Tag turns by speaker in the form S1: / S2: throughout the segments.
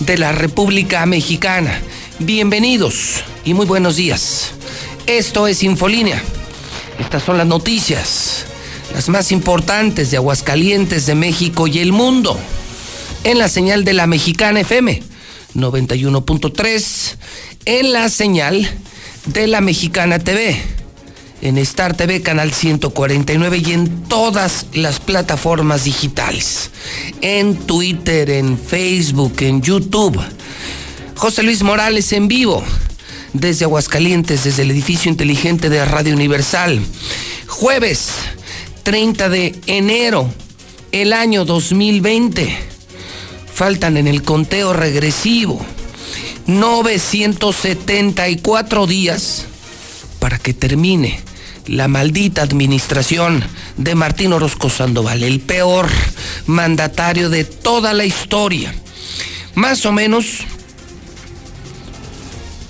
S1: de la República Mexicana. Bienvenidos y muy buenos días. Esto es Infolínea. Estas son las noticias, las más importantes de Aguascalientes, de México y el mundo. En la señal de la Mexicana FM 91.3, en la señal de la Mexicana TV, en Star TV Canal 149 y en todas las plataformas digitales, en Twitter, en Facebook, en YouTube. José Luis Morales en vivo desde Aguascalientes, desde el edificio inteligente de Radio Universal. Jueves 30 de enero, el año 2020. Faltan en el conteo regresivo 974 días para que termine la maldita administración de Martín Orozco Sandoval, el peor mandatario de toda la historia. Más o menos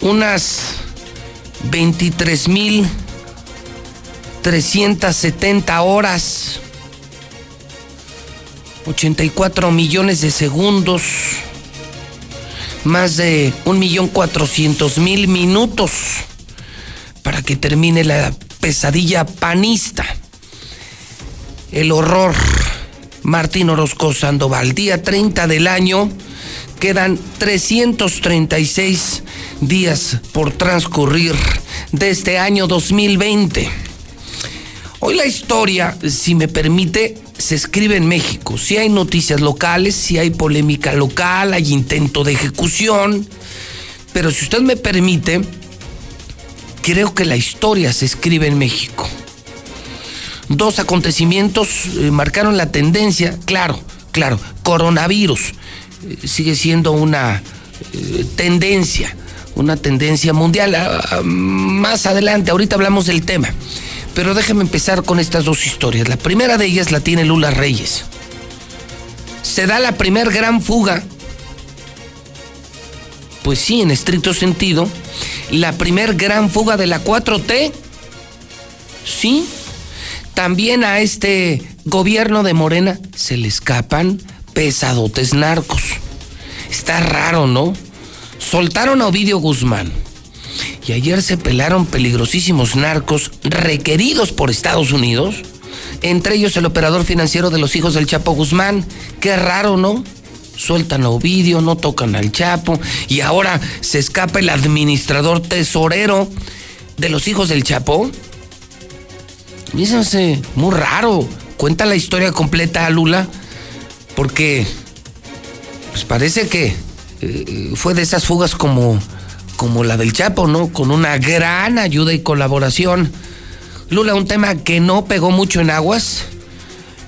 S1: unas 23.370 horas, 84 millones de segundos, más de 1.400.000 minutos para que termine la pesadilla panista, el horror. Martín Orozco Sandoval, día 30 del año, quedan 336 días por transcurrir de este año 2020. Hoy la historia, si me permite, se escribe en México. Si hay noticias locales, si hay polémica local, hay intento de ejecución. Pero si usted me permite, creo que la historia se escribe en México. Dos acontecimientos eh, marcaron la tendencia, claro, claro, coronavirus eh, sigue siendo una eh, tendencia una tendencia mundial. Ah, ah, más adelante, ahorita hablamos del tema. Pero déjeme empezar con estas dos historias. La primera de ellas la tiene Lula Reyes. Se da la primer gran fuga. Pues sí, en estricto sentido, la primer gran fuga de la 4T. Sí. También a este gobierno de Morena se le escapan pesadotes narcos. Está raro, ¿no? soltaron a Ovidio Guzmán. Y ayer se pelaron peligrosísimos narcos requeridos por Estados Unidos, entre ellos el operador financiero de los hijos del Chapo Guzmán. Qué raro, ¿no? Sueltan a Ovidio, no tocan al Chapo, y ahora se escapa el administrador tesorero de los hijos del Chapo. Mírense, muy raro. Cuenta la historia completa a Lula, porque pues parece que eh, fue de esas fugas como, como la del Chapo, ¿no? Con una gran ayuda y colaboración. Lula, un tema que no pegó mucho en aguas,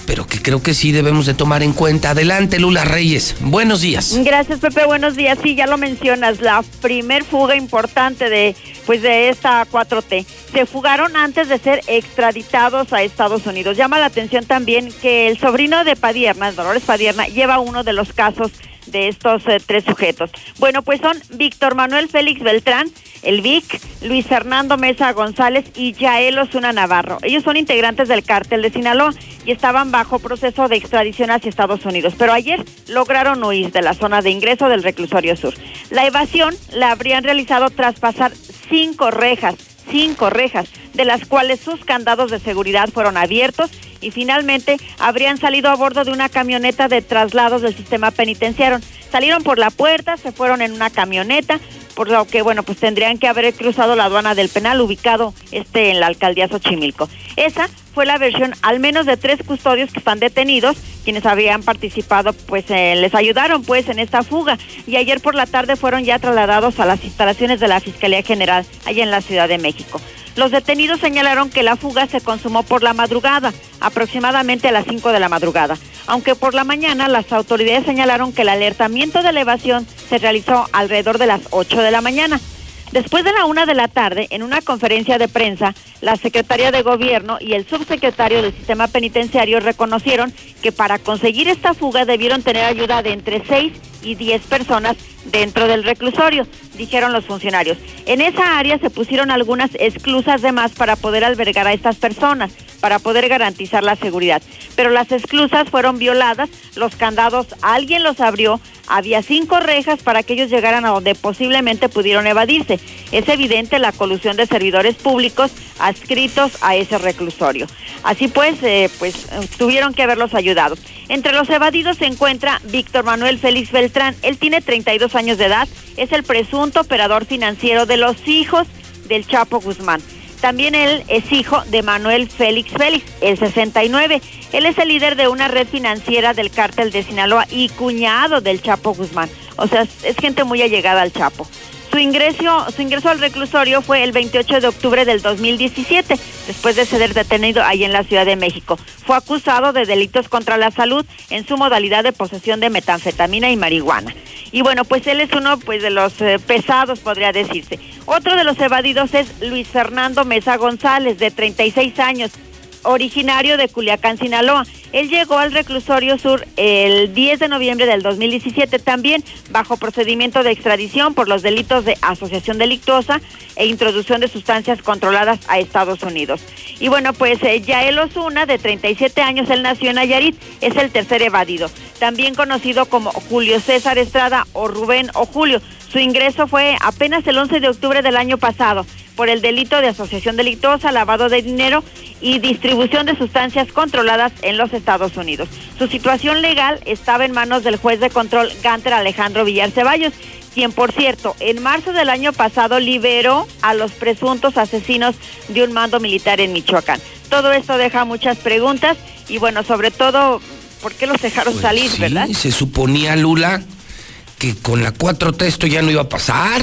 S1: pero que creo que sí debemos de tomar en cuenta. Adelante, Lula Reyes. Buenos días.
S2: Gracias, Pepe. Buenos días. Sí, ya lo mencionas, la primer fuga importante de pues de esta 4T. Se fugaron antes de ser extraditados a Estados Unidos. Llama la atención también que el sobrino de Padierna, Dolores Padierna, lleva uno de los casos de estos eh, tres sujetos. Bueno, pues son Víctor Manuel Félix Beltrán, el Vic, Luis Fernando Mesa González y Yael Osuna Navarro. Ellos son integrantes del cártel de Sinaloa y estaban bajo proceso de extradición hacia Estados Unidos, pero ayer lograron huir de la zona de ingreso del reclusorio sur. La evasión la habrían realizado tras pasar cinco rejas cinco rejas, de las cuales sus candados de seguridad fueron abiertos y finalmente habrían salido a bordo de una camioneta de traslados del sistema penitenciario. Salieron por la puerta, se fueron en una camioneta, por lo que, bueno, pues tendrían que haber cruzado la aduana del penal ubicado este en la alcaldía Xochimilco. Esa fue la versión al menos de tres custodios que están detenidos, quienes habían participado, pues eh, les ayudaron pues en esta fuga y ayer por la tarde fueron ya trasladados a las instalaciones de la Fiscalía General allá en la Ciudad de México. Los detenidos señalaron que la fuga se consumó por la madrugada, aproximadamente a las 5 de la madrugada. aunque por la mañana las autoridades señalaron que el alertamiento de elevación se realizó alrededor de las 8 de la mañana. Después de la una de la tarde, en una conferencia de prensa, la secretaria de Gobierno y el subsecretario del Sistema Penitenciario reconocieron que para conseguir esta fuga debieron tener ayuda de entre 6 y 10 personas dentro del reclusorio, dijeron los funcionarios. En esa área se pusieron algunas esclusas de más para poder albergar a estas personas, para poder garantizar la seguridad. Pero las esclusas fueron violadas, los candados alguien los abrió, había cinco rejas para que ellos llegaran a donde posiblemente pudieron evadirse. Es evidente la colusión de servidores públicos adscritos a ese reclusorio. Así pues, eh, pues tuvieron que haberlos ayudado. Entre los evadidos se encuentra Víctor Manuel Félix Beltrán. Él tiene 32 años de edad, es el presunto operador financiero de los hijos del Chapo Guzmán. También él es hijo de Manuel Félix Félix, el 69. Él es el líder de una red financiera del cártel de Sinaloa y cuñado del Chapo Guzmán. O sea, es gente muy allegada al Chapo. Su ingreso, su ingreso al reclusorio fue el 28 de octubre del 2017, después de ser detenido ahí en la Ciudad de México. Fue acusado de delitos contra la salud en su modalidad de posesión de metanfetamina y marihuana. Y bueno, pues él es uno pues de los eh, pesados, podría decirse. Otro de los evadidos es Luis Fernando Mesa González, de 36 años, originario de Culiacán, Sinaloa. Él llegó al reclusorio sur el 10 de noviembre del 2017 también bajo procedimiento de extradición por los delitos de asociación delictuosa e introducción de sustancias controladas a Estados Unidos. Y bueno, pues eh, Yael Osuna, de 37 años, él nació en Nayarit, es el tercer evadido, también conocido como Julio César Estrada o Rubén o Julio. Su ingreso fue apenas el 11 de octubre del año pasado por el delito de asociación delictuosa, lavado de dinero y distribución de sustancias controladas en los Estados Unidos. Su situación legal estaba en manos del juez de control Ganter Alejandro Villar Ceballos, quien por cierto en marzo del año pasado liberó a los presuntos asesinos de un mando militar en Michoacán. Todo esto deja muchas preguntas y bueno, sobre todo, ¿por qué los dejaron
S1: Pues
S2: salir,
S1: sí,
S2: verdad?
S1: Se suponía, Lula, que con la 4T esto ya no iba a pasar.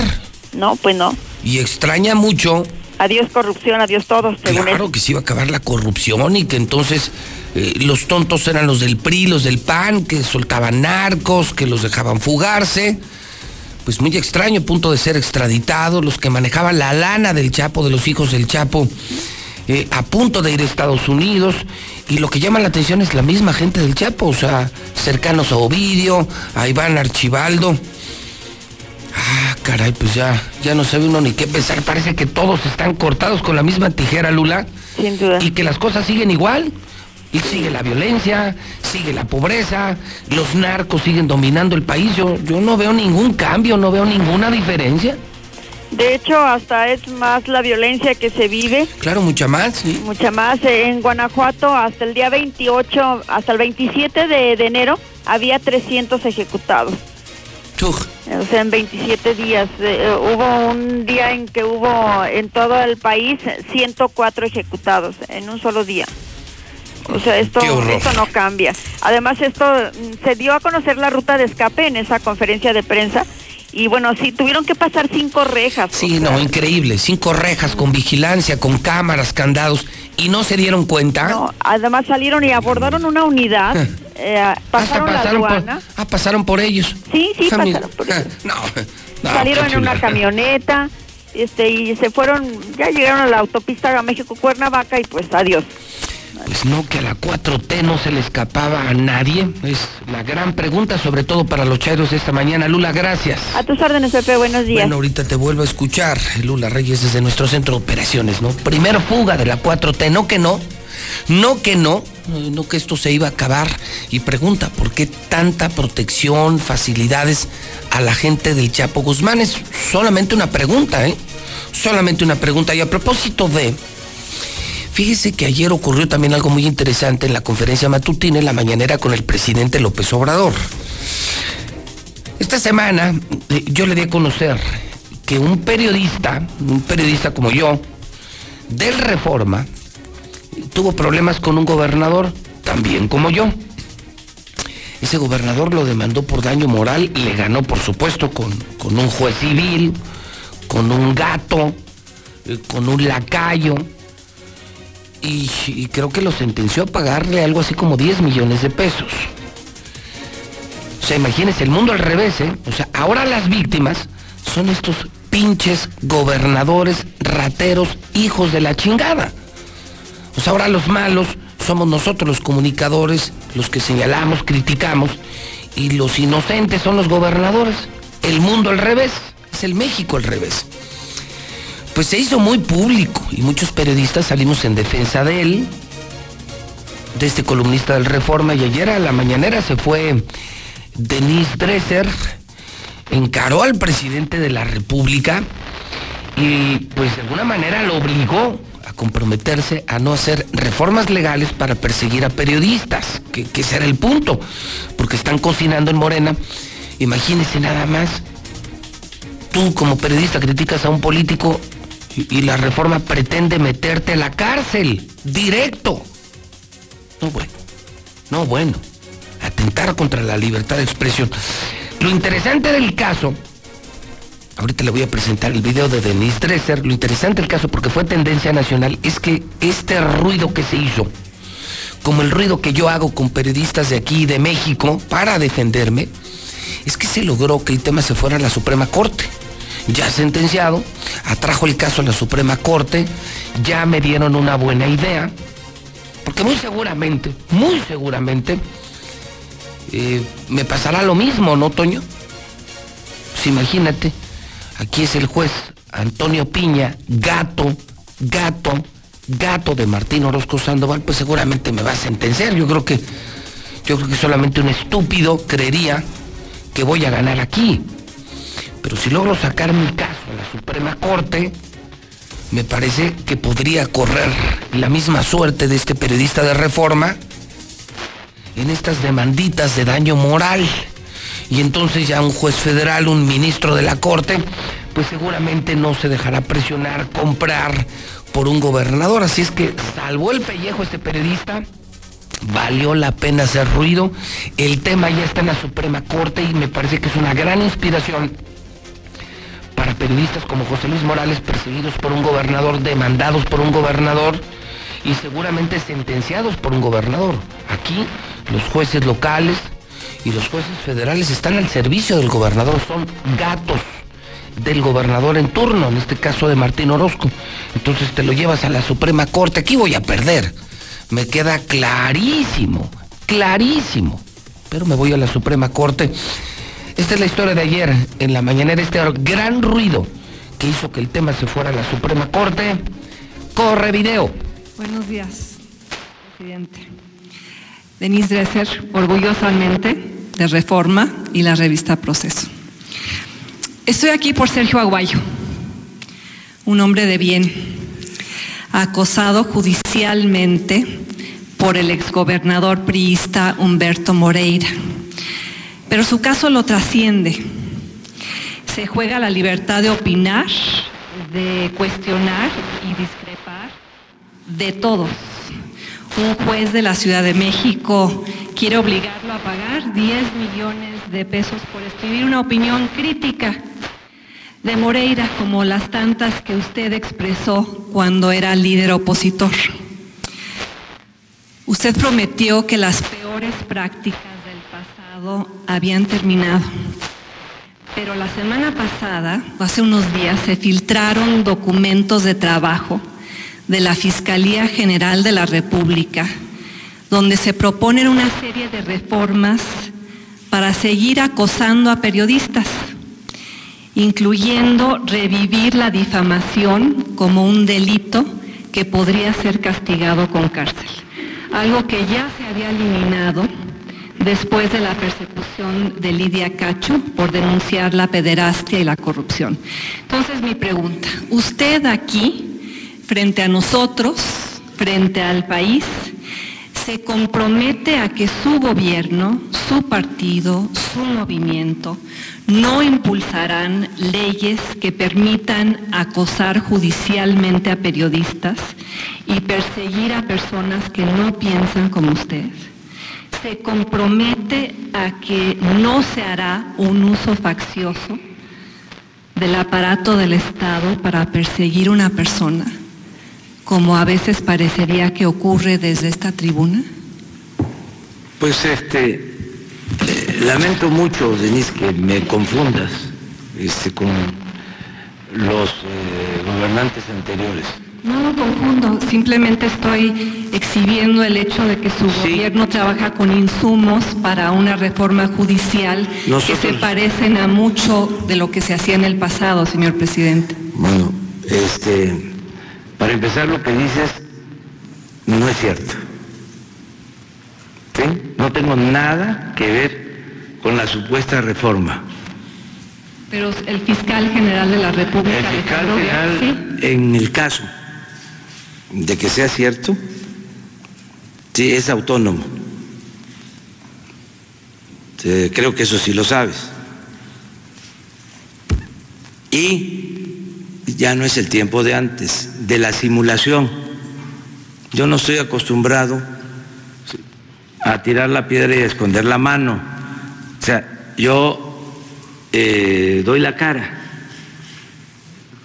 S2: No, pues no.
S1: Y extraña mucho,
S2: Adiós corrupción, adiós todos,
S1: claro, que se iba a acabar la corrupción y que entonces eh, los tontos eran los del PRI, los del PAN, que soltaban narcos, que los dejaban fugarse. Pues muy extraño, a punto de ser extraditados, los que manejaban la lana del Chapo, de los hijos del Chapo, eh, a punto de ir a Estados Unidos. Y lo que llama la atención es la misma gente del Chapo, o sea, cercanos a Ovidio, a Iván Archibaldo. Ah, caray, pues ya, ya no sabe uno ni qué pensar. Parece que todos están cortados con la misma tijera, Lula.
S2: Sin duda.
S1: Y que las cosas siguen igual. Y sigue la violencia, sigue la pobreza, los narcos siguen dominando el país. Yo, yo no veo ningún cambio, no veo ninguna diferencia.
S2: De hecho, hasta es más la violencia que se vive,
S1: Claro, mucha más, sí.
S2: mucha más. En Guanajuato, hasta el día 28, hasta el 27 de, de enero, había 300 ejecutados.
S1: Tuj.
S2: O sea, en 27 días. Eh, hubo un día en que hubo en todo el país 104 ejecutados en un solo día. O sea, esto, esto no cambia. Además, esto mm, se dio a conocer la ruta de escape en esa conferencia de prensa. Y bueno, sí, tuvieron que pasar cinco rejas.
S1: Sí,
S2: sea,
S1: no, increíble. Cinco rejas con vigilancia, con cámaras, candados. Y no se dieron cuenta.
S2: No, además salieron y abordaron una unidad, eh,
S1: Hasta
S2: pasaron la
S1: por,
S2: aduana,
S1: ah, pasaron por ellos.
S2: Sí, sí,
S1: Ah,
S2: pasaron por ellos.
S1: No, no,
S2: salieron en una camioneta, este, y se fueron, ya llegaron a la autopista a México Cuernavaca y pues adiós.
S1: Pues no, que a la 4T no se le escapaba a nadie. Es la gran pregunta, sobre todo para los chairos de esta mañana. Lula, gracias.
S2: A tus órdenes, Pepe, buenos días.
S1: Bueno, ahorita te vuelvo a escuchar, Lula Reyes, desde nuestro centro de operaciones, ¿no? Primero fuga de la 4T, no que no, no que no, eh, no que esto se iba a acabar. Y pregunta, ¿por qué tanta protección, facilidades a la gente del Chapo Guzmán? Es solamente una pregunta, ¿eh? Solamente una pregunta. Y a propósito de... Fíjese que ayer ocurrió también algo muy interesante en la conferencia matutina en la mañanera con el presidente López Obrador. Esta semana eh, yo le di a conocer que un periodista, un periodista como yo, del Reforma, tuvo problemas con un gobernador, también como yo. Ese gobernador lo demandó por daño moral, le ganó por supuesto con, con un juez civil, con un gato, eh, con un lacayo. Y, creo que lo sentenció a pagarle algo así como 10 millones de pesos. O sea, imagínense, el mundo al revés, ¿eh? O sea, ahora las víctimas son estos pinches gobernadores, rateros, hijos de la chingada. O sea, ahora los malos somos nosotros los comunicadores, los que señalamos, criticamos, y los inocentes son los gobernadores. El mundo al revés, es el México al revés pues se hizo muy público y muchos periodistas salimos en defensa de él, de este columnista del Reforma, y ayer a la mañanera se fue Denise Dresser, encaró al presidente de la República y pues de alguna manera lo obligó a comprometerse a no hacer reformas legales para perseguir a periodistas, que, que ese era el punto, porque están cocinando en Morena. Imagínese nada más, tú como periodista criticas a un político y, la reforma pretende meterte a la cárcel, directo. No bueno, no bueno, atentar contra la libertad de expresión. Lo interesante del caso, ahorita le voy a presentar el video de Denise Dresser, lo interesante del caso, porque fue tendencia nacional, es que este ruido que se hizo, como el ruido que yo hago con periodistas de aquí, de México, para defenderme, es que se logró que el tema se fuera a la Suprema Corte ya sentenciado, atrajo el caso a la Suprema Corte, ya me dieron una buena idea, porque muy seguramente, muy seguramente, eh, me pasará lo mismo, ¿no, Toño? Pues imagínate, aquí es el juez Antonio Piña, gato, gato, gato de Martín Orozco Sandoval, pues seguramente me va a sentenciar. Yo creo que, yo creo que solamente un estúpido creería que voy a ganar aquí. Pero si logro sacar mi caso a la Suprema Corte, me parece que podría correr la misma suerte de este periodista de reforma en estas demanditas de daño moral. Y entonces ya un juez federal, un ministro de la Corte, pues seguramente no se dejará presionar, comprar por un gobernador. Así es que salvó el pellejo este periodista. Valió la pena hacer ruido. El tema ya está en la Suprema Corte y me parece que es una gran inspiración periodistas como José Luis Morales perseguidos por un gobernador, demandados por un gobernador y seguramente sentenciados por un gobernador. Aquí los jueces locales y los jueces federales están al servicio del gobernador, son gatos del gobernador en turno, en este caso de Martín Orozco. Entonces te lo llevas a la Suprema Corte, aquí voy a perder. Me queda clarísimo, clarísimo. Pero me voy a la Suprema Corte esta es la historia de ayer en la mañanera, este gran ruido que hizo que el tema se fuera a la Suprema Corte. Corre video.
S3: Buenos días, presidente. Denise Dresser, orgullosamente de Reforma y la revista Proceso. Estoy aquí por Sergio Aguayo, un hombre de bien, acosado judicialmente por el exgobernador priista Humberto Moreira pero su caso lo trasciende. Se juega la libertad de opinar, de cuestionar y discrepar de todos. Un juez de la Ciudad de México quiere obligarlo a pagar 10 millones de pesos por escribir una opinión crítica de Moreira, como las tantas que usted expresó cuando era líder opositor. Usted prometió que las peores prácticas habían terminado. Pero la semana pasada, hace unos días, se filtraron documentos de trabajo de la Fiscalía General de la República, donde se proponen una serie de reformas para seguir acosando a periodistas, incluyendo revivir la difamación como un delito que podría ser castigado con cárcel, algo que ya se había eliminado después de la persecución de Lidia Cacho por denunciar la pederastia y la corrupción. Entonces mi pregunta, usted aquí, frente a nosotros, frente al país, se compromete a que su gobierno, su partido, su movimiento no impulsarán leyes que permitan acosar judicialmente a periodistas y perseguir a personas que no piensan como ustedes se compromete a que no se hará un uso faccioso del aparato del Estado para perseguir una persona como a veces parecería que ocurre desde esta tribuna?
S4: Pues este, eh, lamento mucho, Denise, que me confundas este, con los eh, gobernantes anteriores.
S3: No lo confundo, simplemente estoy exhibiendo el hecho de que su
S4: Sí.
S3: gobierno trabaja con insumos para una reforma judicial que se parecen a mucho de lo que se hacía en el pasado, señor presidente.
S4: Bueno, este, para empezar lo que dices no es cierto. ¿Sí? No tengo nada que ver con la supuesta reforma.
S3: Pero el fiscal general de la República,
S4: El fiscal general,
S3: sí.
S4: en el caso de que sea cierto, sí, es autónomo. Creo que eso sí lo sabes. Y ya no es el tiempo de antes, de la simulación. Yo no estoy acostumbrado a tirar la piedra y a esconder la mano. O sea, yo eh, doy la cara.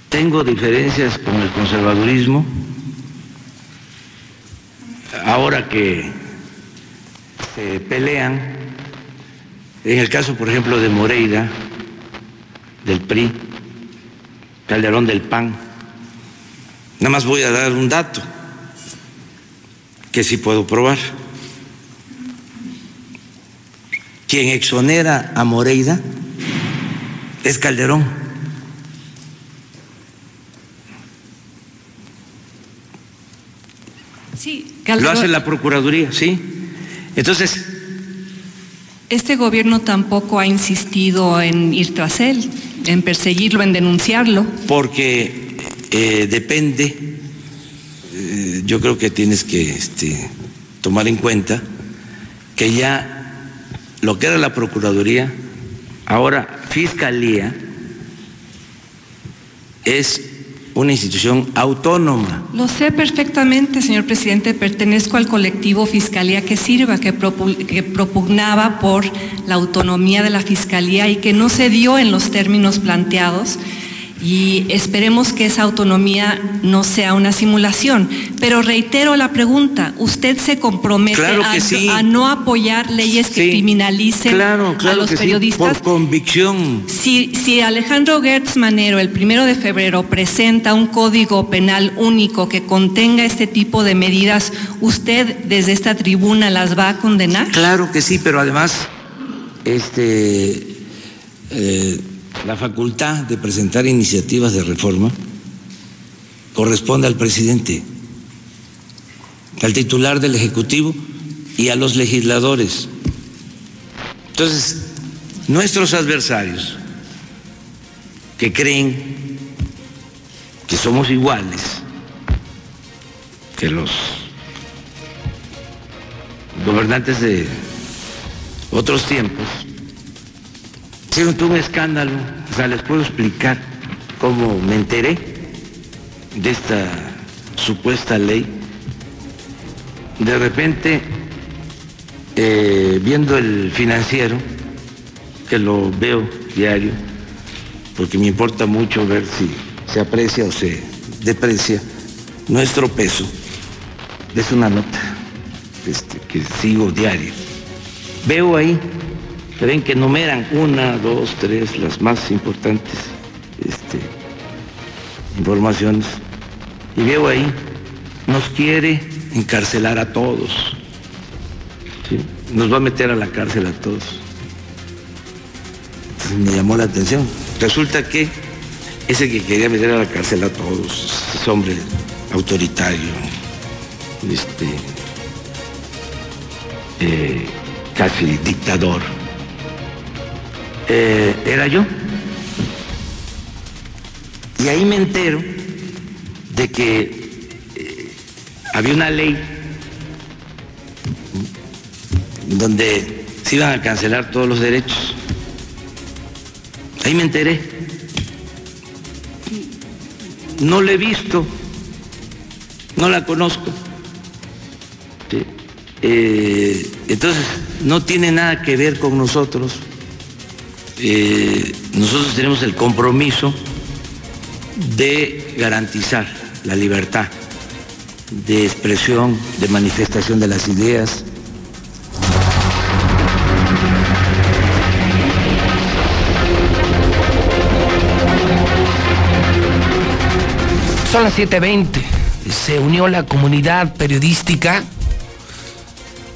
S4: Tengo diferencias con el conservadurismo. Ahora que se pelean, en el caso, por ejemplo, de Moreira, del PRI, Calderón del PAN, nada más voy a dar un dato que sí puedo probar. Quien exonera a Moreira es Calderón. Lo hace la Procuraduría, ¿sí? Entonces,
S3: Este gobierno tampoco ha insistido en ir tras él, en perseguirlo, en denunciarlo.
S4: porque eh, depende, eh, yo creo que tienes que este, tomar en cuenta que ya lo que era la Procuraduría, ahora Fiscalía, es una institución autónoma.
S3: Lo sé perfectamente, señor presidente, pertenezco al colectivo Fiscalía que Sirva, que, propu- que propugnaba por la autonomía de la Fiscalía y que no se dio en los términos planteados. Y esperemos que esa autonomía no sea una simulación. Pero reitero la pregunta, ¿usted se compromete
S4: Claro
S3: a,
S4: sí.
S3: a no apoyar leyes que
S4: Sí,
S3: criminalicen
S4: claro, claro
S3: a los
S4: que sí,
S3: periodistas?
S4: por convicción.
S3: Si, si Alejandro Gertz Manero el primero de febrero presenta un código penal único que contenga este tipo de medidas, ¿usted desde esta tribuna las va a condenar?
S4: Claro que sí, pero además, este, eh, la facultad de presentar iniciativas de reforma corresponde al presidente, al titular del Ejecutivo y a los legisladores. Entonces, nuestros adversarios que creen que somos iguales que los gobernantes de otros tiempos, hicieron todo un escándalo. O sea, les puedo explicar cómo me enteré de esta supuesta ley. De repente, eh, viendo el financiero, que lo veo diario, porque me importa mucho ver si se aprecia o se deprecia nuestro peso, es una nota este, que sigo diario. Veo ahí, que ven que numeran una, dos, tres, las más importantes este, informaciones, y veo ahí, nos quiere encarcelar a todos, nos va a meter a la cárcel a todos. Me llamó la atención. Resulta que ese que quería meter a la cárcel a todos, ese hombre autoritario, este, eh, casi dictador, eh, era yo. Y ahí me entero de que eh, había una ley donde se iban a cancelar todos los derechos. Ahí me enteré. No la he visto, no la conozco. Eh, entonces, no tiene nada que ver con nosotros. Eh, nosotros tenemos el compromiso de garantizar la libertad de expresión, de manifestación de las ideas.
S1: Son las 7.20. Se unió la comunidad periodística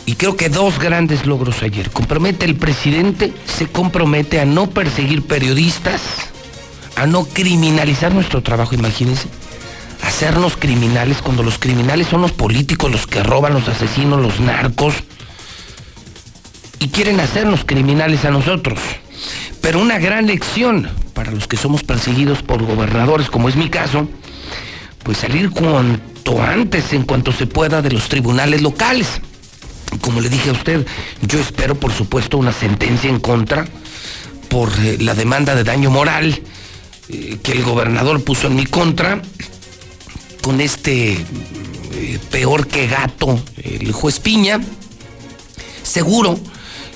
S1: y creo que dos grandes logros ayer. Compromete el presidente, se compromete a no perseguir periodistas, a no criminalizar nuestro trabajo, imagínense. Hacernos criminales cuando los criminales son los políticos, los que roban, los asesinos, los narcos. Y quieren hacernos criminales a nosotros. Pero una gran lección para los que somos perseguidos por gobernadores, como es mi caso, pues salir cuanto antes, en cuanto se pueda, de los tribunales locales. Como le dije a usted, yo espero, por supuesto, una sentencia en contra por eh, la demanda de daño moral eh, que el gobernador puso en mi contra con este eh, peor que gato, el juez Piña. Seguro,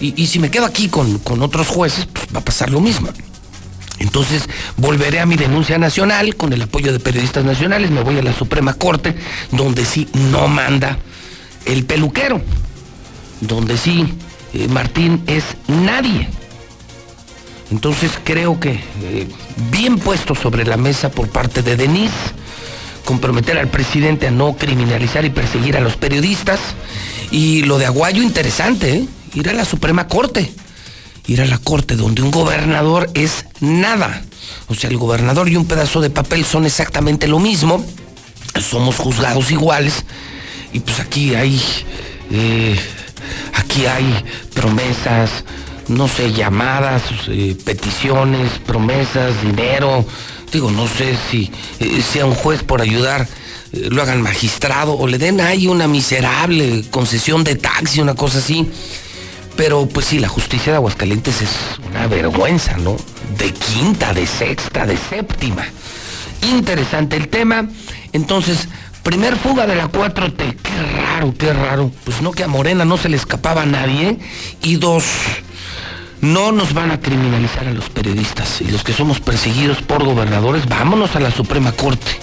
S1: y, si me quedo aquí con, con otros jueces, pues va a pasar lo mismo. Entonces volveré a mi denuncia nacional con el apoyo de periodistas nacionales, me voy a la Suprema Corte, donde sí no manda el peluquero, donde sí eh, Martín es nadie. Entonces creo que eh, bien puesto sobre la mesa por parte de Denise, comprometer al presidente a no criminalizar y perseguir a los periodistas. Y lo de Aguayo interesante, ¿eh? ir a la Suprema Corte ir a la corte donde un gobernador es nada. O sea, el gobernador y un pedazo de papel son exactamente lo mismo. Somos juzgados iguales. Y pues aquí hay. Aquí hay promesas, no sé, llamadas, eh, peticiones, promesas, dinero. Digo, no sé si eh, sea un juez por ayudar lo hagan magistrado o le den ahí una miserable concesión de taxi, una cosa así. Pero pues sí, la justicia de Aguascalientes es una vergüenza, ¿no? De quinta, de sexta, de séptima. Interesante el tema. Entonces, primer fuga de la 4T. Qué raro, qué raro. Pues no que a Morena no se le escapaba a nadie. Y dos, no nos van a criminalizar a los periodistas. Y los que somos perseguidos por gobernadores, vámonos a la Suprema Corte,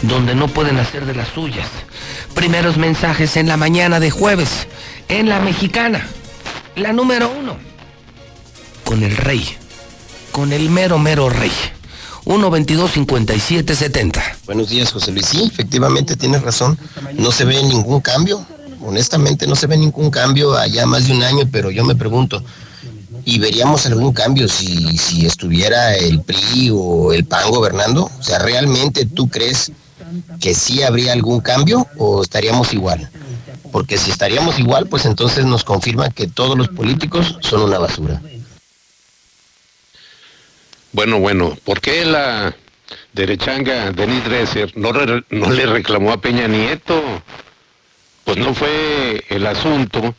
S1: donde no pueden hacer de las suyas. Primeros mensajes en la mañana de jueves, en la mexicana. La número uno, con el rey, con el mero, mero rey. 1-22-57-70.
S5: Buenos días, José Luis. Sí, efectivamente tienes razón. No se ve ningún cambio. Honestamente, no se ve ningún cambio allá más de un año, pero yo me pregunto, ¿y veríamos algún cambio si, si estuviera el PRI o el PAN gobernando? O sea, ¿realmente tú crees que sí habría algún cambio o estaríamos igual? porque si estaríamos igual, pues entonces nos confirma que todos los políticos son una basura.
S6: Bueno, bueno, ¿por qué la derechanga Denis Dresser no, no le reclamó a Peña Nieto? Pues no fue el asunto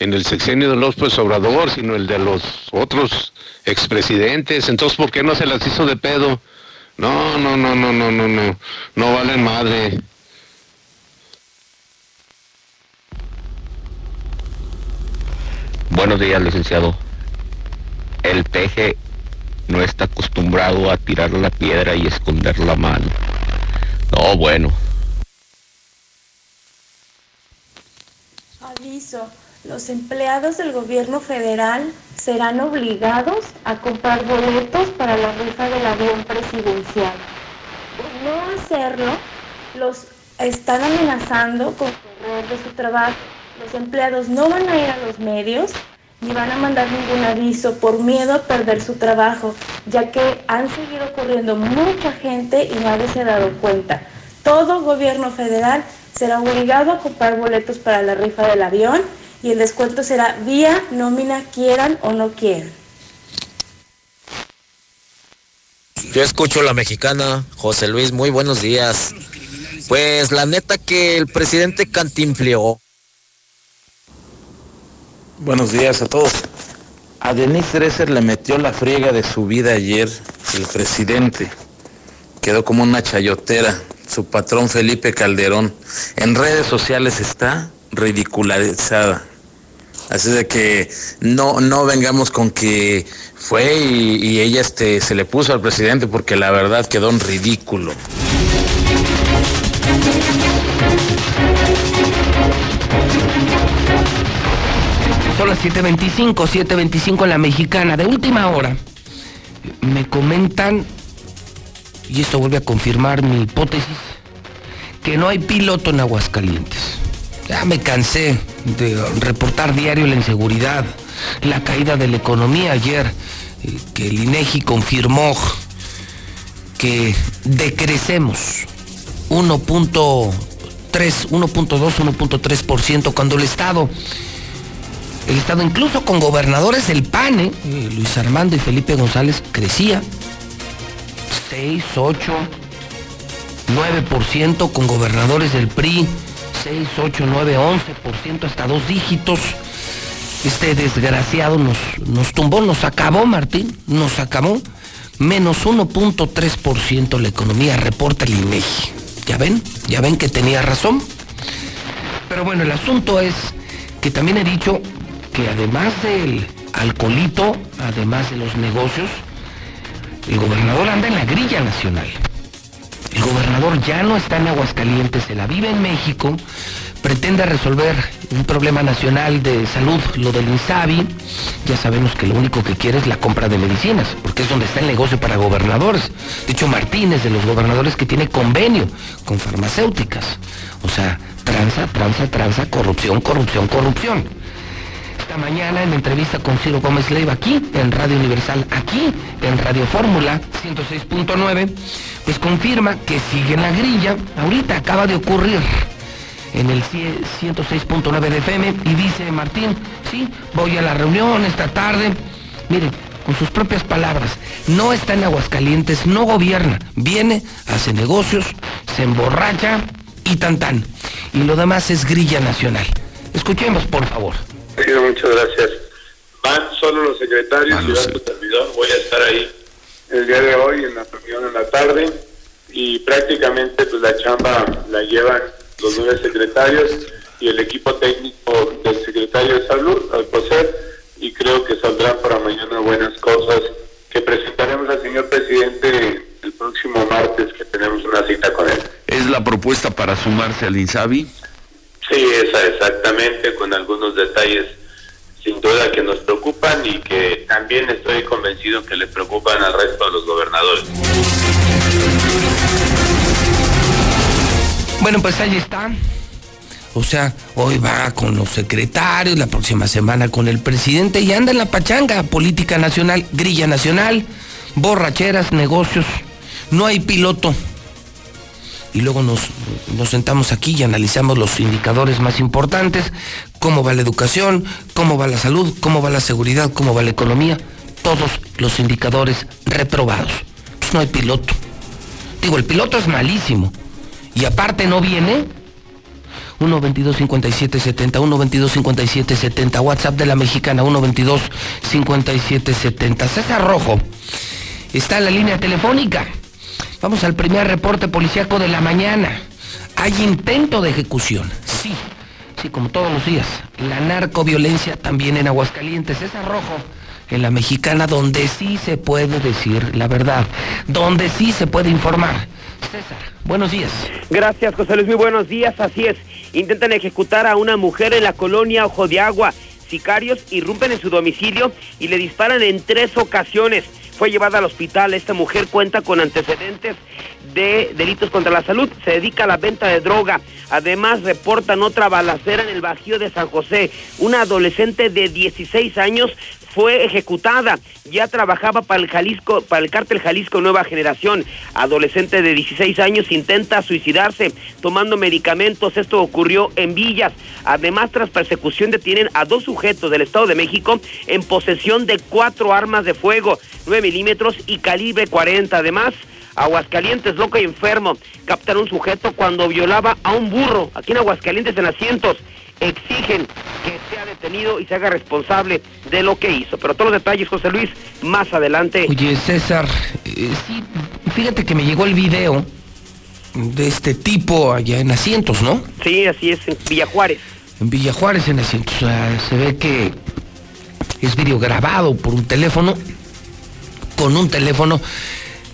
S6: en el sexenio de López Obrador, sino el de los otros expresidentes. Entonces, ¿por qué no se las hizo de pedo? No, no, no, no, no, no, no, no valen madre.
S7: Buenos días, licenciado. El peje no está acostumbrado a tirar la piedra y esconder la mano. No, bueno.
S8: Aviso, los empleados del gobierno federal serán obligados a comprar boletos para la rifa del avión presidencial. Por no hacerlo, los están amenazando con correr de su trabajo los empleados no van a ir a los medios ni van a mandar ningún aviso por miedo a perder su trabajo, ya que han seguido corriendo mucha gente y nadie se ha dado cuenta. Todo gobierno federal será obligado a comprar boletos para la rifa del avión y el descuento será vía nómina quieran o no quieran.
S9: Yo escucho la mexicana, José Luis, muy buenos días. Pues la neta que el presidente cantinfleó
S10: Buenos días a todos. A Denise Dresser le metió la friega de su vida ayer el presidente. Quedó como una chayotera. Su patrón Felipe Calderón. En redes sociales está ridicularizada. Así de que no, no vengamos con que fue y, y ella este, se le puso al presidente porque la verdad quedó en ridículo.
S1: Son las 7.25, 7.25 en la mexicana. De última hora, me comentan, y esto vuelve a confirmar mi hipótesis, que no hay piloto en Aguascalientes. Ya me cansé de reportar diario la inseguridad, la caída de la economía ayer, que el INEGI confirmó que decrecemos 1.3, 1.2, 1.3% cuando el Estado, el Estado incluso con gobernadores del PAN, eh, Luis Armando y Felipe González, crecía 6, 8, 9% con gobernadores del PRI, 6, 8, 9, 11%, hasta dos dígitos. Este desgraciado nos, nos tumbó, nos acabó, Martín, nos acabó. Menos 1.3% la economía, reporta el INEGI. ¿Ya ven? ¿Ya ven que tenía razón? Pero bueno, el asunto es que también he dicho que además del alcoholito, además de los negocios, el gobernador anda en la grilla nacional. El gobernador ya no está en Aguascalientes, se la vive en México, pretende resolver un problema nacional de salud, lo del INSABI. Ya sabemos que lo único que quiere es la compra de medicinas, porque es donde está el negocio para gobernadores. De hecho, Martínez, de los gobernadores que tiene convenio con farmacéuticas. O sea, tranza, tranza, tranza, corrupción, corrupción, corrupción. Esta mañana en entrevista con Ciro Gómez Leiva aquí, en Radio Universal, aquí, en Radio Fórmula 106.9, pues confirma que sigue en la grilla. Ahorita acaba de ocurrir en el 106.9 de FM y dice Martín, sí, voy a la reunión esta tarde. Mire, con sus propias palabras, no está en Aguascalientes, no gobierna, viene, hace negocios, se emborracha y tan tan. Y lo demás es grilla nacional. Escuchemos, por favor.
S11: Sí, muchas gracias. Van solo los secretarios y va su servidor. Voy a estar ahí el día de hoy en la reunión en la tarde y prácticamente pues la chamba la llevan los nueve secretarios y el equipo técnico del secretario de salud, al poseer, y creo que saldrán para mañana buenas cosas que presentaremos al señor presidente el próximo martes que tenemos una cita con él.
S10: ¿Es la propuesta para sumarse al INSABI?
S11: Sí, esa exactamente, con algunos detalles sin duda que nos preocupan y que también estoy convencido que le preocupan al resto de los gobernadores.
S1: Bueno, pues ahí está. O sea, hoy va con los secretarios, la próxima semana con el presidente y anda en la pachanga, política nacional, grilla nacional, borracheras, negocios. No hay piloto. Y luego nos, nos sentamos aquí y analizamos los indicadores más importantes, cómo va la educación, cómo va la salud, cómo va la seguridad, cómo va la economía. Todos los indicadores reprobados. Pues no hay piloto. Digo, el piloto es malísimo. Y aparte no viene. 1 22 57 70 1 22 57 70 WhatsApp de la mexicana 1 22 57 70 César Rojo está en la línea telefónica vamos al primer reporte policíaco de la mañana hay intento de ejecución sí sí como todos los días la narcoviolencia también en Aguascalientes César Rojo en la mexicana donde sí se puede decir la verdad donde sí se puede informar César, buenos días.
S12: Gracias, José Luis, muy buenos días. Así es, intentan ejecutar a una mujer en la colonia Ojo de Agua. Sicarios irrumpen en su domicilio y le disparan en tres ocasiones. Fue llevada al hospital. Esta mujer cuenta con antecedentes de delitos contra la salud. Se dedica a la venta de droga. Además, reportan otra balacera en el Bajío de San José. Una adolescente de 16 años fue ejecutada. Ya trabajaba para el Jalisco, para el cártel Jalisco Nueva Generación. Adolescente de 16 años intenta suicidarse tomando medicamentos. Esto ocurrió en Villas. Además, tras persecución detienen a dos sujetos del Estado de México en posesión de cuatro armas de fuego, 9 milímetros y calibre 40. Además, Aguascalientes, loco y enfermo, captaron un sujeto cuando violaba a un burro aquí en Aguascalientes en asientos. Exigen que sea detenido y se haga responsable de lo que hizo. Pero todos los detalles, José Luis, más adelante.
S1: Oye, César, eh, sí, fíjate que me llegó el video de este tipo allá en asientos, ¿no?
S12: Sí, así es, en Villa Juárez.
S1: En Villa Juárez en asientos. O sea, se ve que es video grabado por un teléfono, con un teléfono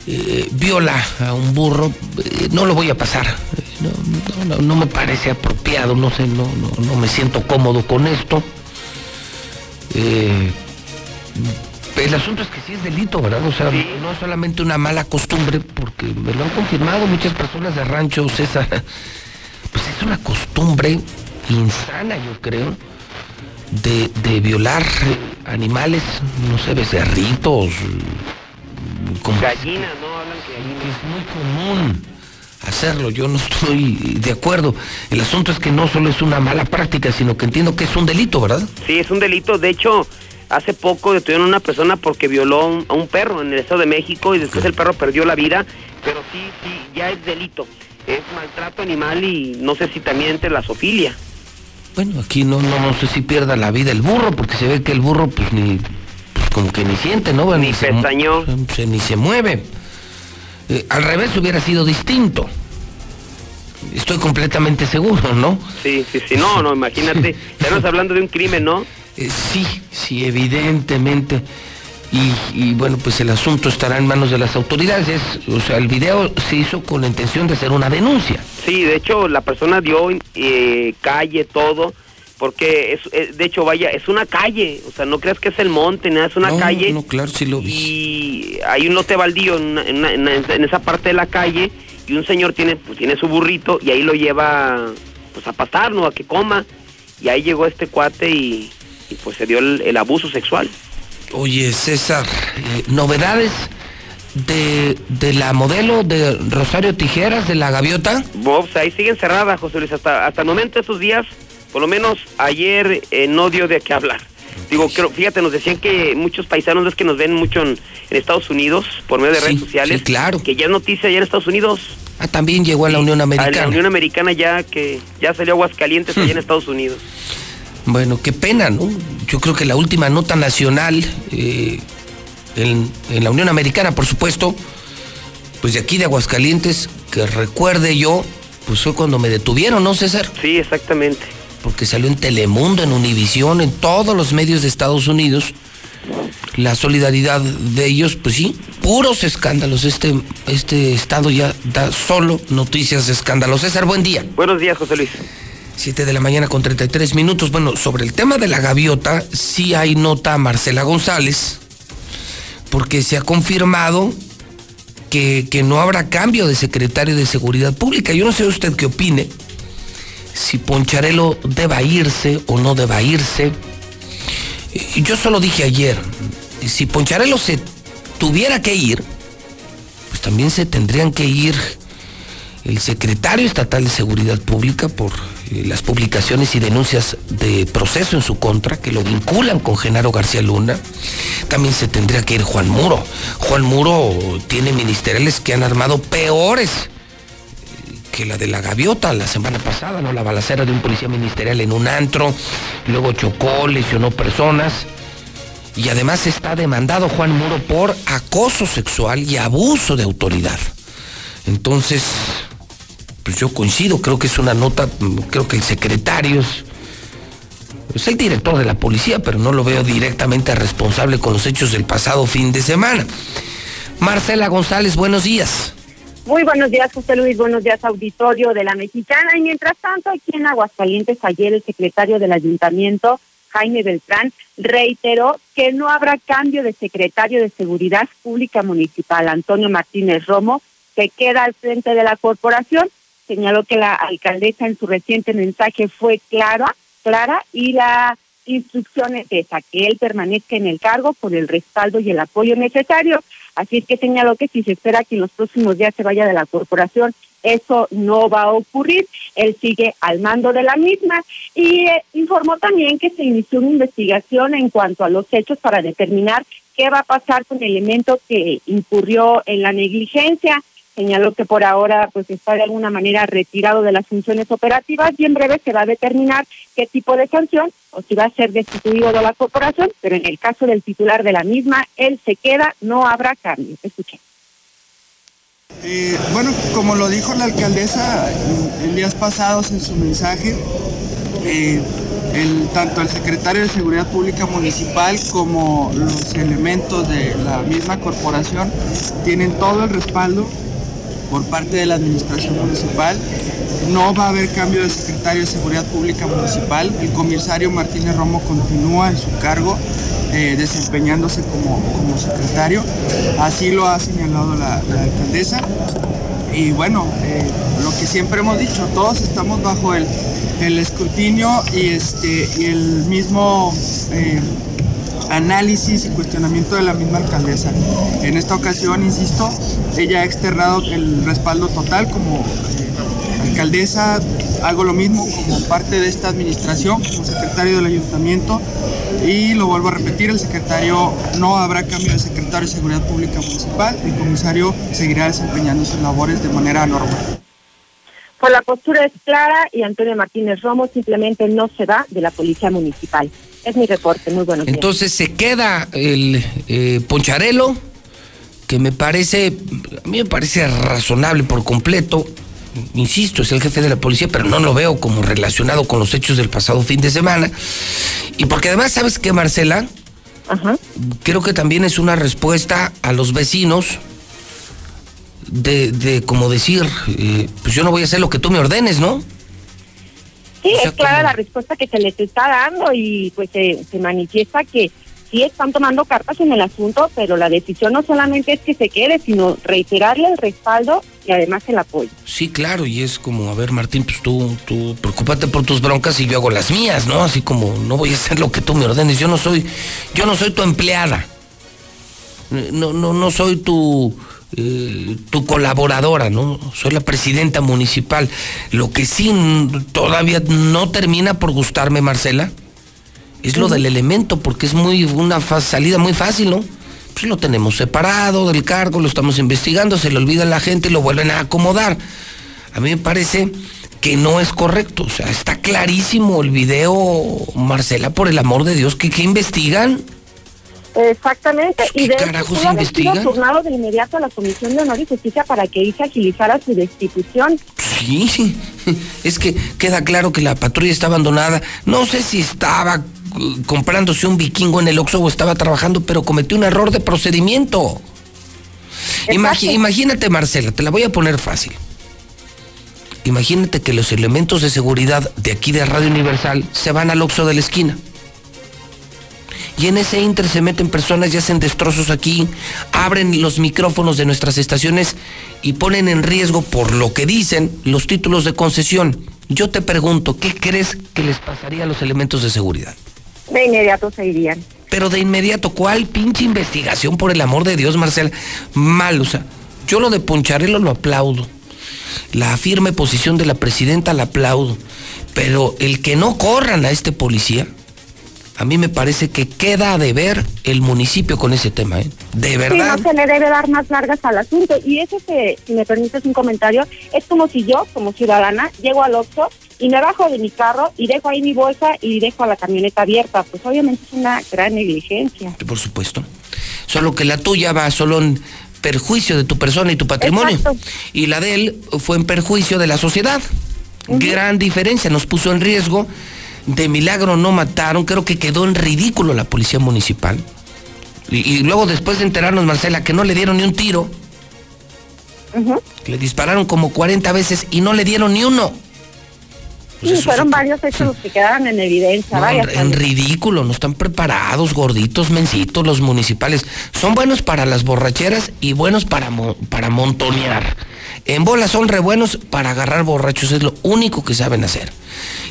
S1: eh, viola a un burro, eh, no lo voy a pasar. No, no, no, no, me parece apropiado, no sé, no, no, no me siento cómodo con esto. Eh, el asunto es que sí es delito, ¿verdad? O sea, no es solamente una mala costumbre, porque me lo han confirmado muchas personas de rancho, César. Pues es una costumbre insana, yo creo, de, de violar animales, no sé, becerritos.
S12: Como gallinas, ¿no? Hablan que gallinas.
S1: Es muy común hacerlo, yo no estoy de acuerdo. El asunto es que no solo es una mala práctica, sino que entiendo que es un delito, ¿verdad?
S12: Sí, es un delito. De hecho, hace poco detuvieron a una persona porque violó a un perro en el Estado de México y después el perro perdió la vida, pero sí, sí, ya es delito. Es maltrato animal y no sé si también entre la sofilia.
S1: Bueno, aquí no, no, no sé si pierda la vida el burro, porque se ve que el burro pues ni, como que ni siente, ¿no?
S12: Ni, pestañó.
S1: Se, ni se mueve. Eh, al revés hubiera sido distinto. Estoy completamente seguro, ¿no?
S12: Sí, sí, sí. No, no, imagínate. Estamos hablando de un crimen, ¿no?
S1: Eh, sí, sí, evidentemente. Y, bueno, pues el asunto estará en manos de las autoridades. o sea, el video se hizo con la intención de hacer una denuncia.
S12: Sí, de hecho la persona dio eh, calle, todo, porque es, eh, de hecho, vaya, es una calle, o sea, no creas que es el monte, nada, es una calle.
S1: No, claro, sí lo vi.
S12: Y hay un lote baldío en, en, esa parte de la calle y un señor tiene, pues, tiene su burrito y ahí lo lleva pues a pasar, ¿no? A que coma. Y ahí llegó este cuate y, pues se dio el abuso sexual.
S1: Oye, César, eh, novedades de, de, la modelo de Rosario Tijeras, de la gaviota.
S12: Bob, ahí siguen cerradas, José Luis, hasta, hasta el momento, estos días, por lo menos ayer eh, no dio de qué hablar. Digo, creo, fíjate, nos decían que muchos paisanos es que nos ven mucho en, Estados Unidos por medio de redes sociales.
S1: Sí, claro.
S12: Que ya es noticia allá en Estados Unidos.
S1: Ah, también llegó a la Unión Americana. A
S12: la Unión Americana ya que ya salió Aguascalientes allá en Estados Unidos.
S1: Bueno, qué pena, ¿no? Yo creo que la última nota nacional eh, en, la Unión Americana, por supuesto, pues de aquí de Aguascalientes, que recuerde yo, pues fue cuando me detuvieron, ¿no, César?
S12: Sí, exactamente.
S1: Porque salió en Telemundo, en Univisión, en todos los medios de Estados Unidos. La solidaridad de ellos, pues sí, puros escándalos. Este, este estado ya da solo noticias de escándalos. César, buen día.
S12: Buenos días, José Luis.
S1: 7 de la mañana con 33 minutos. Bueno, sobre el tema de la gaviota, sí hay nota a Marcela González, porque se ha confirmado que, que, no habrá cambio de secretario de Seguridad Pública. Yo no sé usted qué opine, si Poncharelo deba irse o no deba irse. Yo solo dije ayer, si Poncharelo se tuviera que ir, pues también se tendrían que ir el secretario estatal de Seguridad Pública por eh, las publicaciones y denuncias de proceso en su contra que lo vinculan con Genaro García Luna. También se tendría que ir Juan Muro. Juan Muro tiene ministeriales que han armado peores que la de la gaviota la semana pasada, ¿no? La balacera de un policía ministerial en un antro, luego chocó, lesionó personas. Y además está demandado Juan Muro por acoso sexual y abuso de autoridad. Entonces, pues yo coincido, creo que es una nota, creo que el secretario es, el director de la policía, pero no lo veo directamente responsable con los hechos del pasado fin de semana. Marcela González, buenos días.
S13: Muy buenos días, José Luis. Buenos días, auditorio de la Mexicana. Y mientras tanto, aquí en Aguascalientes, ayer el secretario del ayuntamiento, Jaime Beltrán, reiteró que no habrá cambio de secretario de Seguridad Pública Municipal, Antonio Martínez Romo, que queda al frente de la corporación señaló que la alcaldesa en su reciente mensaje fue clara, clara y la instrucción es esa, que él permanezca en el cargo por el respaldo y el apoyo necesario. Así es que señaló que si se espera que en los próximos días se vaya de la corporación, eso no va a ocurrir. Él sigue al mando de la misma y eh, informó también que se inició una investigación en cuanto a los hechos para determinar qué va a pasar con el elemento que incurrió en la negligencia señaló que por ahora pues está de alguna manera retirado de las funciones operativas y en breve se va a determinar qué tipo de sanción o si va a ser destituido de la corporación, pero en el caso del titular de la misma, él se queda, no habrá cambio. Escuchen.
S14: Eh, bueno, como lo dijo la alcaldesa en, días pasados en su mensaje, eh, el, tanto el secretario de Seguridad Pública Municipal como los elementos de la misma corporación tienen todo el respaldo por parte de la administración municipal no va a haber cambio de secretario de Seguridad Pública Municipal. El comisario Martínez Romo continúa en su cargo, eh, desempeñándose como, como, secretario. Así lo ha señalado la, alcaldesa. Y bueno, eh, lo que siempre hemos dicho, todos estamos bajo el, el escrutinio y, este, y el mismo eh, análisis y cuestionamiento de la misma alcaldesa. En esta ocasión, insisto, ella ha externado el respaldo total como alcaldesa, hago lo mismo como parte de esta administración, como secretario del ayuntamiento y lo vuelvo a repetir, el secretario no habrá cambio de secretario de Seguridad Pública Municipal, el comisario seguirá desempeñando sus labores de manera normal.
S13: Pues la postura es clara y Antonio Martínez Romo simplemente no se va de la policía municipal. Es mi reporte, muy bueno.
S1: Entonces se queda el eh, Poncharelo, que me parece, a mí me parece razonable por completo. Insisto, es el jefe de la policía, pero no lo veo como relacionado con los hechos del pasado fin de semana. Y porque además, ¿sabes qué, Marcela? Ajá. Creo que también es una respuesta a los vecinos de, de como decir, eh, pues yo no voy a hacer lo que tú me ordenes, ¿no?
S13: Sí, es clara la respuesta que se les está dando y pues se, se manifiesta que sí están tomando cartas en el asunto, pero la decisión no solamente es que se quede, sino reiterarle el respaldo y además el apoyo.
S1: Sí, claro, y es como, a ver, Martín, pues tú, tú preocúpate por tus broncas y yo hago las mías, ¿no? Así como no voy a hacer lo que tú me ordenes, yo no soy, yo no soy tu empleada. No, no, no soy tu eh, tu colaboradora, ¿no? Soy la presidenta municipal. Lo que sí todavía no termina por gustarme, Marcela, es lo del elemento, porque es muy una salida muy fácil, ¿no? Pues lo tenemos separado del cargo, lo estamos investigando, se le olvida a la gente y lo vuelven a acomodar. A mí me parece que no es correcto. O sea, está clarísimo el video, Marcela, por el amor de Dios, que, que investigan.
S13: Exactamente.
S1: y de hecho, sido
S13: turnado de inmediato a la Comisión de Honor y Justicia para que se agilizara su destitución.
S1: Sí, es que queda claro que la patrulla está abandonada. No sé si estaba uh, comprándose un vikingo en el Oxxo o estaba trabajando, pero cometió un error de procedimiento. imagínate, Marcela, te la voy a poner fácil. Imagínate que los elementos de seguridad de aquí de Radio Universal se van al Oxxo de la esquina y en ese inter se meten personas y hacen destrozos aquí, abren los micrófonos de nuestras estaciones y ponen en riesgo, por lo que dicen, los títulos de concesión. Yo te pregunto, ¿qué crees que les pasaría a los elementos de seguridad?
S13: De inmediato se irían.
S1: Pero de inmediato, ¿cuál pinche investigación, por el amor de Dios, Marcel? Mal, o sea, yo lo de Poncharelo lo aplaudo. La firme posición de la presidenta la aplaudo. Pero el que no corran a este policía, a mí me parece que queda de ver el municipio con ese tema, ¿eh? De verdad.
S13: Sí, no se le debe dar más largas al asunto. Y eso, que, si me permites un comentario, es como si yo, como ciudadana, llego al Oxxo y me bajo de mi carro y dejo ahí mi bolsa y dejo a la camioneta abierta. Pues obviamente es una gran negligencia.
S1: Por supuesto. Solo que la tuya va solo en perjuicio de tu persona y tu patrimonio. Y la de él fue en perjuicio de la sociedad. Gran diferencia, nos puso en riesgo de milagro no mataron, creo que quedó en ridículo la policía municipal. Y, luego después de enterarnos, Marcela, que no le dieron ni un tiro, le dispararon como 40 veces y no le dieron ni uno.
S13: Pues sí, fueron varios hechos los que quedaron en evidencia.
S1: en ridículo, no están preparados, gorditos, mencitos, los municipales. Son buenos para las borracheras y buenos para, para montonear. En bola son re buenos para agarrar borrachos, es lo único que saben hacer.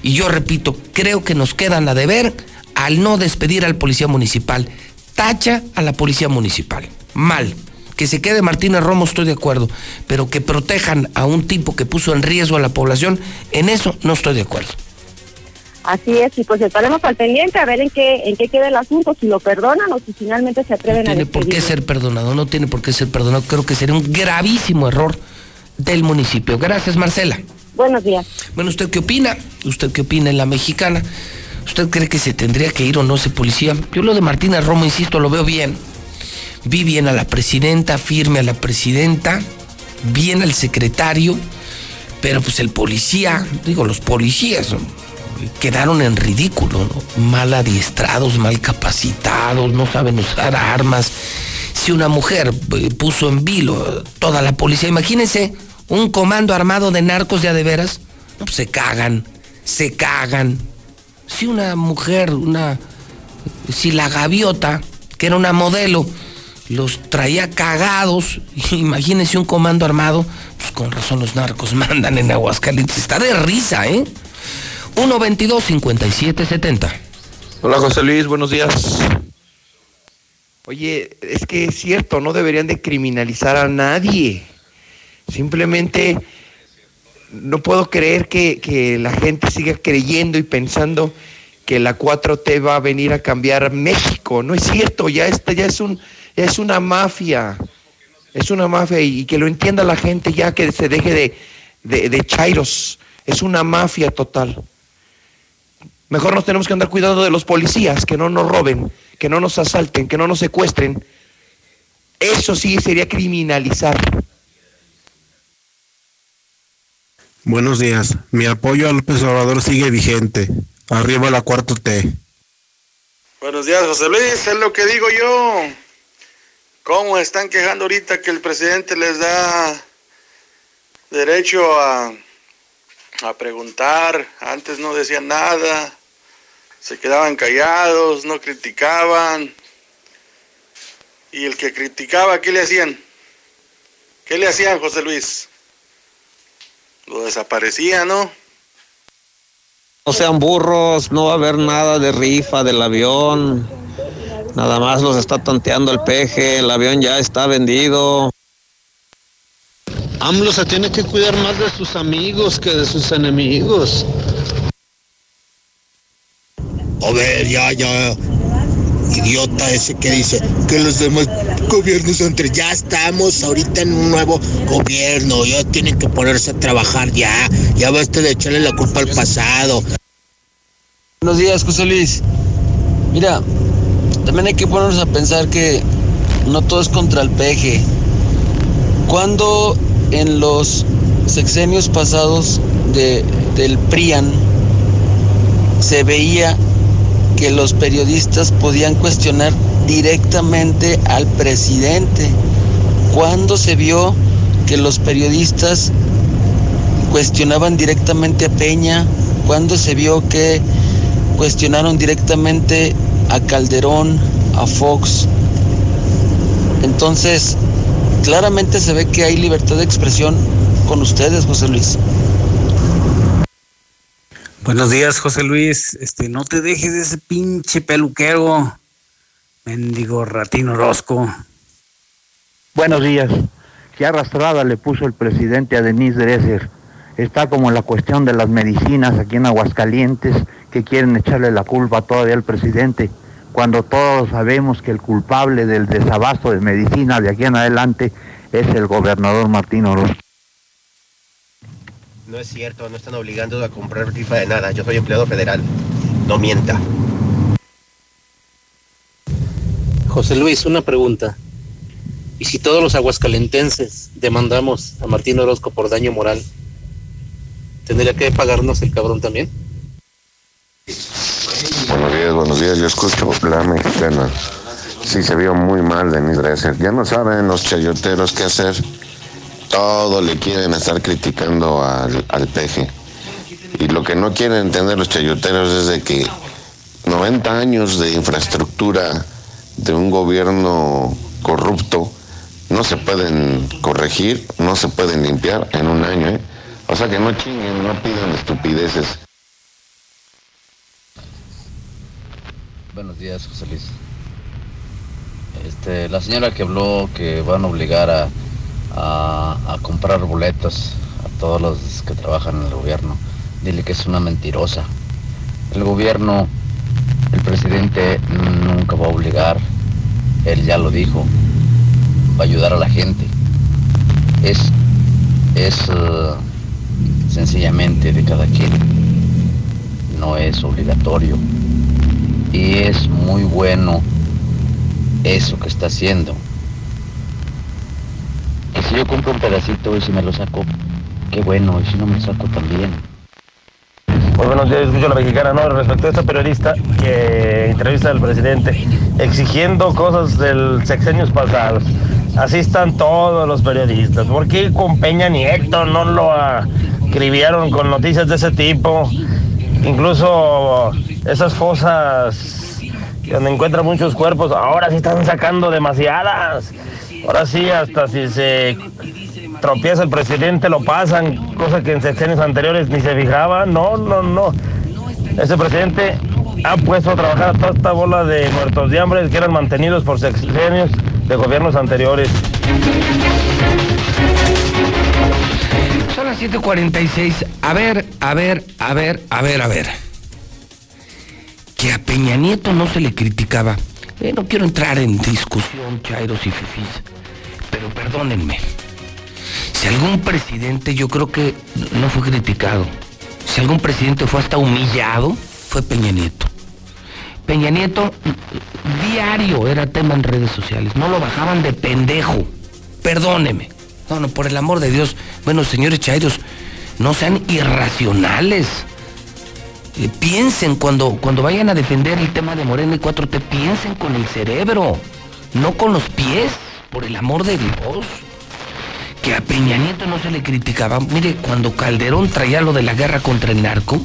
S1: Y yo repito, creo que nos quedan a deber al no despedir al policía municipal. Tacha a la policía municipal. Mal. Que se quede Martínez Romo, estoy de acuerdo. Pero que protejan a un tipo que puso en riesgo a la población, en eso no estoy de acuerdo.
S13: Así es, y pues estaremos al pendiente a ver en qué, en qué queda el asunto, si lo perdonan o si finalmente se atreven
S1: a... No tiene por qué ser perdonado, no tiene por qué ser perdonado. Creo que sería un gravísimo error del municipio. Gracias, Marcela.
S13: Buenos días.
S1: Bueno, ¿usted qué opina? ¿Usted qué opina en la mexicana? ¿Usted cree que se tendría que ir o no ese policía? Yo lo de Martina Romo, insisto, lo veo bien. Vi bien a la presidenta, firme a la presidenta, bien al secretario, pero pues el policía, digo, los policías quedaron en ridículo, ¿no? mal adiestrados, mal capacitados, no saben usar armas. Si una mujer eh, puso en vilo toda la policía, imagínense un comando armado de narcos ya de veras, se cagan, se cagan. Si una mujer, una. Si la gaviota, que era una modelo, los traía cagados, imagínense un comando armado, pues con razón los narcos mandan en Aguascalientes. Está de risa, ¿eh? 122-5770.
S15: Hola José Luis, buenos días. Oye, es que es cierto, no deberían de criminalizar a nadie. Simplemente no puedo creer que, la gente siga creyendo y pensando que la 4T va a venir a cambiar México. No es cierto, ya, está, ya, es, un, es una mafia. Es una mafia y, que lo entienda la gente ya que se deje de, de, de chairos. Es una mafia total. Mejor nos tenemos que andar cuidando de los policías, que no nos roben, que no nos asalten, que no nos secuestren. Eso sí sería criminalizar.
S16: Buenos días. Mi apoyo a López Obrador sigue vigente. Arriba la cuarto T.
S17: Buenos días, José Luis. Es lo que digo yo. ¿Cómo están quejando ahorita que el presidente les da derecho a, a preguntar? Antes no decían nada. Se quedaban callados, no criticaban. Y el que criticaba, ¿qué le hacían? ¿Qué le hacían, José Luis? lo desaparecía, ¿no?
S18: No sean burros, no va a haber nada de rifa del avión. Nada más los está tanteando el peje, el avión ya está vendido.
S19: AMLO se tiene que cuidar más de sus amigos que de sus enemigos.
S20: A ver, ya, ya, idiota ese que dice que los demás gobiernos son tres. Ya estamos ahorita en un nuevo gobierno, ya tienen que ponerse a trabajar ya. Ya basta de echarle la culpa al pasado.
S18: Buenos días, José Luis. Mira, también hay que ponernos a pensar que no todo es contra el peje. Cuando en los sexenios pasados de, del PRIAN se veía que los periodistas podían cuestionar directamente al presidente. ¿Cuándo se vio que los periodistas cuestionaban directamente a Peña? ¿Cuándo se vio que cuestionaron directamente a Calderón, a Fox? Entonces, claramente se ve que hay libertad de expresión con ustedes, José Luis.
S21: Buenos días, José Luis. Este, no te dejes de ese pinche peluquero. Mendigo ratino Orozco.
S22: Buenos días. Qué arrastrada le puso el presidente a Denise Dresser. Está como la cuestión de las medicinas aquí en Aguascalientes, que quieren echarle la culpa todavía al presidente, cuando todos sabemos que el culpable del desabasto de medicina de aquí en adelante es el gobernador Martín Orozco.
S23: No es cierto, no están obligando a comprar rifa de nada. Yo soy empleado federal. No mienta.
S24: José Luis, una pregunta. ¿Y si todos los aguascalentenses demandamos a Martín Orozco por daño moral, tendría que pagarnos el cabrón también?
S25: Buenos días, buenos días. Yo escucho la mexicana. Sí, se vio muy mal Denis Dresser. Ya no saben los chayoteros qué hacer todo le quieren estar criticando al, al peje. Y lo que no quieren entender los chayoteros es de que 90 años de infraestructura de un gobierno corrupto no se pueden corregir, no se pueden limpiar en un año. ¿eh? O sea que no chinguen, no pidan estupideces.
S26: Buenos días, José Luis. Este, la señora que habló que van a obligar a comprar boletos a todos los que trabajan en el gobierno. Dile que es una mentirosa. El gobierno, el presidente nunca va a obligar, él ya lo dijo, va a ayudar a la gente. Es, es uh, sencillamente de cada quien, no es obligatorio. Y es muy bueno eso que está haciendo si yo compro un pedacito y si me lo saco, qué bueno, y si no me lo saco también.
S27: Muy buenos días, escucho a la mexicana, ¿no? Respecto a esta periodista que entrevista al presidente exigiendo cosas del sexenios pasados. Así están todos los periodistas. ¿Por qué con Peña Nieto no lo, escribieron con noticias de ese tipo. Incluso esas fosas donde encuentran muchos cuerpos, ahora sí están sacando demasiadas. Ahora sí, hasta si se tropieza el presidente lo pasan, cosa que en sexenios anteriores ni se fijaba. No, no, no. Ese presidente ha puesto a trabajar a toda esta bola de muertos de hambre que eran mantenidos por sexenios de gobiernos anteriores.
S1: Son las 7:46. A ver, a ver, a ver, a ver, a ver. Que a Peña Nieto no se le criticaba. Eh, no quiero entrar en discusión, chairos y fifís, pero perdónenme. Si algún presidente, yo creo que no fue criticado. Si algún presidente fue hasta humillado, fue Peña Nieto. Peña Nieto diario era tema en redes sociales. No lo bajaban de pendejo. Perdóneme. No, no, por el amor de Dios. Bueno, señores Chairos, no sean irracionales. Eh, piensen cuando, cuando vayan a defender el tema de Morena y 4T, piensen con el cerebro, no con los pies, por el amor de Dios. Que a Peña Nieto no se le criticaba. Mire, cuando Calderón traía lo de la guerra contra el narco,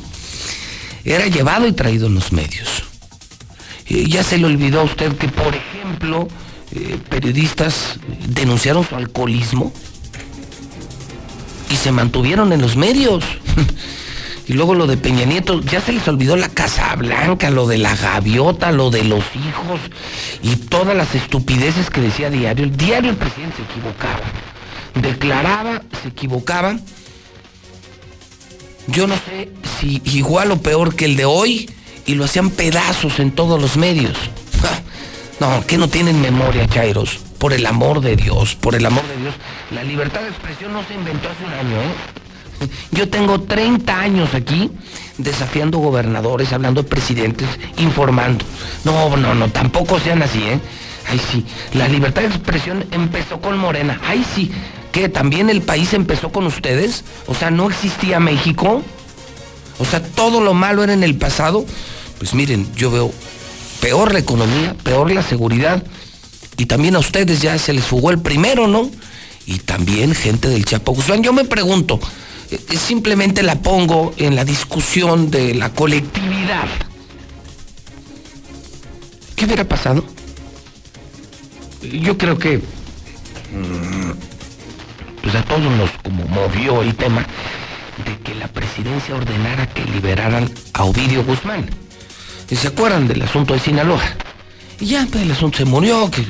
S1: era llevado y traído en los medios. Eh, ya se le olvidó a usted que, por ejemplo, eh, periodistas denunciaron su alcoholismo se mantuvieron en los medios. y luego lo de Peña Nieto, ya se les olvidó la Casa Blanca, lo de la gaviota, lo de los hijos y todas las estupideces que decía diario. El diario el presidente se equivocaba. Declaraba, se equivocaba. Yo no sé si igual o peor que el de hoy y lo hacían pedazos en todos los medios. No, que no tienen memoria, Chairos. Por el amor de Dios, por el amor de Dios. La libertad de expresión no se inventó hace un año, ¿eh? Yo tengo 30 años aquí desafiando gobernadores, hablando de presidentes, informando. No, no, no, tampoco sean así, ¿eh? Ay, sí. La libertad de expresión empezó con Morena. Ay, sí. ¿Qué? ¿También el país empezó con ustedes? O sea, ¿no existía México? O sea, todo lo malo era en el pasado. Pues miren, yo veo peor la economía, peor la seguridad. Y también a ustedes ya se les fugó el primero, ¿no? Y también gente del Chapo Guzmán. Yo me pregunto, eh, simplemente la pongo en la discusión de la colectividad. ¿Qué hubiera pasado? Yo creo que mm, pues a todos nos como movió el tema de que la presidencia ordenara que liberaran a Ovidio Guzmán. ¿Y se acuerdan del asunto de Sinaloa? Y ya, pues, el asunto se murió, que,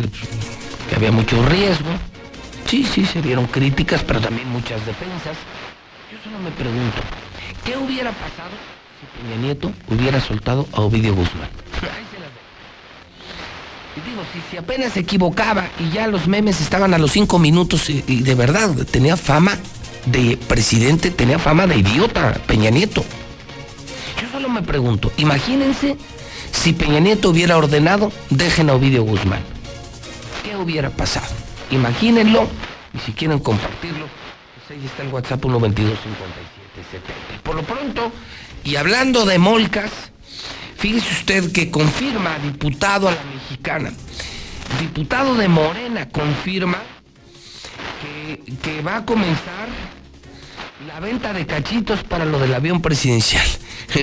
S1: había mucho riesgo. Sí, sí, se dieron críticas, pero también muchas defensas. Yo solo me pregunto, ¿qué hubiera pasado si Peña Nieto hubiera soltado a Ovidio Guzmán? Y digo, si, si apenas se equivocaba y ya los memes estaban a los cinco minutos y, y de verdad tenía fama de presidente, tenía fama de idiota, Peña Nieto. Yo solo me pregunto, imagínense si Peña Nieto hubiera ordenado, dejen a Ovidio Guzmán. ¿Qué hubiera pasado? Imagínenlo y si quieren compartirlo, pues ahí está el WhatsApp 122 5770. Por lo pronto, y hablando de molcas, fíjese usted que confirma diputado a la mexicana, diputado de Morena confirma que, que va a comenzar la venta de cachitos para lo del avión presidencial.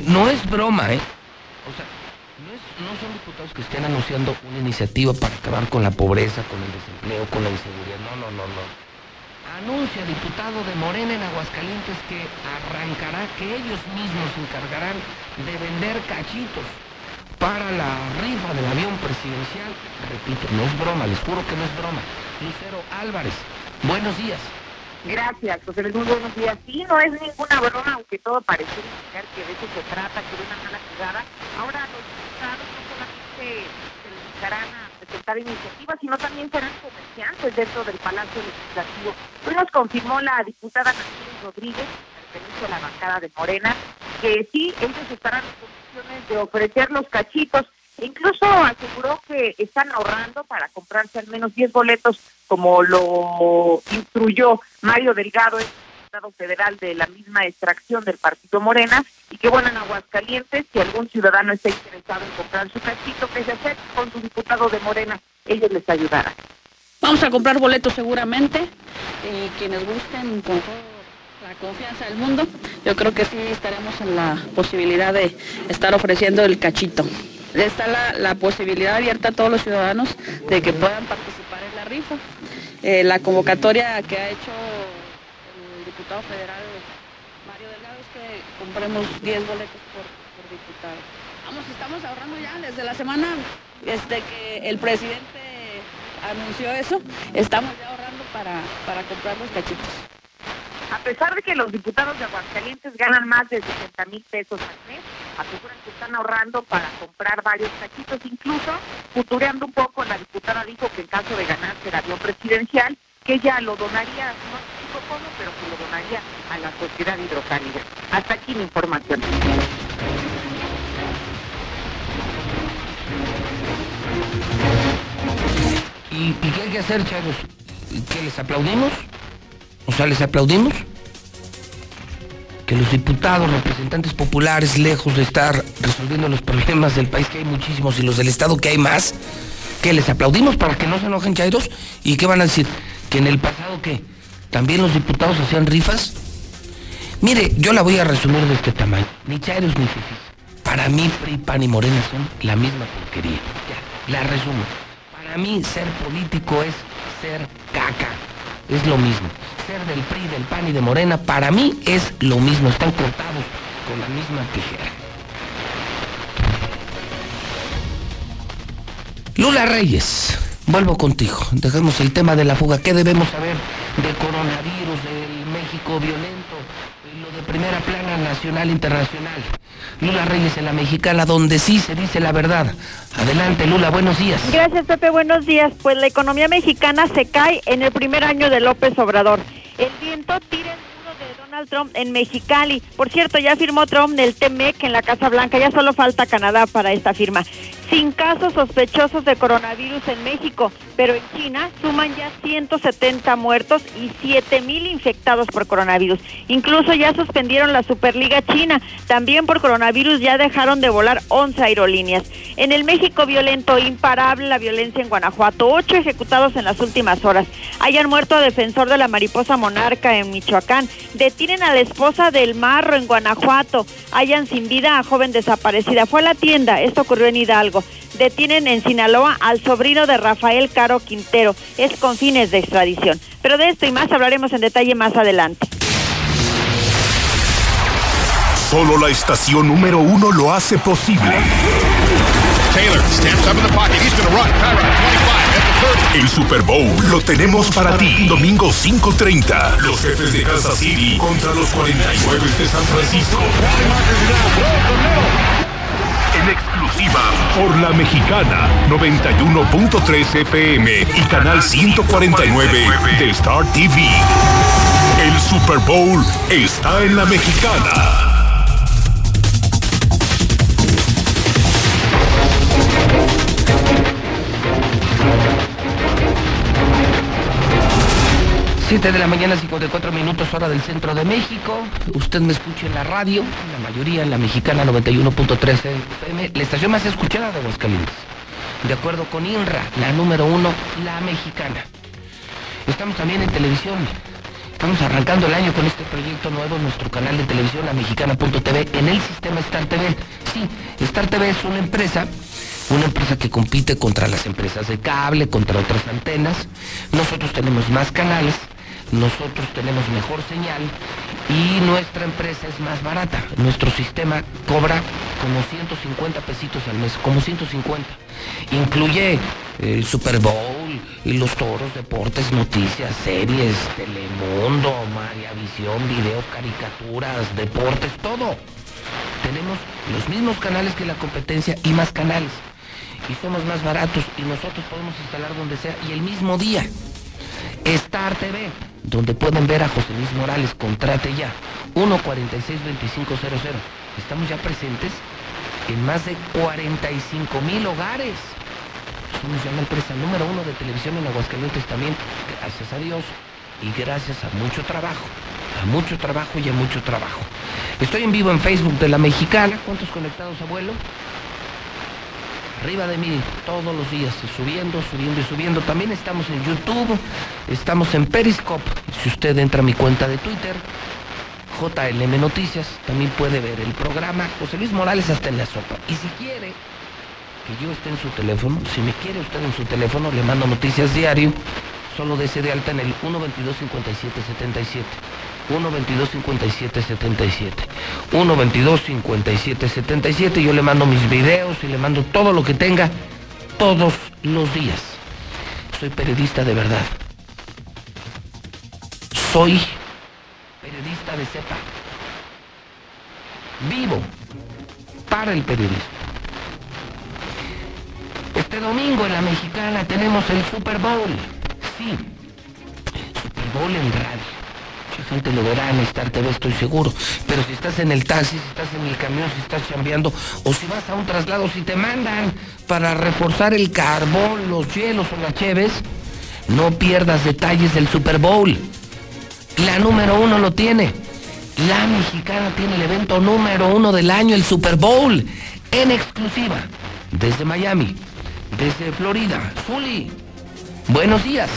S1: No es broma, ¿eh? O sea, son diputados que estén anunciando una iniciativa para acabar con la pobreza, con el desempleo, con la inseguridad. No, no, no, no. Anuncia diputado de Morena en Aguascalientes que arrancará, que ellos mismos se encargarán de vender cachitos para la rifa del avión presidencial. Repito, no es broma, les juro que no es broma. Lucero Álvarez, buenos días.
S28: Gracias, José Luis, buenos días. Sí, no es ninguna broma, aunque todo parece indicar que de eso se trata, que de una mala jugada. Ahora los diputados no solamente se dedicarán a presentar iniciativas, sino también serán comerciantes dentro del Palacio Legislativo. Hoy nos confirmó la diputada Mercedes Rodríguez, que pertenece a la bancada de Morena, que sí, ellos estarán en condiciones de ofrecer los cachitos. E Incluso aseguró que están ahorrando para comprarse al menos 10 boletos, como lo instruyó Mario Delgado, el federal de la misma extracción del partido Morena, y que bueno, en Aguascalientes, si algún ciudadano está interesado en comprar su cachito, que se acerque con su diputado de Morena, ellos les ayudarán.
S29: Vamos a comprar boletos seguramente. eh, quienes gusten, con la confianza del mundo, yo creo que sí estaremos en la posibilidad de estar ofreciendo el cachito. Está la, posibilidad abierta a todos los ciudadanos de que puedan participar en la rifa. Eh, la convocatoria que ha hecho diputado federal Mario Delgado es que compremos 10 boletos por, por diputado. Vamos, estamos ahorrando ya desde la semana desde que el presidente anunció eso, estamos ya ahorrando para, para comprar los cachitos.
S28: A pesar de que los diputados de Aguascalientes ganan más de 60 mil pesos al mes, aseguran que están ahorrando para comprar varios cachitos. Incluso, futureando un poco, la diputada dijo que en caso de ganarse el avión presidencial, que ella lo donaría, no dijo cómo, pero a la sociedad hidrocálida. Hasta aquí mi información.
S1: ¿Y, y qué hay que hacer, chavos? ¿Que les aplaudimos? O sea, ¿les aplaudimos? Que los diputados, representantes populares, lejos de estar resolviendo los problemas del país, que hay muchísimos, y los del Estado, que hay más, que les aplaudimos para que no se enojen, chairos. ¿Y qué van a decir? ¿Que en el pasado qué? ¿También los diputados hacían rifas? Mire, yo la voy a resumir de este tamaño. Ni chairos ni fifis. Para mí, PRI, PAN y Morena son la misma porquería. Ya, la resumo. Para mí, ser político es ser caca. Es lo mismo. Ser del PRI, del PAN y de Morena, para mí es lo mismo. Están cortados con la misma tijera. Lula Reyes, vuelvo contigo. Dejemos el tema de la fuga. ¿Qué debemos saber de coronavirus, del México violento, lo de primera plana nacional, internacional? Lula Reyes en la mexicana, donde sí se dice la verdad. Adelante, Lula, buenos días.
S2: Gracias, Pepe, buenos días. Pues la economía mexicana se cae en el primer año de López Obrador. El viento tira el muro de Donald Trump en Mexicali. Por cierto, ya firmó Trump del TMEC en la Casa Blanca, ya solo falta Canadá para esta firma. Sin casos sospechosos de coronavirus en México, pero en China suman ya 170 muertos y 7 mil infectados por coronavirus. Incluso ya suspendieron la Superliga China. También por coronavirus ya dejaron de volar 11 aerolíneas. En el México violento, imparable la violencia en Guanajuato. Ocho ejecutados en las últimas horas. Hayan muerto a defensor de la mariposa monarca en Michoacán. Detienen a la esposa del marro en Guanajuato. Hayan sin vida a joven desaparecida. Fue a la tienda. Esto ocurrió en Hidalgo. Detienen en Sinaloa al sobrino de Rafael Caro Quintero. Es con fines de extradición. Pero de esto y más hablaremos en detalle más adelante.
S30: Solo la estación número uno lo hace posible.
S31: Taylor stands up in the pocket. He's going to run. Tyrod at 25, at the 30.
S30: El Super Bowl lo tenemos para ti. Domingo 5.30. Los jefes de Kansas City contra los 49 de San Francisco. En exclusiva por la mexicana 91.3 FM y canal 149 de Star TV. El Super Bowl está en la mexicana.
S1: Siete de la mañana, 54 minutos, hora del centro de México. Usted me escucha en la radio, la mayoría en la mexicana 91.3 FM, la estación más escuchada de Aguascalientes. De acuerdo con INRA, la número uno, la mexicana. Estamos también en televisión. Estamos arrancando el año con este proyecto nuevo, nuestro canal de televisión, la mexicana.tv, en el sistema Star TV. Sí, Star TV es una empresa una empresa que compite contra las empresas de cable, contra otras antenas. Nosotros tenemos más canales, nosotros tenemos mejor señal y nuestra empresa es más barata. Nuestro sistema cobra como 150 pesitos al mes, como 150. Incluye el Super Bowl y los toros, deportes, noticias, series, Telemundo, Visión, videos, caricaturas, deportes, todo. Tenemos los mismos canales que la competencia y más canales. Y somos más baratos y nosotros podemos instalar donde sea y el mismo día. Star TV, donde pueden ver a José Luis Morales, contrate ya. 146-2500. Estamos ya presentes en más de 45 mil hogares. Somos ya empresa número uno de televisión en Aguascalientes también, gracias a Dios y gracias a mucho trabajo, a mucho trabajo y a mucho trabajo. Estoy en vivo en Facebook de La Mexicana. ¿Cuántos conectados, abuelo? Arriba de mí todos los días, subiendo, subiendo y subiendo. También estamos en YouTube, estamos en Periscope. Si usted entra a mi cuenta de Twitter, JLM Noticias, también puede ver el programa. José Luis Morales hasta en la sopa. Y si quiere que yo esté en su teléfono, si me quiere usted en su teléfono, le mando noticias diario, solo desde de alta en el 122 5777. 122 5777. 122 5777. Yo le mando mis videos y le mando todo lo que tenga todos los días. Soy periodista de verdad. Soy periodista de cepa. Vivo para el periodismo. Este domingo en la mexicana tenemos el Super Bowl. Sí, Super Bowl en radio. Mucha gente lo verá en Star TV, estoy seguro. Pero si estás en el taxi, si estás en el camión, si estás chambeando, o si vas a un traslado, si te mandan para reforzar el carbón, los hielos o las cheves, no pierdas detalles del Super Bowl. La número uno lo tiene. La mexicana tiene el evento número uno del año, el Super Bowl, en exclusiva, desde Miami, desde Florida. Zuli, buenos días.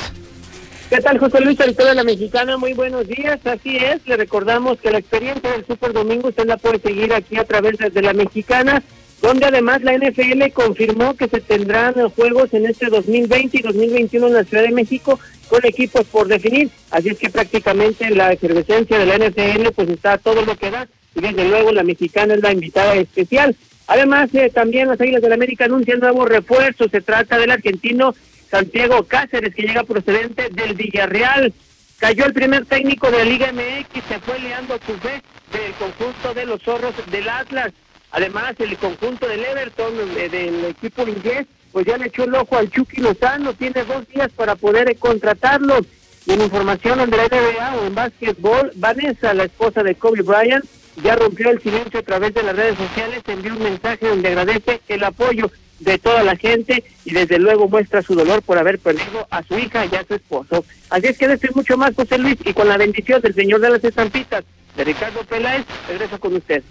S32: ¿Qué tal, José Luis, editor de la Mexicana? Muy buenos días. Así es, le recordamos que la experiencia del Super Domingo usted la puede seguir aquí a través de la Mexicana, donde además la NFL confirmó que se tendrán juegos en este 2020 y 2021 en la Ciudad de México con equipos por definir. Así es que prácticamente la efervescencia de la NFL pues está todo lo que da y desde luego la Mexicana es la invitada especial. Además, eh, también las Águilas del América anuncian nuevos refuerzos. Se trata del argentino Santiago Cáceres, que llega procedente del Villarreal. Cayó el primer técnico de la Liga MX, se fue Leandro Cufé del conjunto de los zorros del Atlas. Además, el conjunto del Everton, del equipo inglés, pues ya le echó el ojo al Chucky Lozano, tiene dos días para poder eh, contratarlo. Y en información de la NBA o en básquetbol, Vanessa, la esposa de Kobe Bryant, ya rompió el silencio a través de las redes sociales, envió un mensaje donde agradece el apoyo de toda la gente y desde luego muestra su dolor por haber perdido a su hija y a su esposo. Así es que esto mucho más, José Luis, y con la bendición del Señor de las Estampitas, de Ricardo Peláez, regreso con usted.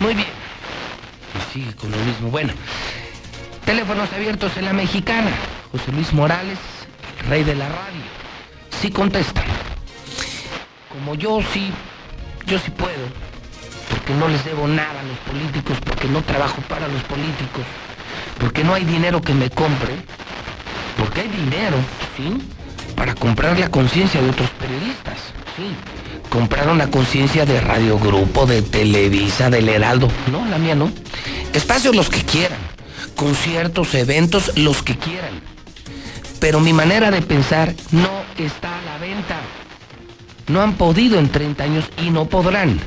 S1: Muy bien. Pues sigue con lo mismo. Bueno, teléfonos abiertos en la mexicana. José Luis Morales, rey de la radio. Sí contesta. Como yo sí, yo sí puedo. Porque no les debo nada a los políticos, porque no trabajo para los políticos, porque no hay dinero que me compre, porque hay dinero, ¿sí? Para comprar la conciencia de otros periodistas, ¿sí? Compraron la conciencia de Radio Grupo, de Televisa, del Heraldo. No, la mía no. Espacios los que quieran. Conciertos, eventos, los que quieran. Pero mi manera de pensar no está a la venta. No han podido en 30 años y no podrán.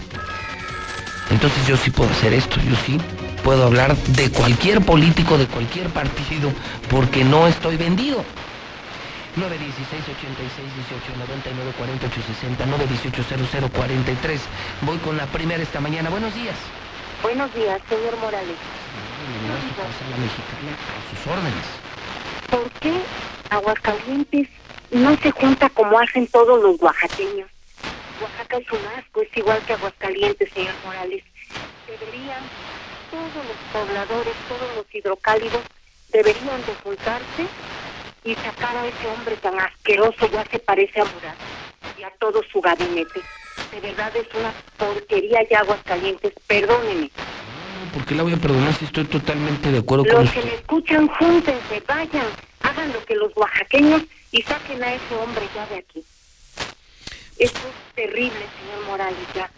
S1: Entonces yo sí puedo hacer esto, yo sí puedo hablar de cualquier político, de cualquier partido, porque no estoy vendido. 916 86 18 99 48 60 918 0043. Voy con la primera esta mañana. Buenos días.
S33: Buenos días, señor Morales.
S1: La mexicana, a sus órdenes.
S33: ¿Por qué Aguascalientes no se junta como hacen todos los oaxaqueños? Oaxaca es un asco, es igual que Aguascalientes, señor Morales. Deberían, todos los pobladores, todos los hidrocálidos, deberían de juntarse y sacar a ese hombre tan asqueroso, ya se parece a Murat, y a todo su gabinete. De verdad es una porquería ya Aguascalientes, perdóneme.
S1: ¿Por qué la voy a perdonar si estoy totalmente de acuerdo con
S33: Los que
S1: usted?
S33: me escuchan, júntense, vayan, hagan lo que los oaxaqueños y saquen a ese hombre ya de aquí. Esto es terrible, señor Morales, ya.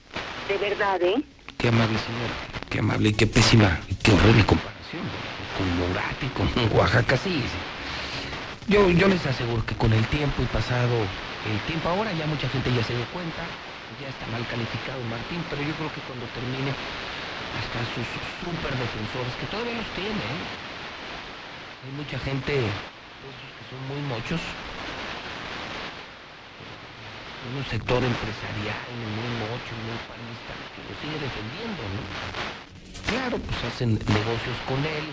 S33: De verdad, ¿eh?
S1: Qué amable señora, qué amable y qué pésima, y qué horrible comparación con Morat y con Oaxaca, sí. Yo, yo les aseguro que con el tiempo y pasado el tiempo, ahora ya mucha gente ya se dio cuenta, ya está mal calificado Martín, pero yo creo que cuando termine hasta sus super defensores, que todavía los tiene, ¿eh? hay mucha gente que son muy mochos, en un sector empresarial muy mocho, muy que lo sigue defendiendo, ¿no? Claro, pues hacen negocios con él,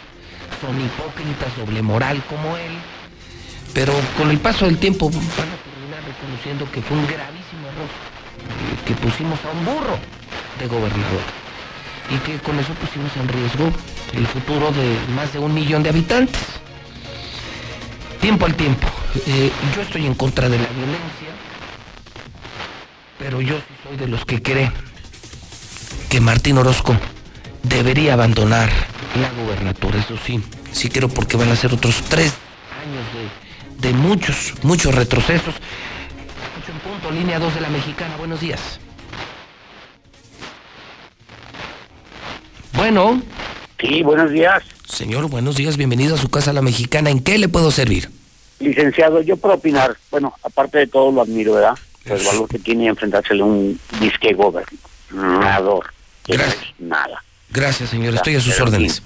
S1: son hipócritas, doble moral como él, pero con el paso del tiempo van a terminar reconociendo que fue un gravísimo error, eh, que pusimos a un burro de gobernador y que con eso pusimos en riesgo el futuro de más de un millón de habitantes. Tiempo al tiempo. Eh, yo estoy en contra de la violencia, Pero yo soy de los que cree que Martín Orozco debería abandonar la gubernatura. Eso sí, sí creo porque van a ser otros tres años de, de muchos, muchos retrocesos. 8 en punto, línea 2 de la mexicana. Buenos días. Bueno.
S34: Sí, buenos días.
S1: Señor, buenos días, bienvenido a su casa la mexicana. ¿En qué le puedo servir?
S34: Licenciado, yo puedo opinar, bueno, aparte de todo lo admiro, ¿verdad? El valor que tiene enfrentársele a un disque gobernador. Es nada.
S1: Gracias, señor, estoy a sus
S34: Pero
S1: órdenes.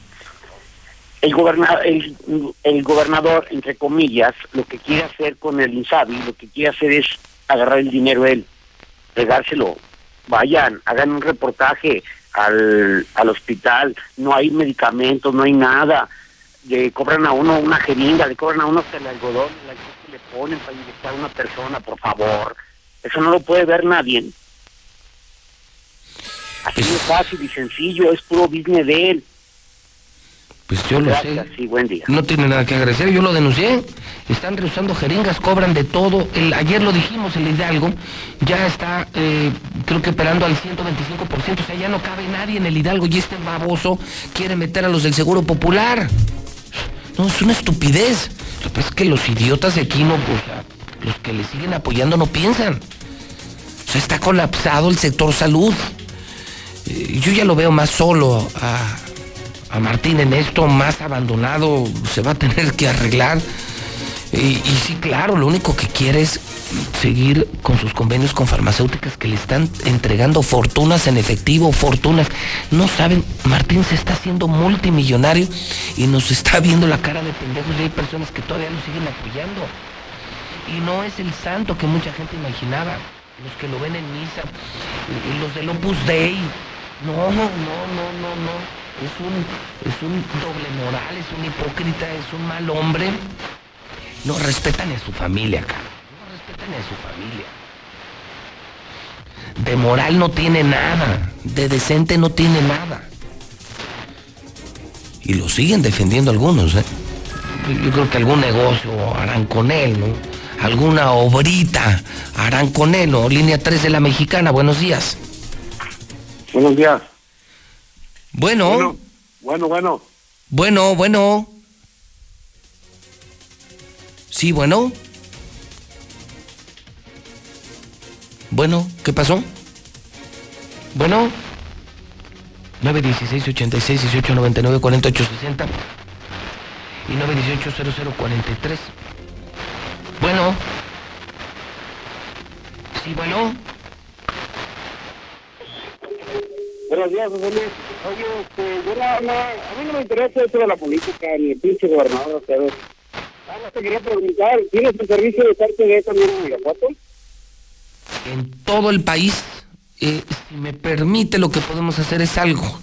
S34: El, goberna- el, el gobernador, entre comillas, lo que quiere hacer con el INSABI, lo que quiere hacer es agarrar el dinero él, pegárselo. Vayan, hagan un reportaje al, al hospital, no hay medicamentos, no hay nada. Le cobran a uno una jeringa, le cobran a uno hasta el algodón, el algodón que le ponen para inyectar a una persona, por favor. Eso no lo puede ver nadie. Así de fácil y sencillo, es puro business de él.
S1: Pues yo lo sé.
S34: Sí, buen día.
S1: No tiene nada que agradecer, yo lo denuncié. Están reusando jeringas, cobran de todo. El, ayer lo dijimos, el Hidalgo ya está, eh, creo que operando al 125%. O sea, ya no cabe nadie en el Hidalgo y este baboso quiere meter a los del Seguro Popular. No, es una estupidez. Lo que pasa es que los idiotas de aquí no, o sea, los que le siguen apoyando no piensan. O sea, está colapsado el sector salud. Yo ya lo veo más solo a, a Martín en esto, más abandonado, se va a tener que arreglar. Y, y sí, claro, lo único que quiere es seguir con sus convenios con farmacéuticas que le están entregando fortunas en efectivo, fortunas. No saben, Martín se está haciendo multimillonario y nos está viendo la cara de pendejos y hay personas que todavía lo siguen apoyando. Y no es el santo que mucha gente imaginaba, los que lo ven en misa, los del Opus Dei. No, no, no, no, no. Es un, es un doble moral, es un hipócrita, es un mal hombre. No respetan a su familia, cara. No respetan a su familia. De moral no tiene nada. De decente no tiene nada. Y lo siguen defendiendo algunos, ¿eh? Yo- Yo creo que algún negocio harán con él, ¿no? Alguna obrita harán con él, ¿no? Línea 3 de la mexicana, buenos días.
S35: Buenos días.
S1: Bueno,
S35: Bueno, bueno.
S1: bueno, bueno. Sí, bueno. Bueno, ¿qué pasó? Bueno. 916 86 18 99 48 60 y 918 0043. Bueno. Sí, bueno.
S35: Buenos días, José Luis. Oye, este, yo la, la- a mí no me interesa eso de la política, ni el pinche gobernador, nada más te quería preguntar, ¿tienes el servicio de parte de también en Irapuato?
S1: en todo el país. Eh, si me permite, lo que podemos hacer es algo.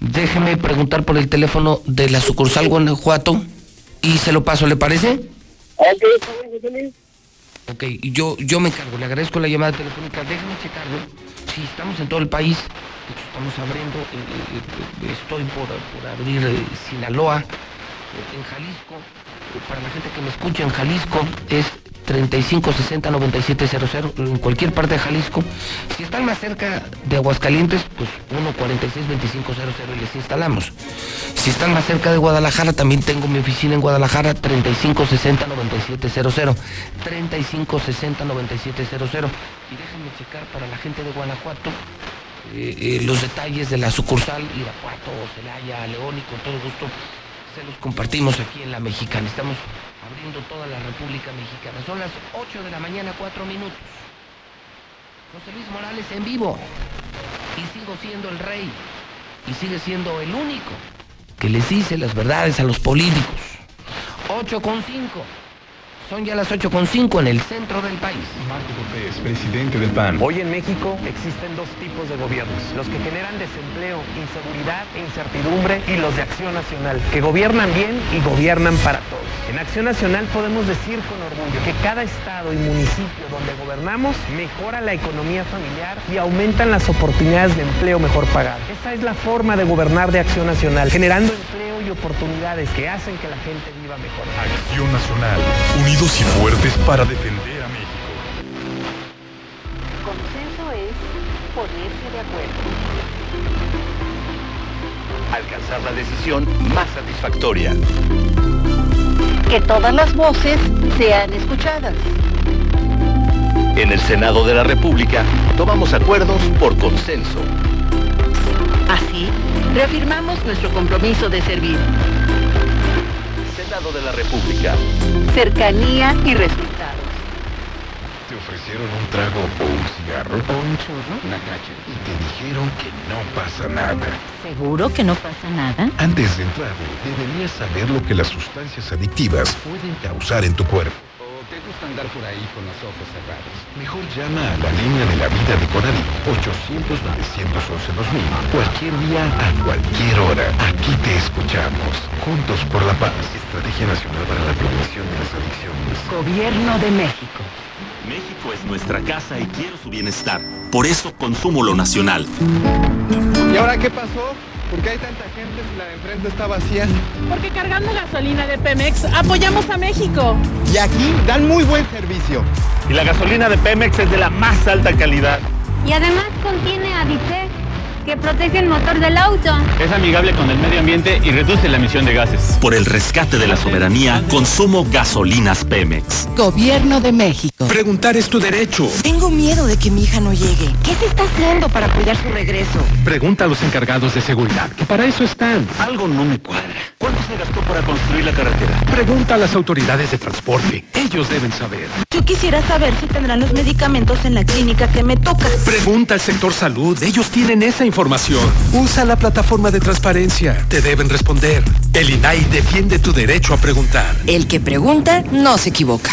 S1: Déjeme preguntar por el teléfono de la sucursal Guanajuato y se lo paso, ¿le parece?
S35: Ok, está bien, José Luis.
S1: Ok, yo, yo me encargo, le agradezco la llamada telefónica, déjeme checarlo. Sí, estamos en todo el país, de hecho estamos abriendo, eh, eh, eh, estoy por, por abrir Sinaloa, en Jalisco, para la gente que me escucha en Jalisco es 3560-9700, en cualquier parte de Jalisco. Si están más cerca de Aguascalientes, pues 146-2500 y les instalamos. Si están más cerca de Guadalajara, también tengo mi oficina en Guadalajara, 3560-9700. 3560-9700. Y déjenme checar para la gente de Guanajuato eh, eh, los detalles de la sucursal Irapuato, Celaya, León y con todo gusto se los compartimos aquí en la Mexicana. Estamos abriendo toda la República Mexicana. Son las 8 de la mañana, 4 minutos. José Luis Morales en vivo. Y sigo siendo el rey. Y sigue siendo el único que les dice las verdades a los políticos. 8 con 5. Son ya las 8 con 5 en el centro del país.
S36: Marco Cortés, presidente del PAN.
S37: Hoy en México existen dos tipos de gobiernos, los que generan desempleo, inseguridad e incertidumbre y los de Acción Nacional, que gobiernan bien y gobiernan para todos. En Acción Nacional podemos decir con orgullo que cada estado y municipio donde gobernamos mejora la economía familiar y aumentan las oportunidades de empleo mejor pagado. Esa es la forma de gobernar de Acción Nacional, generando empleo y oportunidades que hacen que la gente viva mejor.
S38: Acción Nacional, unidos y fuertes para defender a México.
S39: consenso es ponerse de acuerdo.
S40: Alcanzar la decisión más satisfactoria.
S39: Que todas las voces sean escuchadas.
S40: En el Senado de la República tomamos acuerdos por consenso.
S39: Así, reafirmamos nuestro compromiso de servir.
S40: Senado de la República.
S39: Cercanía y resultados.
S41: ¿Te ofrecieron un trago o un cigarro?
S39: ¿O un churro?
S41: Una cacha. Y te dijeron que no pasa nada.
S39: ¿Seguro que no pasa nada?
S41: Antes de entrar, deberías saber lo que las sustancias adictivas pueden causar en tu cuerpo.
S42: ¿O te gusta andar por ahí con los ojos cerrados?
S41: Mejor llama a la línea de la vida de Conalí, 800-911-2000. Cualquier día, a cualquier hora. Aquí te escuchamos. Juntos por la paz. Estrategia Nacional para la Prevención de las Adicciones.
S39: Gobierno de México.
S43: México es nuestra casa y quiero su bienestar. Por eso consumo lo nacional.
S44: ¿Y ahora qué pasó? ¿Por qué hay tanta gente si la de enfrente está vacía?
S3: Porque cargando gasolina de Pemex apoyamos a México.
S44: Y aquí dan muy buen servicio.
S45: Y la gasolina de Pemex es de la más alta calidad.
S46: Y además contiene Aditec, que protege el motor del auto.
S45: Es amigable con el medio ambiente y reduce la emisión de gases.
S43: Por el rescate de la soberanía, consumo gasolinas Pemex.
S39: Gobierno de México.
S41: Preguntar es tu derecho.
S3: Tengo miedo de que mi hija no llegue. ¿Qué se está haciendo para cuidar su regreso?
S41: Pregunta a los encargados de seguridad, que para eso están.
S43: Algo no me cuadra. ¿Cuánto se gastó para construir la carretera?
S41: Pregunta a las autoridades de transporte. Ellos deben saber.
S3: Yo quisiera saber si tendrán los medicamentos en la clínica que me toca.
S41: Pregunta al sector salud. Ellos tienen esa información. Usa la plataforma de transparencia. Te deben responder. El INAI defiende tu derecho a preguntar.
S3: El que pregunta no se equivoca.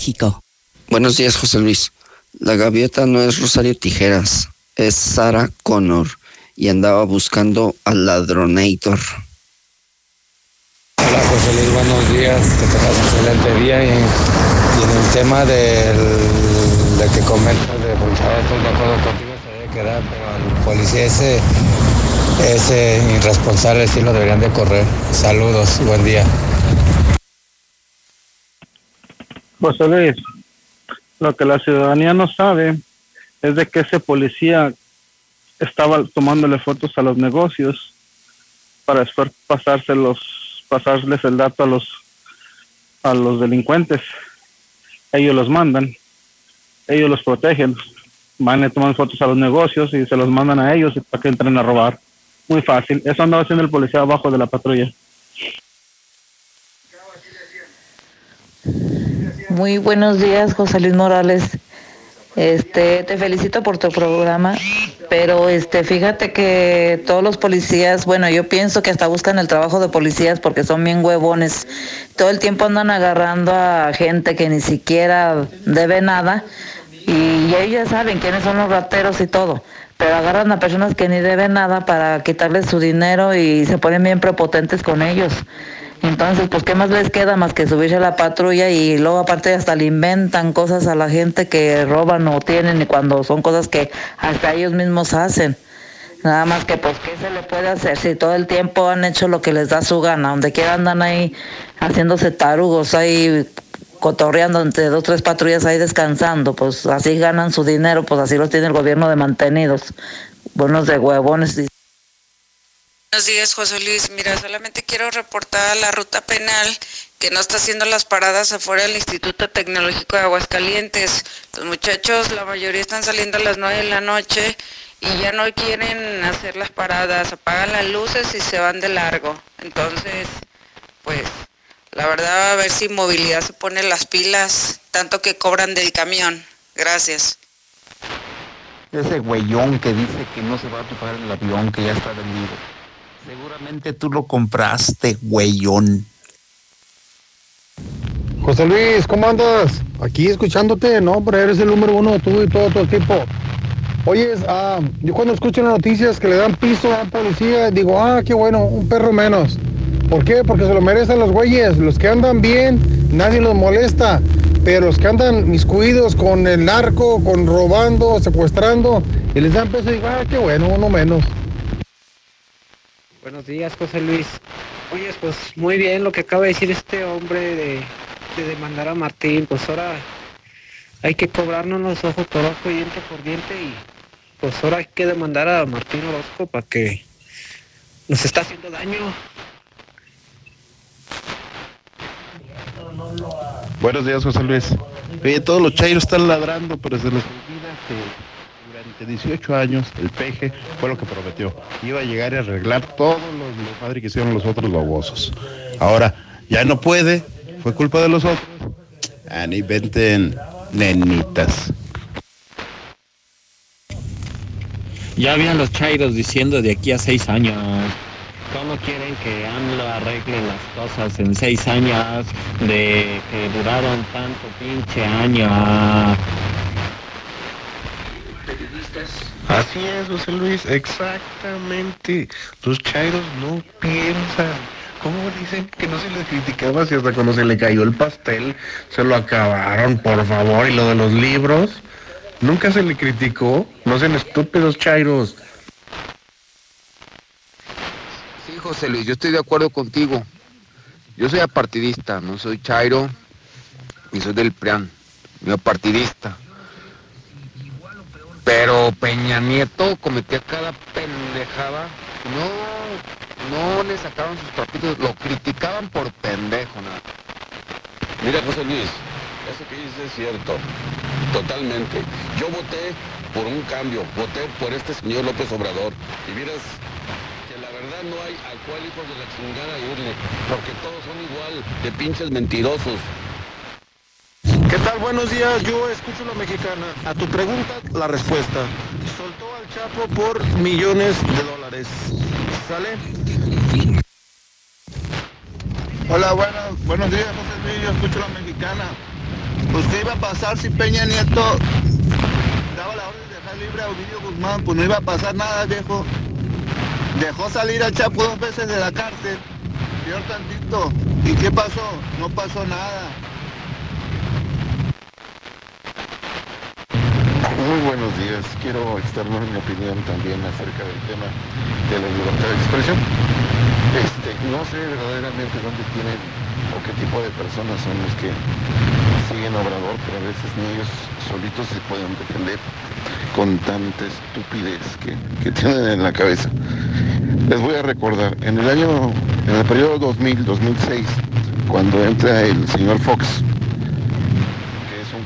S47: Buenos días, José Luis. La gaviota no es Rosario Tijeras, es Sarah Connor y andaba buscando al ladronator.
S48: Hola, José Luis, buenos días. Que tengas un excelente día. Y, y en el tema del, de que comentas de policía, estoy de acuerdo contigo, se debe quedar, pero al policía ese, ese irresponsable sí lo deberían de correr. Saludos, buen día.
S49: José Luis, lo que la ciudadanía no sabe es de que ese policía estaba tomándole fotos a los negocios para después pasárselos, pasarles el dato a los a los delincuentes. Ellos los mandan, ellos los protegen, van y toman fotos a los negocios y se los mandan a ellos para que entren a robar. Muy fácil. Eso andaba haciendo el policía abajo de la patrulla.
S50: Muy buenos días, José Luis Morales. Este, te felicito por tu programa, pero este, fíjate que todos los policías, bueno, yo pienso que hasta buscan el trabajo de policías porque son bien huevones. Todo el tiempo andan agarrando a gente que ni siquiera debe nada y ellos ya saben quiénes son los rateros y todo, pero agarran a personas que ni deben nada para quitarles su dinero y se ponen bien prepotentes con ellos. Entonces, pues, ¿qué más les queda más que subirse a la patrulla y luego aparte hasta le inventan cosas a la gente que roban o tienen y cuando son cosas que hasta ellos mismos hacen? Nada más que, pues, ¿qué se le puede hacer si todo el tiempo han hecho lo que les da su gana? Donde quiera andan ahí haciéndose tarugos, ahí cotorreando entre dos, tres patrullas ahí descansando, pues así ganan su dinero, pues así los tiene el gobierno de mantenidos. Buenos de huevones.
S51: Buenos días, José Luis. Mira, solamente quiero reportar a la ruta penal que no está haciendo las paradas afuera del Instituto Tecnológico de Aguascalientes. Los muchachos, la mayoría están saliendo a las 9 de la noche y ya no quieren hacer las paradas, apagan las luces y se van de largo. Entonces, pues, la verdad, a ver si movilidad se pone las pilas, tanto que cobran del camión. Gracias.
S16: Ese güeyón que dice que no se va a topar el avión, que ya está vendido. Seguramente tú lo compraste, güeyón. José Luis, ¿cómo andas? Aquí escuchándote, no, pero eres el número uno, tú y todo tu equipo. Oye, ah, yo cuando escucho las noticias que le dan piso a la policía, digo, ah, qué bueno, un perro menos. ¿Por qué? Porque se lo merecen los güeyes. Los que andan bien, nadie los molesta. Pero los que andan miscuidos con el narco, con robando, secuestrando, y les dan peso, digo, ah, qué bueno, uno menos.
S52: Buenos días, José Luis. Oye, pues muy bien lo que acaba de decir este hombre de, de demandar a Martín. Pues ahora hay que cobrarnos los ojos por ojo y diente por diente y pues ahora hay que demandar a Martín Orozco para que nos está haciendo daño.
S25: Buenos días, José Luis. Oye, todos los chairos están ladrando, pero se les olvida que durante 18 años el peje fue lo que prometió. Iba a llegar y arreglar todo lo, lo padre que hicieron los otros babosos. Ahora, ya no puede, fue culpa de los otros. Ah, ni inventen nenitas.
S53: Ya habían los chairos diciendo de aquí a seis años. ¿Cómo quieren que AMLO arregle las cosas en seis años de que duraron tanto pinche año?
S25: Así es, José Luis, exactamente. Los chairos no piensan. ¿Cómo dicen que no se les criticaba si hasta cuando se le cayó el pastel se lo acabaron, por favor? Y lo de los libros, nunca se le criticó. No sean estúpidos chairos.
S54: Sí, José Luis, yo estoy de acuerdo contigo. Yo soy apartidista, no soy chairo, ni soy del PRIAN, yo apartidista. Pero Peña Nieto cometía cada pendejada. No, no le sacaban sus trapitos, lo criticaban por pendejo, nada.
S47: Mira, José Luis, eso que dices es cierto, totalmente. Yo voté por un cambio, voté por este señor López Obrador. Y miras que la verdad no hay a cuál hijo de la chingada irle, porque todos son igual, de pinches mentirosos.
S25: ¿Qué tal? Buenos días, yo escucho la mexicana. A tu pregunta, la respuesta. Soltó al Chapo por millones de dólares. ¿Sale?
S55: Hola, buenos, buenos días, José Luis, yo escucho la mexicana. Pues qué iba a pasar si Peña Nieto daba la orden de dejar libre a Ovidio Guzmán, pues no iba a pasar nada, viejo. Dejó salir al Chapo dos veces de la cárcel, peor tantito. ¿Y qué pasó? No pasó nada.
S25: Muy buenos días. Quiero externar mi opinión también acerca del tema de la libertad de expresión. Este, no sé verdaderamente dónde tienen o qué tipo de personas son los que siguen Obrador, pero a veces ni ellos solitos se pueden defender con tanta estupidez que, que tienen en la cabeza. Les voy a recordar, en el año, en el periodo 2000-2006, cuando entra el señor Fox,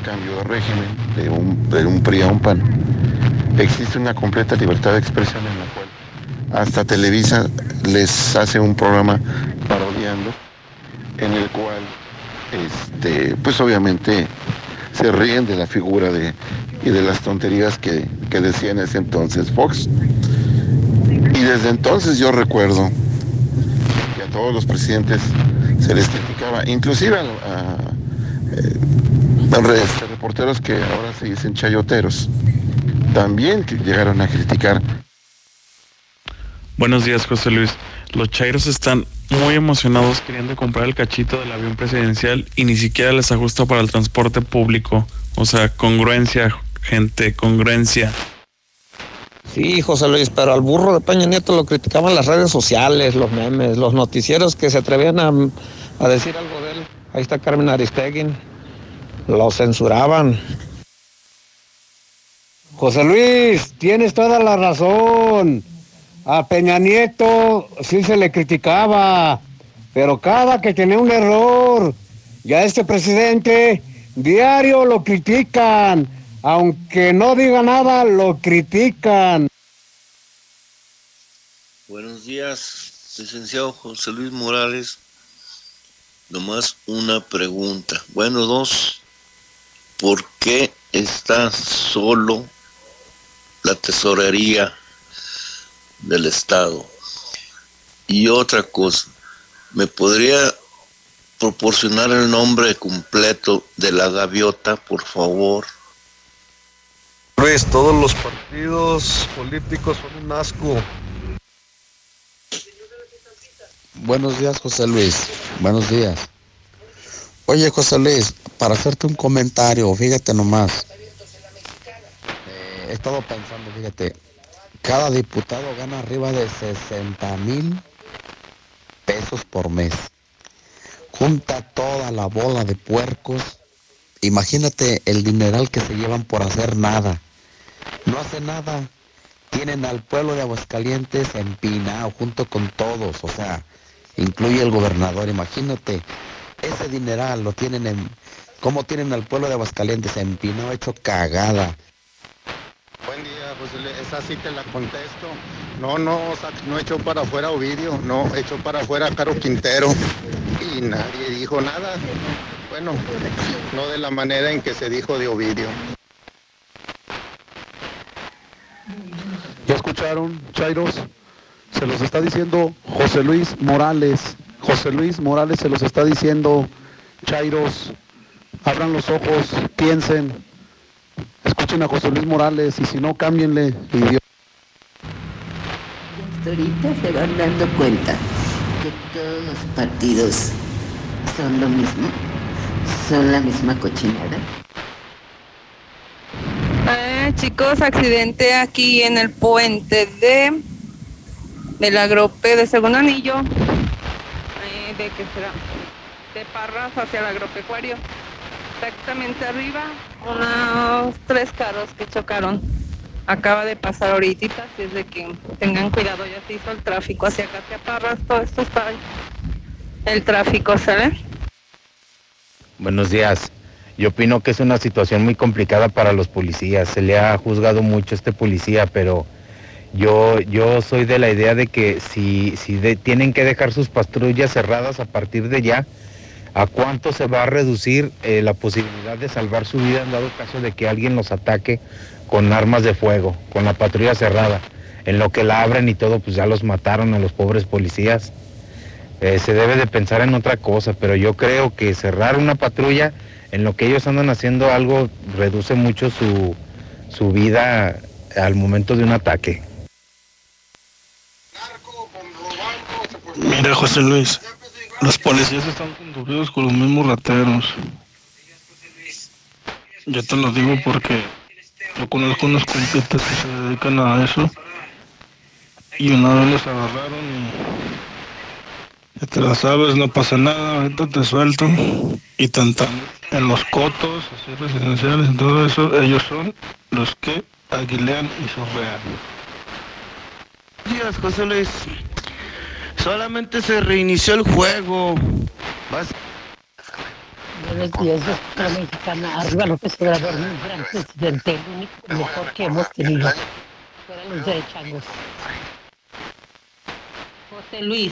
S25: cambio de régimen de un, de un PRI a un PAN, existe una completa libertad de expresión en la cual hasta Televisa les hace un programa parodiando en el cual este pues obviamente se ríen de la figura de y de las tonterías que, que decía en ese entonces Fox. Y desde entonces yo recuerdo que a todos los presidentes se les criticaba, inclusive a, a eh, reporteros que ahora se dicen chayoteros, también que llegaron a criticar.
S56: Buenos días, José Luis. Los chairos están muy emocionados queriendo comprar el cachito del avión presidencial y ni siquiera les ajusta para el transporte público. O sea, congruencia, gente, congruencia.
S19: Sí, José Luis, pero al burro de Peña Nieto lo criticaban las redes sociales, los memes, los noticieros que se atrevían a, a decir algo de él. Ahí está Carmen Aristegui lo censuraban.
S57: José Luis, tienes toda la razón. A Peña Nieto sí se le criticaba, pero cada que tenía un error, ya este presidente diario lo critican, aunque no diga nada, lo critican.
S58: Buenos días, licenciado José Luis Morales. Nomás una pregunta. Bueno, dos. ¿Por qué está solo la tesorería del Estado? Y otra cosa, ¿me podría
S59: proporcionar el nombre completo de la gaviota, por favor?
S60: Luis, todos los partidos políticos son un asco.
S58: Buenos días, José Luis. Buenos días. Oye, José Luis, para hacerte un comentario, fíjate nomás. Eh, he estado pensando, fíjate, cada diputado gana arriba de 60 mil pesos por mes. Junta toda la bola de puercos. Imagínate el dineral que se llevan por hacer nada. No hace nada. Tienen al pueblo de Aguascalientes empinado junto con todos. O sea, incluye el gobernador. Imagínate, ese dineral lo tienen en... ¿Cómo tienen al pueblo de Aguascalientes empinado, hecho cagada?
S61: Buen día, José Luis. Esa sí te la contesto. No, no, no echó para afuera Ovidio, no, echó para afuera Caro Quintero. Y nadie dijo nada. Bueno, no de la manera en que se dijo de Ovidio.
S47: ¿Ya escucharon, Chairos? Se los está diciendo José Luis Morales. José Luis Morales se los está diciendo, Chairos. Abran los ojos, piensen, escuchen a José Luis Morales y si no, cámbienle. idiota.
S62: Hasta ahorita se van dando cuenta que todos los partidos son lo mismo, son la misma cochinada.
S49: Eh, chicos, accidente aquí en el puente de del agrope de segundo anillo. De qué será? De Parras hacia el agropecuario. Exactamente arriba, unos tres carros que chocaron. Acaba de pasar ahorita, así es de que tengan cuidado, ya se hizo el tráfico hacia acá, hacia Parras, todo esto está el tráfico, ¿sale?
S48: Buenos días. Yo opino que es una situación muy complicada para los policías. Se le ha juzgado mucho a este policía, pero yo, yo soy de la idea de que si, si tienen que dejar sus patrullas cerradas a partir de ya, ¿a cuánto se va a reducir eh, la posibilidad de salvar su vida en dado caso de que alguien los ataque con armas de fuego, con la patrulla cerrada? En lo que la abren y todo, pues ya los mataron a los pobres policías. Eh, se debe de pensar en otra cosa, pero yo creo que cerrar una patrulla en lo que ellos andan haciendo algo reduce mucho su, su vida al momento de un ataque.
S63: Mira, José Luis, los policías están conducidos con los mismos rateros. Yo te lo digo porque yo conozco unos compitas que se dedican a eso y una vez los agarraron y ya te la sabes, no pasa nada, ahorita te sueltan y tantan en los cotos, así residenciales y todo eso, ellos son los que aguilean y sorrean.
S64: días, José Luis. Solamente se reinició el juego. Vas-
S65: Buenos días, doctora mexicana. Arriba López Obrador, un gran presidente, el único mejor que hemos tenido. Fuera los derechangos. José Luis,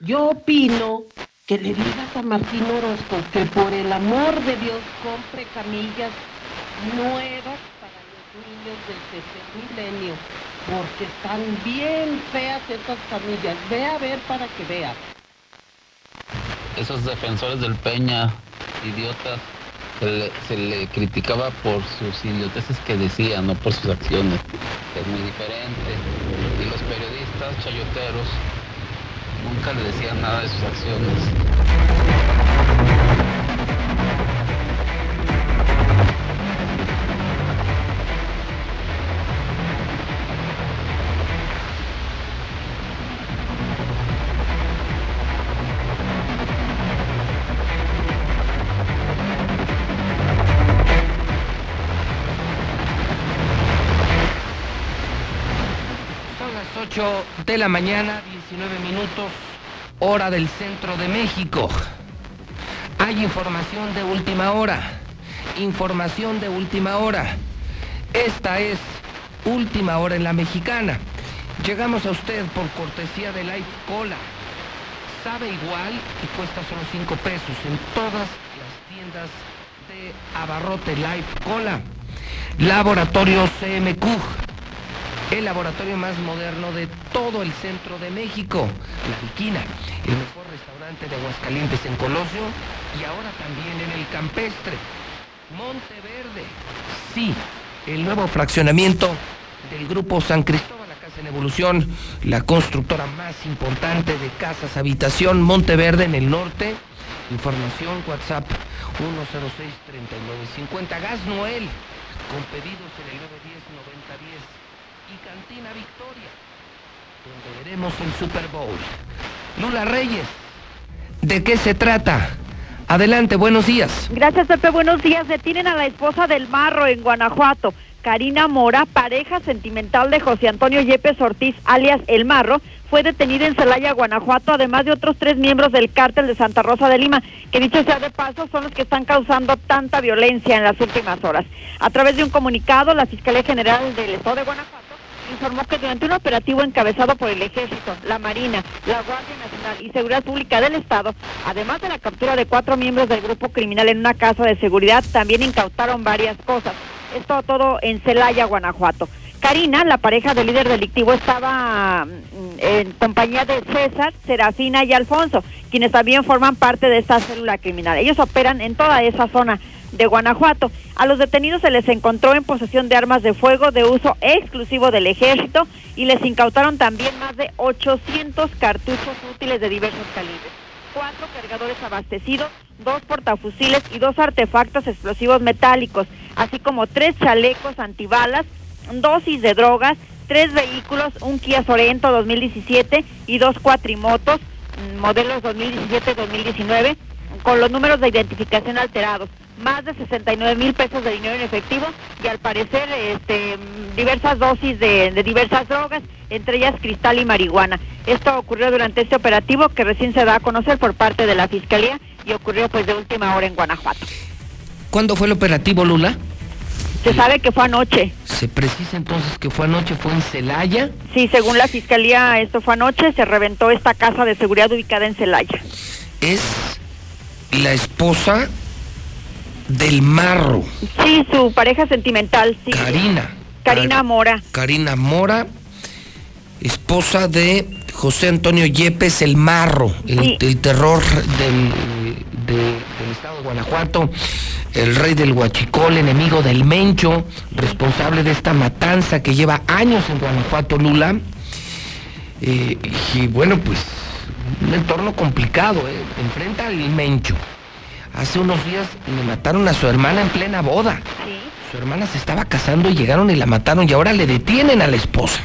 S65: yo opino que le digas a Martín Orozco que por el amor de Dios compre camillas nuevas para los niños del tercer milenio, porque están bien feas esas camillas. Ve a ver para que veas.
S66: Esos defensores del Peña, idiotas, se le, criticaba por sus idioteces que decía, no por sus acciones. Es muy diferente. Y los periodistas chayoteros nunca le decían nada de sus acciones.
S1: 8 de la mañana, 19 minutos, hora del centro de México. Hay información de última hora. Información de última hora. Esta es última hora en la mexicana. Llegamos a usted por cortesía de Life Cola. Sabe igual y cuesta solo 5 pesos en todas las tiendas de Abarrote Life Cola. Laboratorio CMQ. El laboratorio más moderno de todo el centro de México, La Viquina, el mejor restaurante de Aguascalientes en Colosio y ahora también en el Campestre. Monteverde, sí, el nuevo fraccionamiento del Grupo San Cristóbal, la Casa en Evolución, la constructora más importante de casas habitación, Monteverde en el norte. Información WhatsApp 106-3950. Gas Noel, con pedidos en el 910-9010. Y Cantina Victoria, donde veremos el Super Bowl. Lula Reyes, ¿de qué se trata? Adelante, buenos días.
S2: Gracias, Pepe. Buenos días. Detienen a la esposa del Marro en Guanajuato. Karina Mora, pareja sentimental de José Antonio Yepes Ortiz, alias El Marro, fue detenida en Celaya, Guanajuato, además de otros tres miembros del cártel de Santa Rosa de Lima, que dicho sea de paso, son los que están causando tanta violencia en las últimas horas. A través de un comunicado, la Fiscalía General del Estado de Guanajuato informó que durante un operativo encabezado por el Ejército, la Marina, la Guardia Nacional y Seguridad Pública del Estado, además de la captura de cuatro miembros del grupo criminal en una casa de seguridad, también incautaron varias cosas. Esto todo en Celaya, Guanajuato. Karina, la pareja del líder delictivo, estaba mm, en compañía de César, Serafina y Alfonso, quienes también forman parte de esta célula criminal. Ellos operan en toda esa zona de Guanajuato. A los detenidos se les encontró en posesión de armas de fuego de uso exclusivo del ejército y les incautaron también más de 800 cartuchos útiles de diversos calibres, cuatro cargadores abastecidos, dos portafusiles y dos artefactos explosivos metálicos, así como tres chalecos antibalas, dosis de drogas, tres vehículos, un Kia Sorento 2017 y dos cuatrimotos, mm, modelos 2017-2019, con los números de identificación alterados más de 69 mil pesos de dinero en efectivo y al parecer este, diversas dosis de, de, diversas drogas, entre ellas cristal y marihuana. Esto ocurrió durante este operativo que recién se da a conocer por parte de la Fiscalía y ocurrió pues de última hora en Guanajuato.
S1: ¿Cuándo fue el operativo Lula?
S2: Se sabe que fue anoche.
S1: ¿Se precisa entonces que fue anoche? ¿Fue en Celaya?
S2: Sí, según la Fiscalía esto fue anoche, se reventó esta casa de seguridad ubicada en Celaya.
S1: Es la esposa del Marro.
S2: Sí, su pareja sentimental, sí.
S1: Karina.
S2: Karina Mora.
S1: Karina Mora, esposa de José Antonio Yepes, el Marro, el,
S2: Sí.
S1: el terror del, de- del estado de Guanajuato, el rey del Huachicol, enemigo del Mencho, responsable de esta matanza que lleva años en Guanajuato, Lula. Eh, y bueno, pues un entorno complicado, ¿eh? enfrenta al Mencho. Hace unos días le mataron a su hermana en plena boda. Su hermana se estaba casando y llegaron y la mataron y ahora le detienen a la esposa.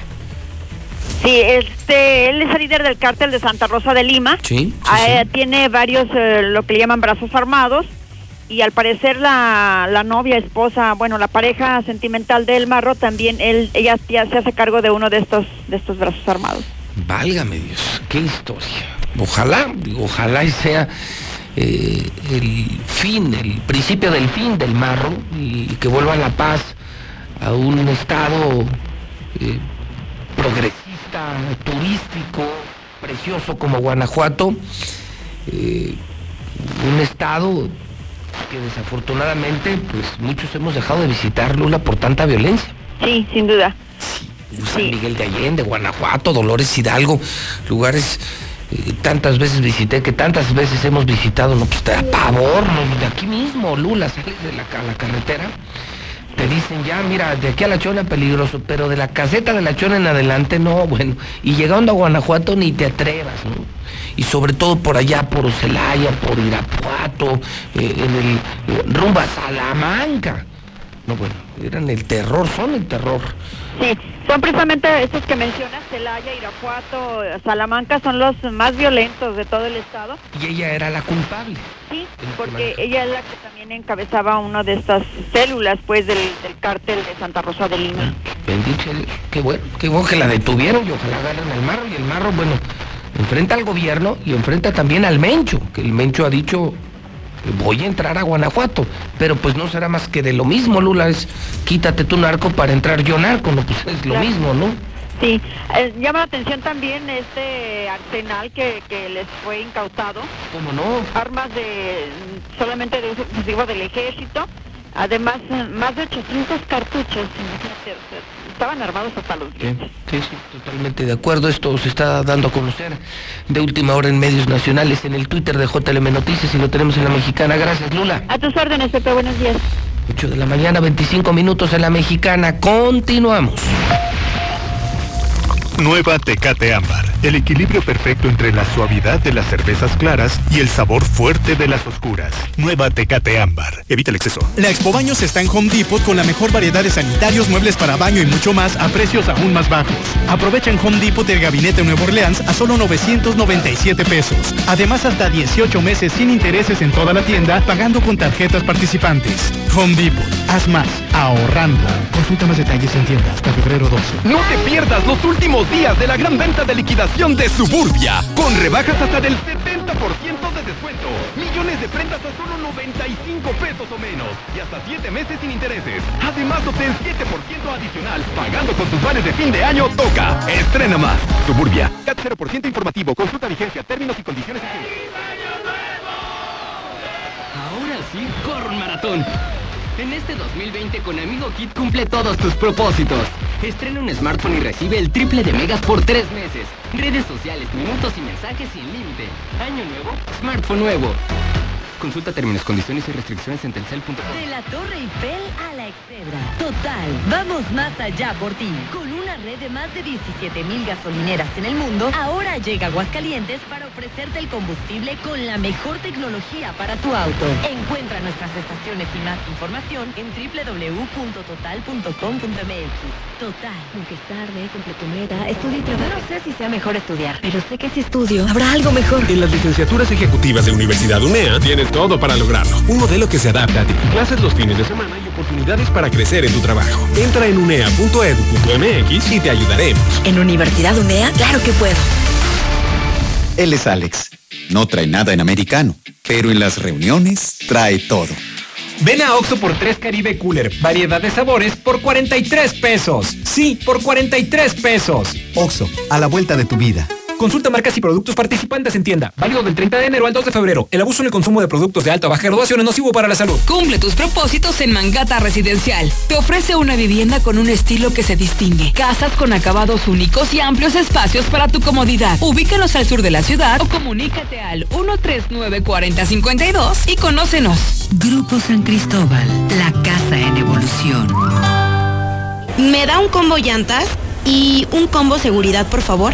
S2: Sí, este, él es el líder del cártel de Santa Rosa de Lima.
S1: Sí.
S2: Ah, eh, tiene varios, eh, lo que le llaman brazos armados. Y al parecer la, la novia, esposa, bueno, la pareja sentimental del Marro también, él, ella ya se hace cargo de uno de estos, de estos brazos armados.
S1: Válgame Dios, qué historia. Ojalá, ojalá y sea eh, el fin, el principio del fin del marro y que vuelva la paz a un estado eh, progresista, turístico, precioso como Guanajuato, eh, un estado que desafortunadamente pues muchos hemos dejado de visitar Lula por tanta violencia.
S2: Sí, sin duda.
S1: San Miguel de Allende, Guanajuato, Dolores Hidalgo, lugares tantas veces visité, que tantas veces hemos visitado, no, pues te da de aquí mismo, Lula, sales de la, ca- la carretera, te dicen ya, mira, de aquí a la Chona peligroso, pero de la caseta de la Chona en adelante, no, bueno, y llegando a Guanajuato ni te atrevas, ¿no? Y sobre todo por allá, por Celaya, por Irapuato, eh, en el eh, rumbo a Salamanca. No, bueno, eran el terror, son el terror.
S2: Sí, son precisamente estos que mencionas, Celaya, Irapuato, eh, Salamanca, son los más violentos de todo el estado.
S1: Y ella era la culpable.
S2: Sí, porque ella es la que también encabezaba una de estas células, pues, del, del cártel de Santa Rosa de Lima.
S1: Bendito sea Dios. Qué bueno, qué bueno que la detuvieron y ojalá agarren al marro. Y el marro, bueno, enfrenta al gobierno y enfrenta también al Mencho, que el Mencho ha dicho, voy a entrar a Guanajuato. Pero pues no será más que de lo mismo, Lula, es quítate tu narco para entrar yo narco, no, pues es lo
S2: Claro.
S1: mismo, ¿no?
S2: Sí, eh, llama la atención también este arsenal que, que les fue incautado.
S1: ¿Cómo no?
S2: Armas de solamente de uso exclusivo del ejército Además, más de 800 cartuchos, imagínate, estaban armados hasta los
S1: Sí, sí, sí, totalmente de acuerdo. Esto se está dando a conocer de última hora en medios nacionales, en el Twitter de JLM Noticias y lo tenemos en la mexicana. Gracias, Lula.
S2: A tus órdenes, Pepe, buenos días.
S1: 8 de la mañana, 25 minutos en la mexicana. Continuamos.
S67: Nueva Tecate Ámbar. El equilibrio perfecto entre la suavidad de las cervezas claras y el sabor fuerte de las oscuras. Nueva Tecate Ámbar. Evita el exceso.
S68: La Expo Baños está en Home Depot con la mejor variedad de sanitarios, muebles para baño y mucho más a precios aún más bajos. Aprovecha en Home Depot el gabinete Nuevo Orleans a solo 997 pesos. Además, hasta 18 meses sin intereses en toda la tienda, pagando con tarjetas participantes. Home Depot. Haz más, ahorrando. Consulta más detalles en tienda hasta febrero 12.
S69: No te pierdas los últimos días de la gran venta de liquidación de Suburbia, con rebajas hasta del 70% de descuento, millones de prendas a solo 95 pesos o menos y hasta 7 meses sin intereses. Además, obtén 7% adicional pagando con tus vales de fin de año. Toca, estrena más. Suburbia, CAT 0% informativo, consulta vigencia, términos y condiciones.
S70: Ahora sí, corre un maratón. En este 2020 con Amigo Kit cumple todos tus propósitos. Estrena un smartphone y recibe el triple de megas por tres meses. Redes sociales, minutos y mensajes sin límite. Año nuevo, smartphone nuevo. Consulta términos, condiciones y restricciones en telcel.com.
S71: De la Torre Eiffel a la Excedra. Total, vamos más allá por ti. Con una red de más de 17 mil gasolineras en el mundo, ahora llega Aguascalientes para ofrecerte el combustible con la mejor tecnología para tu auto. Encuentra nuestras estaciones y más información en www.total.com.mx. Total, aunque es tarde, cumple tu meta, estudia y trabaja. No sé si sea mejor estudiar, pero sé que si estudio, habrá algo mejor.
S41: En las licenciaturas ejecutivas de Universidad UNEA tienes todo para lograrlo. Un modelo que se adapta a ti. Clases los fines de semana y oportunidades para crecer en tu trabajo. Entra en unea.edu.mx y te ayudaremos.
S71: En Universidad UNEA, claro que puedo.
S72: Él es Alex. No trae nada en americano, pero en las reuniones trae todo.
S49: Ven a Oxo por 3 Caribe Cooler, variedad de sabores por 43 pesos. Sí, por 43 pesos.
S72: Oxo, a la vuelta de tu vida.
S49: Consulta marcas y productos participantes en tienda. Válido del 30 de enero al 2 de febrero. El abuso en el consumo de productos de alta o baja graduación es nocivo para la salud.
S39: Cumple tus propósitos en Mangata Residencial. Te ofrece una vivienda con un estilo que se distingue. Casas con acabados únicos y amplios espacios para tu comodidad. Ubícanos al sur de la ciudad o comunícate al 139-4052 y conócenos.
S73: Grupo San Cristóbal, la casa en evolución.
S74: ¿Me da un combo llantas? Y un combo seguridad, por favor.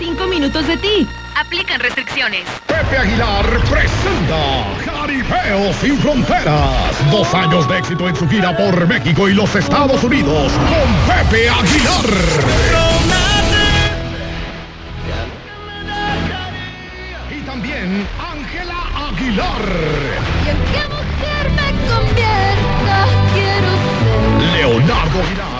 S39: 5 minutos de ti. Aplican restricciones.
S75: Pepe Aguilar presenta Jaripeo sin fronteras. Dos años de éxito en su gira por México y los Estados Unidos con Pepe Aguilar. Y también Ángela Aguilar.
S74: ¿Y en qué mujer me convierta? Quiero ser.
S75: Leonardo Aguilar.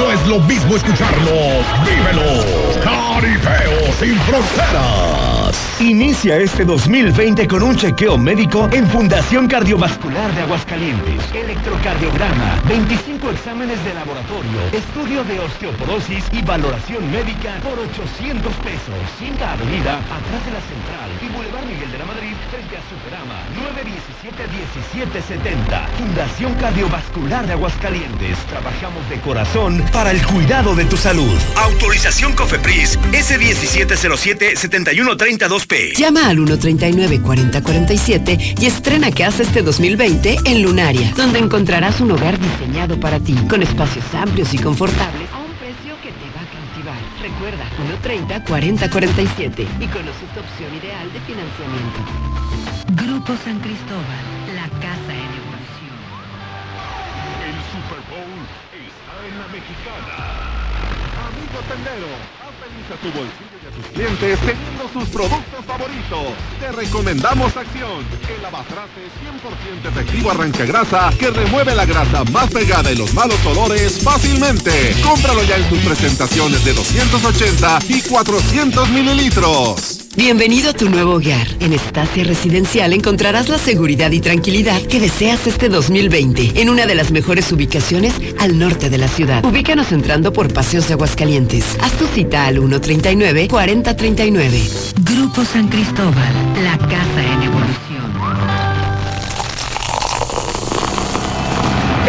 S75: No es lo mismo escucharlos, vívelos. Caripeo sin fronteras.
S76: Inicia este 2020 con un chequeo médico en Fundación Cardiovascular de Aguascalientes. Electrocardiograma, 25 exámenes de laboratorio, estudio de osteoporosis y valoración médica por 800 pesos. Quinta Avenida, atrás de la Central y Boulevard Miguel de la Madrid, frente a Superama, 917-1770. Fundación Cardiovascular de Aguascalientes. Trabajamos de corazón para el cuidado de tu salud.
S77: Autorización COFEPRIS S1707-7132
S50: Llama al 139-4047 y estrena casa este 2020 en Lunaria, donde encontrarás un hogar diseñado para ti, con espacios amplios y confortables a un precio que te va a cautivar. Recuerda, 130-4047 y conoce tu opción ideal de financiamiento. Grupo San Cristóbal, la casa en evolución.
S30: El Super Bowl está en la mexicana. Amigo tendero, haz feliz a tu bolsillo tus clientes teniendo sus productos favoritos. Te recomendamos Acción, el lavatraste 100% efectivo arranca grasa que remueve la grasa más pegada y los malos olores fácilmente. Cómpralo ya en tus presentaciones de 280 y 400 mililitros.
S50: Bienvenido a tu nuevo hogar. En Estancia Residencial encontrarás la seguridad y tranquilidad que deseas este 2020 en una de las mejores ubicaciones al norte de la ciudad. Ubícanos entrando por Paseos de Aguascalientes. Haz tu cita al 139-4039. Grupo San Cristóbal, la casa en evolución.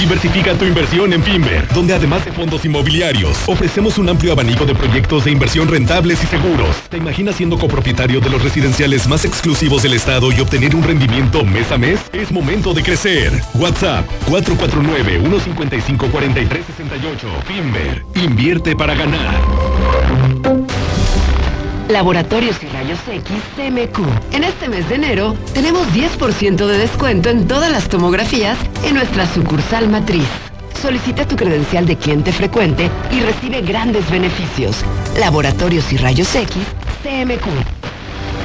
S30: Diversifica tu inversión en Finver, donde además de fondos inmobiliarios, ofrecemos un amplio abanico de proyectos de inversión rentables y seguros. ¿Te imaginas siendo copropietario de los residenciales más exclusivos del estado y obtener un rendimiento mes a mes? Es momento de crecer. WhatsApp 449-155-4368. Finver, invierte para ganar.
S50: Laboratorios y Rayos X CMQ. En este mes de enero tenemos 10% de descuento en todas las tomografías en nuestra sucursal matriz. Solicita tu credencial de cliente frecuente y recibe grandes beneficios. Laboratorios y Rayos X CMQ.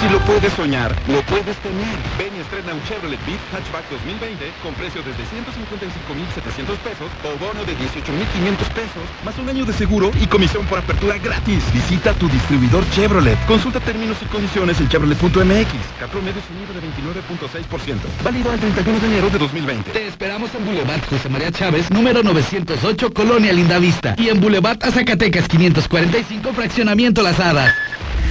S30: Si lo puedes soñar, lo puedes tener. Ven y estrena un Chevrolet Beat Hatchback 2020 con precio desde 155,700 pesos o bono de 18,500 pesos, más un año de seguro y comisión por apertura gratis. Visita tu distribuidor Chevrolet. Consulta términos y condiciones en chevrolet.mx. Cat promedio sonido de 29.6%. Válido al 31 de enero de 2020.
S78: Te esperamos en Boulevard José María Chávez, número 908, Colonia Lindavista. Y en Boulevard a Zacatecas 545, Fraccionamiento Las.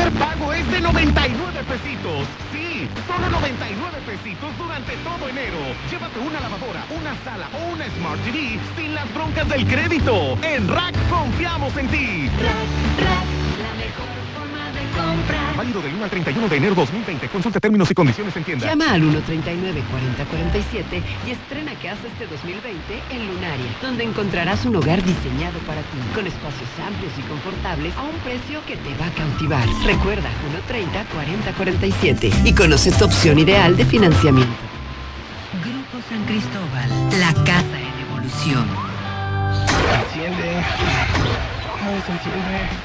S41: Primer pago es de 99 pesitos. Sí, solo 99 pesitos durante todo enero. Llévate una lavadora, una sala o una Smart TV sin las broncas del crédito. En Rack confiamos en ti.
S71: forma de comprar.
S41: Válido del 1 al 31 de enero 2020. Consulta términos y condiciones en tienda.
S50: Llama al 139-4047 y estrena casa este 2020 en Lunaria, donde encontrarás un hogar diseñado para ti, con espacios amplios y confortables a un precio que te va a cautivar. Recuerda, 130-4047 y conoce tu opción ideal de financiamiento. Grupo San Cristóbal, la casa en evolución.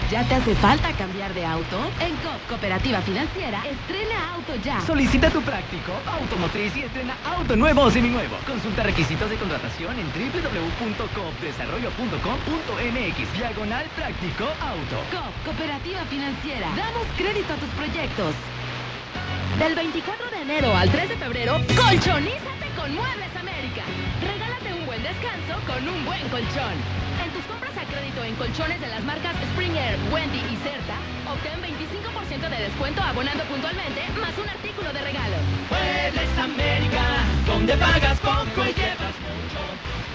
S71: ¿Ya te hace falta cambiar de auto? En COP Cooperativa Financiera, estrena auto ya.
S79: Solicita tu práctico automotriz y estrena auto nuevo o seminuevo. Consulta requisitos de contratación en www.coopdesarrollo.com.mx Diagonal práctico auto.
S71: COP Cooperativa Financiera. Damos crédito a tus proyectos. Del 24 de enero al 3 de febrero, colchonízate con Muebles América. Regálate un buen descanso con un buen colchón. Compras a crédito en colchones de las marcas Springer, Wendy y Certa, obtén 25% de descuento abonando puntualmente, más un artículo de regalo.
S41: Muebles América, donde pagas poco y llevas mucho.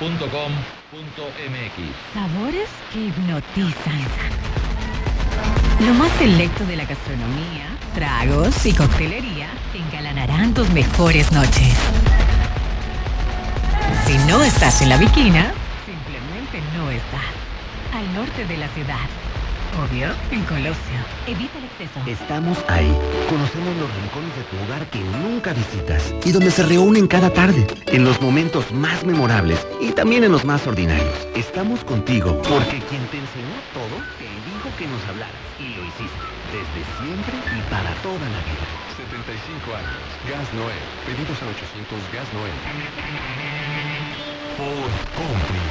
S80: iberomex.com.mx
S81: Sabores que hipnotizan. Lo más selecto de la gastronomía, tragos y coctelería engalanarán tus mejores noches. Si no estás en la viquina, simplemente no estás. Al norte de la ciudad. Obvio, en Colosio. Evita el exceso.
S72: Estamos ahí. Conocemos los rincones de tu hogar que nunca visitas y donde se reúnen cada tarde, en los momentos más memorables y también en los más ordinarios. Estamos contigo porque quien te enseñó todo te dijo que nos hablaras y lo hiciste. Desde siempre y para toda la vida.
S41: 75 años. Gas Noel. Pedidos al 800 Gas Noel.
S82: Ford Country.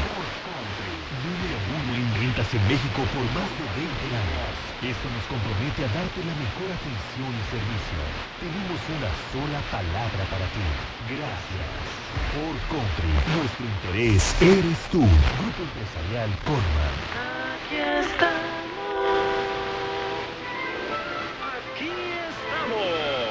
S82: Número uno en ventas en México por más de 20 años. Esto nos compromete a darte la mejor atención y servicio. Tenemos una sola palabra para ti. Gracias. Ford Country. Nuestro interés eres tú. Grupo Empresarial Corman.
S83: Aquí estamos. Aquí estamos.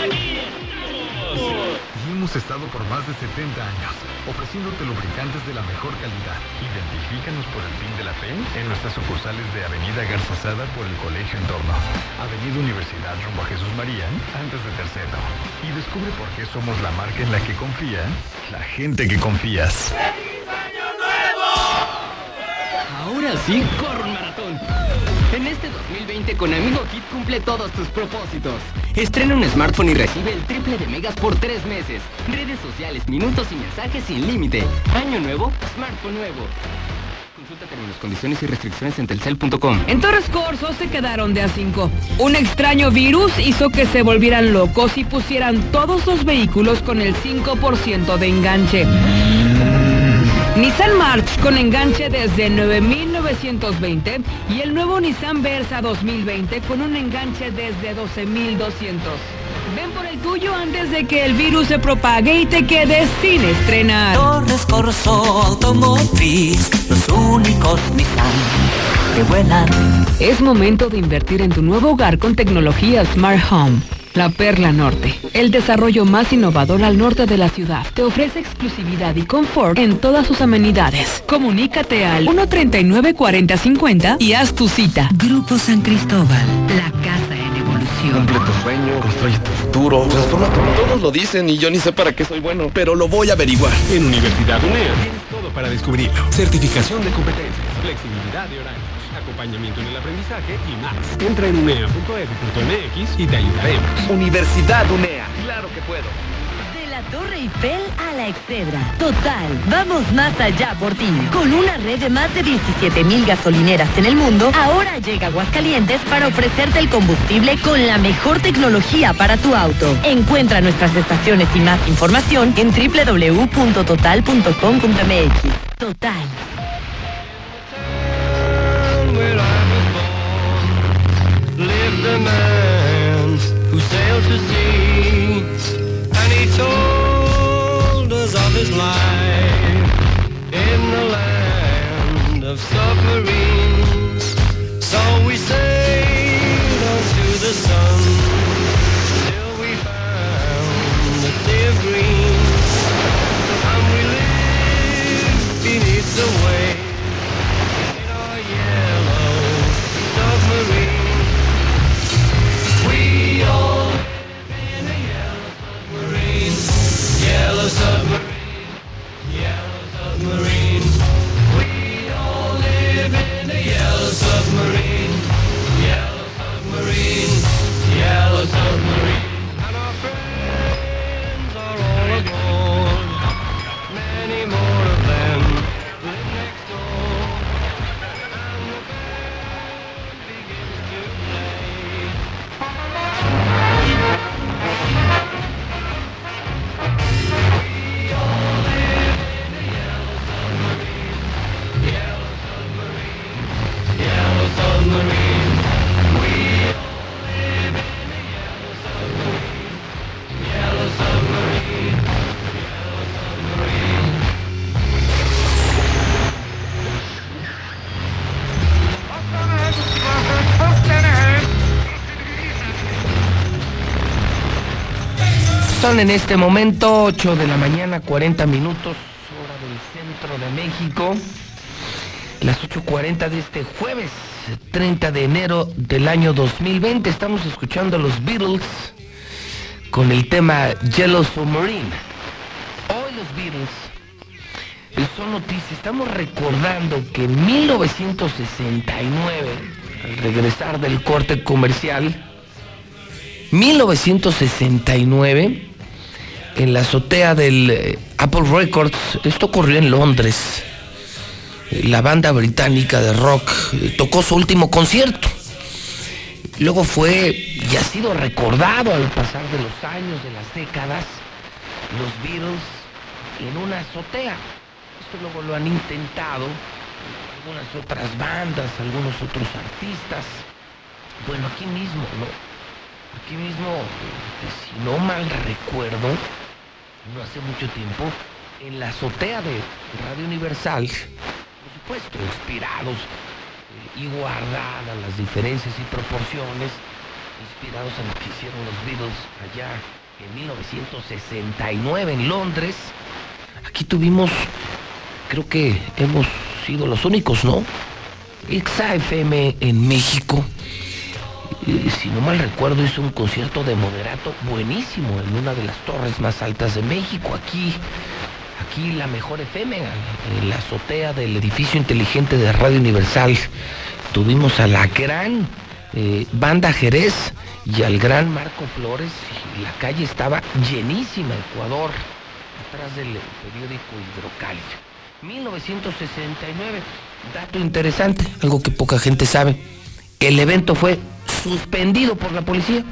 S83: Aquí estamos.
S84: Y hemos estado por más de 70 años, ofreciéndote lubricantes de la mejor calidad. Identifícanos por el fin de la fe en nuestras sucursales de Avenida Garza Sada por el Colegio Entorno, Avenida Universidad rumbo a Jesús María, antes de Tercero. Y descubre por qué somos la marca en la que confía la gente que confías.
S85: Ahora sí, corre un maratón. En este 2020 con Amigo Kit cumple todos tus propósitos. Estrena un smartphone y recibe el triple de megas por tres meses. Redes sociales, minutos y mensajes sin límite. Año nuevo, smartphone nuevo. Consulta términos, condiciones y restricciones en telcel.com.
S39: En Torres Corso se quedaron de a 5. Un extraño virus hizo que se volvieran locos y pusieran todos los vehículos con el 5% de enganche. Nissan March con enganche desde 9.920 y el nuevo Nissan Versa 2020 con un enganche desde 12.200. Ven por el tuyo antes de que el virus se propague y te quedes sin estrenar.
S86: Torres Corso Automotriz, los únicos Nissan que vuelan.
S39: Es momento de invertir en tu nuevo hogar con tecnología Smart Home. La Perla Norte, el desarrollo más innovador al norte de la ciudad, te ofrece exclusividad y confort en todas sus amenidades. Comunícate al 139-4050 y haz tu cita.
S81: Grupo San Cristóbal, la casa en evolución.
S87: Cumple tu sueño, construye tu futuro, transforma tu mundo. Todos lo dicen y yo ni sé para qué soy bueno, pero lo voy a averiguar.
S41: En Universidad UNEA tienes todo para descubrirlo. Certificación de competencias, flexibilidad de horarios, acompañamiento en el aprendizaje y más. Entra en unea.edu.mx y te ayudaremos.
S87: Universidad UNEA, claro que puedo.
S88: De la Torre Eiffel a la Excedra. Total, vamos más allá por ti. Con una red de más de 17 mil gasolineras en el mundo, ahora llega Aguascalientes para ofrecerte el combustible con la mejor tecnología para tu auto. Encuentra nuestras estaciones y más información en www.total.com.mx. Total.
S83: A man who sailed to sea, and he told us of his life in the land of submarines. So we sailed on to the sun till we found the sea of green,
S1: Son en este momento 8 de la mañana, 40 minutos, hora del centro de México. Las 8.40 de este jueves, 30 de enero del año 2020. Estamos escuchando a los Beatles con el tema Yellow Submarine. Hoy los Beatles son noticias. Estamos recordando que en 1969, al regresar del corte comercial, 1969, en la azotea del eh, Apple Records, esto ocurrió en Londres, la banda británica de rock eh, tocó su último concierto. Luego fue y ha sido recordado al pasar de los años, de las décadas, los Beatles en una azotea. Esto luego lo han intentado algunas otras bandas, algunos otros artistas. Bueno, aquí mismo, ¿no? Aquí mismo, eh, si no mal recuerdo, no hace mucho tiempo, en la azotea de Radio Universal, por supuesto, inspirados eh, y guardadas las diferencias y proporciones, inspirados en lo que hicieron los Beatles allá en 1969 en Londres. Aquí tuvimos, creo que hemos sido los únicos, ¿no? XAFM en México si no mal recuerdo, hizo un concierto de moderato buenísimo en una de las torres más altas de México, aquí, aquí la mejor FM, en la azotea del edificio inteligente de Radio Universal. Tuvimos a la gran eh, banda Jerez y al gran Marco Flores, y la calle estaba llenísima, Ecuador, atrás del periódico Hidrocálido. 1969, dato interesante, algo que poca gente sabe. El evento fue suspendido por la policía.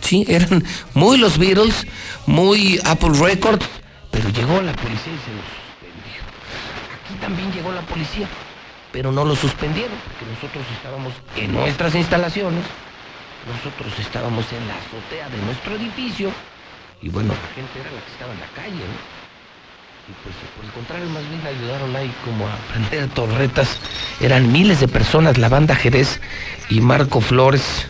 S1: Sí, eran muy los Beatles, muy Apple Records, pero llegó la policía y se los suspendió. Aquí también llegó la policía, pero no lo suspendieron, porque nosotros estábamos en nuestras instalaciones, nosotros estábamos en la azotea de nuestro edificio, y bueno, la gente era la que estaba en la calle, ¿no? Y pues por el contrario, más bien ayudaron ahí como a prender torretas. Eran miles de personas, la banda Jerez y Marco Flores.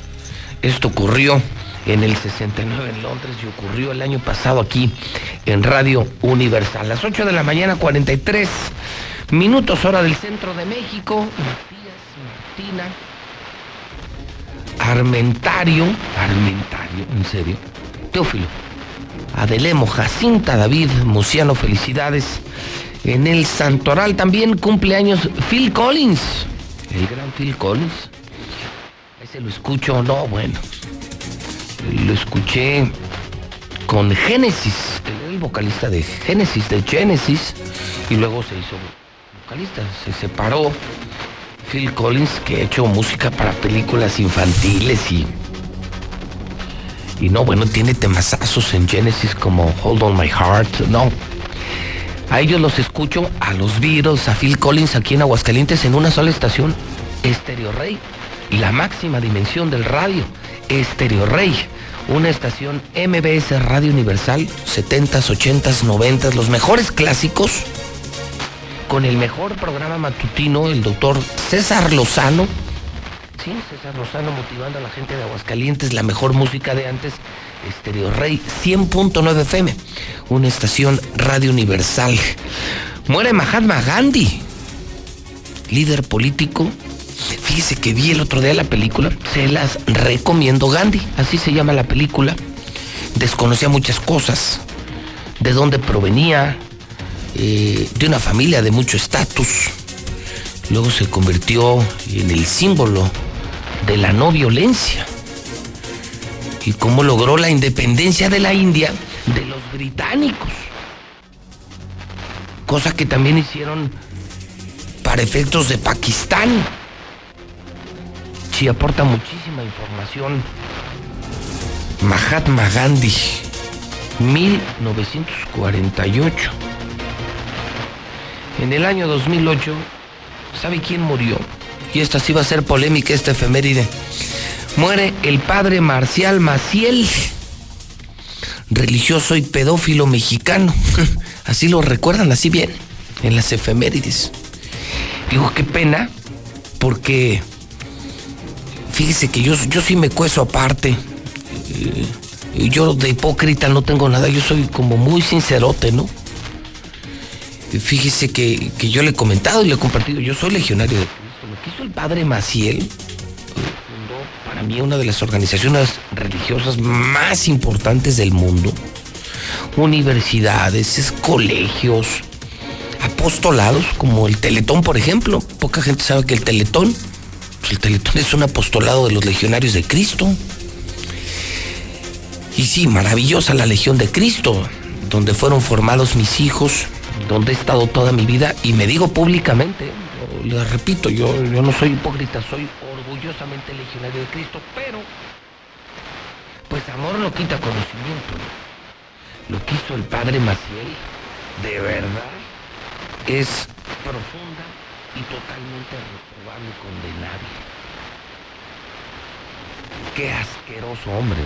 S1: Esto ocurrió en el 69 en Londres y ocurrió el año pasado aquí en Radio Universal. Las 8 de la mañana, 43 minutos, hora del centro de México. Matías, Martina. Armentario, Armentario, en serio. Teófilo. Adelemo, Jacinta, David, Muciano, felicidades. En el Santoral también cumpleaños Phil Collins, el gran Phil Collins. Ese lo escucho, no, bueno. Lo escuché con Genesis, el vocalista de Genesis, de Genesis, y luego se hizo vocalista, se separó. Phil Collins, que ha hecho música para películas infantiles y y no, bueno, tiene temazazos en Genesis como Hold On My Heart, no. A ellos los escucho, a los Beatles, a Phil Collins aquí en Aguascalientes en una sola estación, Estéreo Rey. La máxima dimensión del radio, Estéreo Rey. Una estación MBS Radio Universal, 70s, 80s, 90s, los mejores clásicos, con el mejor programa matutino, el doctor César Lozano, Sí, César Rosano motivando a la gente de Aguascalientes, la mejor música de antes, Estereo Rey 100.9 FM, una estación radio universal. Muere Mahatma Gandhi, líder político. Fíjese que vi el otro día la película, se las recomiendo Gandhi, así se llama la película. Desconocía muchas cosas, de dónde provenía, eh, de una familia de mucho estatus. Luego se convirtió en el símbolo de la no violencia y cómo logró la independencia de la India de los británicos. Cosa que también hicieron para efectos de Pakistán. Sí, aporta muchísima información. Mahatma Gandhi, 1948. En el año 2008, ¿sabe quién murió? y esta sí va a ser polémica, esta efeméride. Muere el padre Marcial Maciel, religioso y pedófilo mexicano. Así lo recuerdan, así bien, en las efemérides. Digo, qué pena, porque fíjese que yo, yo sí me cueso aparte. Yo de hipócrita no tengo nada, yo soy como muy sincerote, ¿no? Fíjese que, que yo le he comentado y le he compartido, yo soy legionario de Cristo. Lo que hizo el padre Maciel, fundó para mí una de las organizaciones religiosas más importantes del mundo. Universidades, es- colegios, apostolados, como el Teletón, por ejemplo. Poca gente sabe que el Teletón, el Teletón es un apostolado de los legionarios de Cristo. Y sí, maravillosa la Legión de Cristo, donde fueron formados mis hijos, donde he estado toda mi vida y me digo públicamente, le repito, yo, yo no soy hipócrita, soy orgullosamente legionario de Cristo, pero pues amor no quita conocimiento. Lo que hizo el padre Maciel, de verdad, es profunda y totalmente y condenable. Qué asqueroso hombre,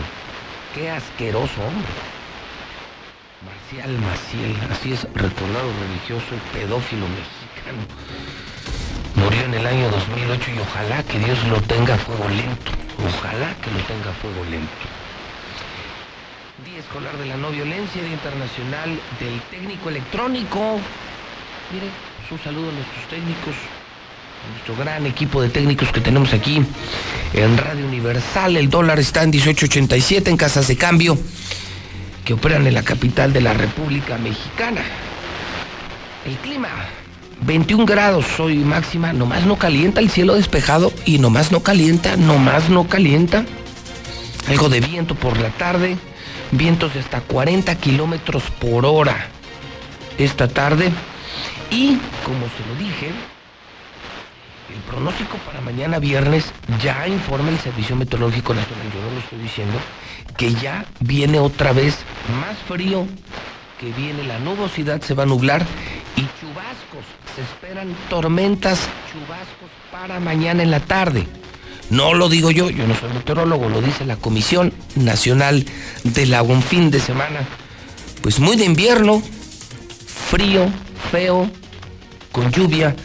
S1: qué asqueroso hombre. Marcial Maciel, así es, recordado religioso, el pedófilo mexicano. Murió en el año 2008 y ojalá que Dios lo tenga a fuego lento. Ojalá que lo tenga a fuego lento. Día Escolar de la No Violencia, Internacional del Técnico Electrónico. Mire, un saludo a nuestros técnicos, nuestro gran equipo de técnicos que tenemos aquí en Radio Universal. El dólar está en 18.87 en casas de cambio que operan en la capital de la República Mexicana. El clima, 21 grados hoy máxima, nomás no calienta el cielo despejado y nomás no calienta, nomás no calienta. Algo de viento por la tarde, vientos de hasta 40 kilómetros por hora esta tarde. Y, como se lo dije, el pronóstico para mañana viernes ya informa el Servicio Meteorológico Nacional, yo no lo estoy diciendo, que ya viene otra vez más frío, que viene la nubosidad, se va a nublar y chubascos. Se esperan tormentas, chubascos para mañana en la tarde. No lo digo yo, yo no soy meteorólogo, lo dice la Comisión Nacional del Agua. Un fin de semana, pues muy de invierno, frío, feo, con lluvia,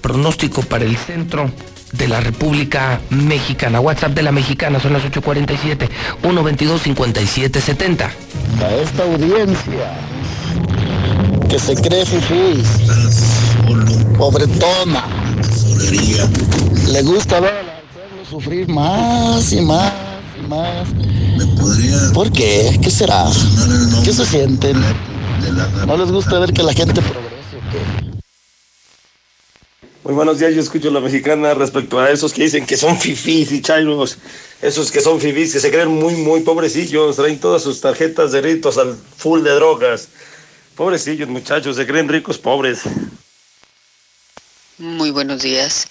S1: pronóstico para el centro de la República Mexicana. WhatsApp de la Mexicana son las 847 122 5770.
S25: A esta audiencia que se cree fifís, pobretona, le gusta ver sufrir más y más y más. ¿Por qué? ¿Qué será? ¿Qué se sienten? ¿No les gusta ver que la gente progrese?
S87: Muy buenos días, yo escucho la mexicana respecto a esos que dicen que son fifís y chairos, esos que son fifís, que se creen muy, muy pobrecillos, traen todas sus tarjetas de ritos al full de drogas. Pobrecillos muchachos, se creen ricos pobres.
S89: Muy buenos días.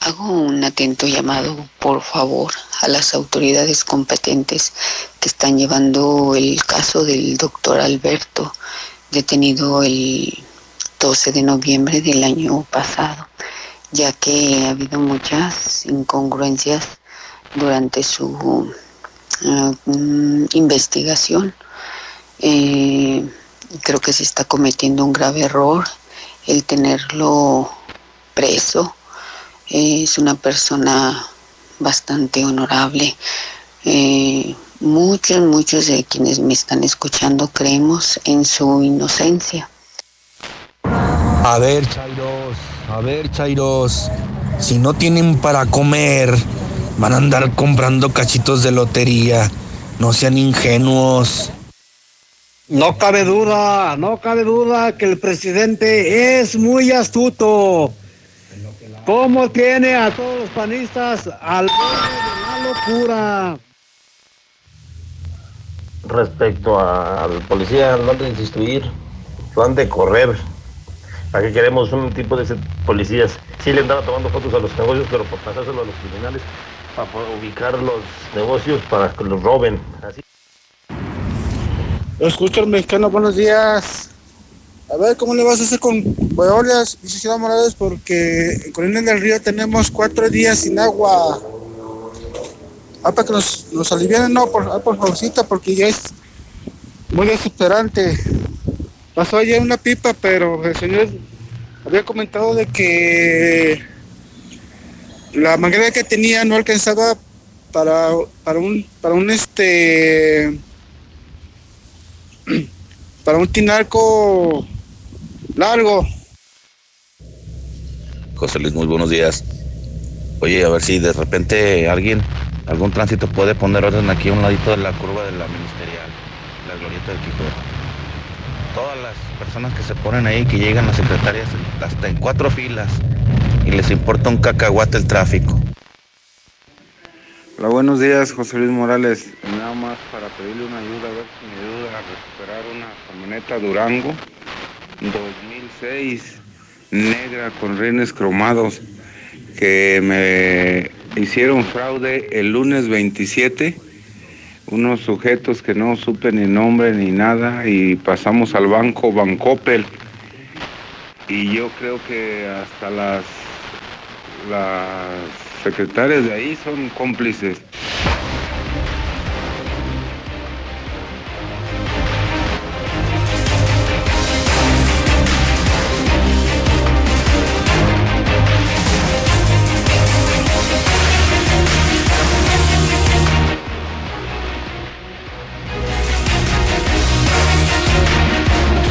S89: Hago un atento llamado, por favor, a las autoridades competentes que están llevando el caso del doctor Alberto, detenido el 12 de noviembre del año pasado, ya que ha habido muchas incongruencias durante su eh, mm, investigación. Eh, creo que se está cometiendo un grave error el tenerlo preso. Eh, es una persona bastante honorable. Muchos, muchos de quienes me están escuchando creemos en su inocencia.
S90: A ver, Chairos, a ver, Chairos, si no tienen para comer, van a andar comprando cachitos de lotería. No sean ingenuos.
S91: No cabe duda, no cabe duda que el presidente es muy astuto. ¿Cómo tiene a todos los panistas al borde de la locura?
S87: Respecto a- al policía, lo han de destituir, lo han de correr. Aquí queremos un tipo de policías. Sí le andaba tomando fotos a los negocios, pero por pasárselo a los criminales, para ubicar los negocios para que los roben. Así.
S16: Escucha el mexicano, buenos días. A ver, ¿cómo le vas a hacer con Boreas, licenciado Morales? Porque en Colina del Río tenemos cuatro días sin agua. Ah, para que nos, nos alivianen, no, por, ah, por favorcita, porque ya es muy desesperante. Pasó ayer una pipa, pero el señor había comentado de que la manguera que tenía no alcanzaba para, para un, para un este para un tinaco largo.
S92: José Luis, muy buenos días. Oye, a ver si de repente alguien, algún tránsito puede poner orden aquí a un ladito de la curva de la ministerial, la glorieta del Quijote. Todas las personas que se ponen ahí, que llegan las secretarias hasta en cuatro filas y les importa un cacahuate el tráfico.
S48: Hola, buenos días, José Luis Morales. Nada más para pedirle una ayuda, a ver si me ayuda a recuperar una camioneta Durango 2006 negra con rines cromados que me hicieron fraude el lunes 27. Unos sujetos que no supe ni nombre ni nada y pasamos al banco Bancopel. Y yo creo que hasta las, las secretarias de ahí son cómplices.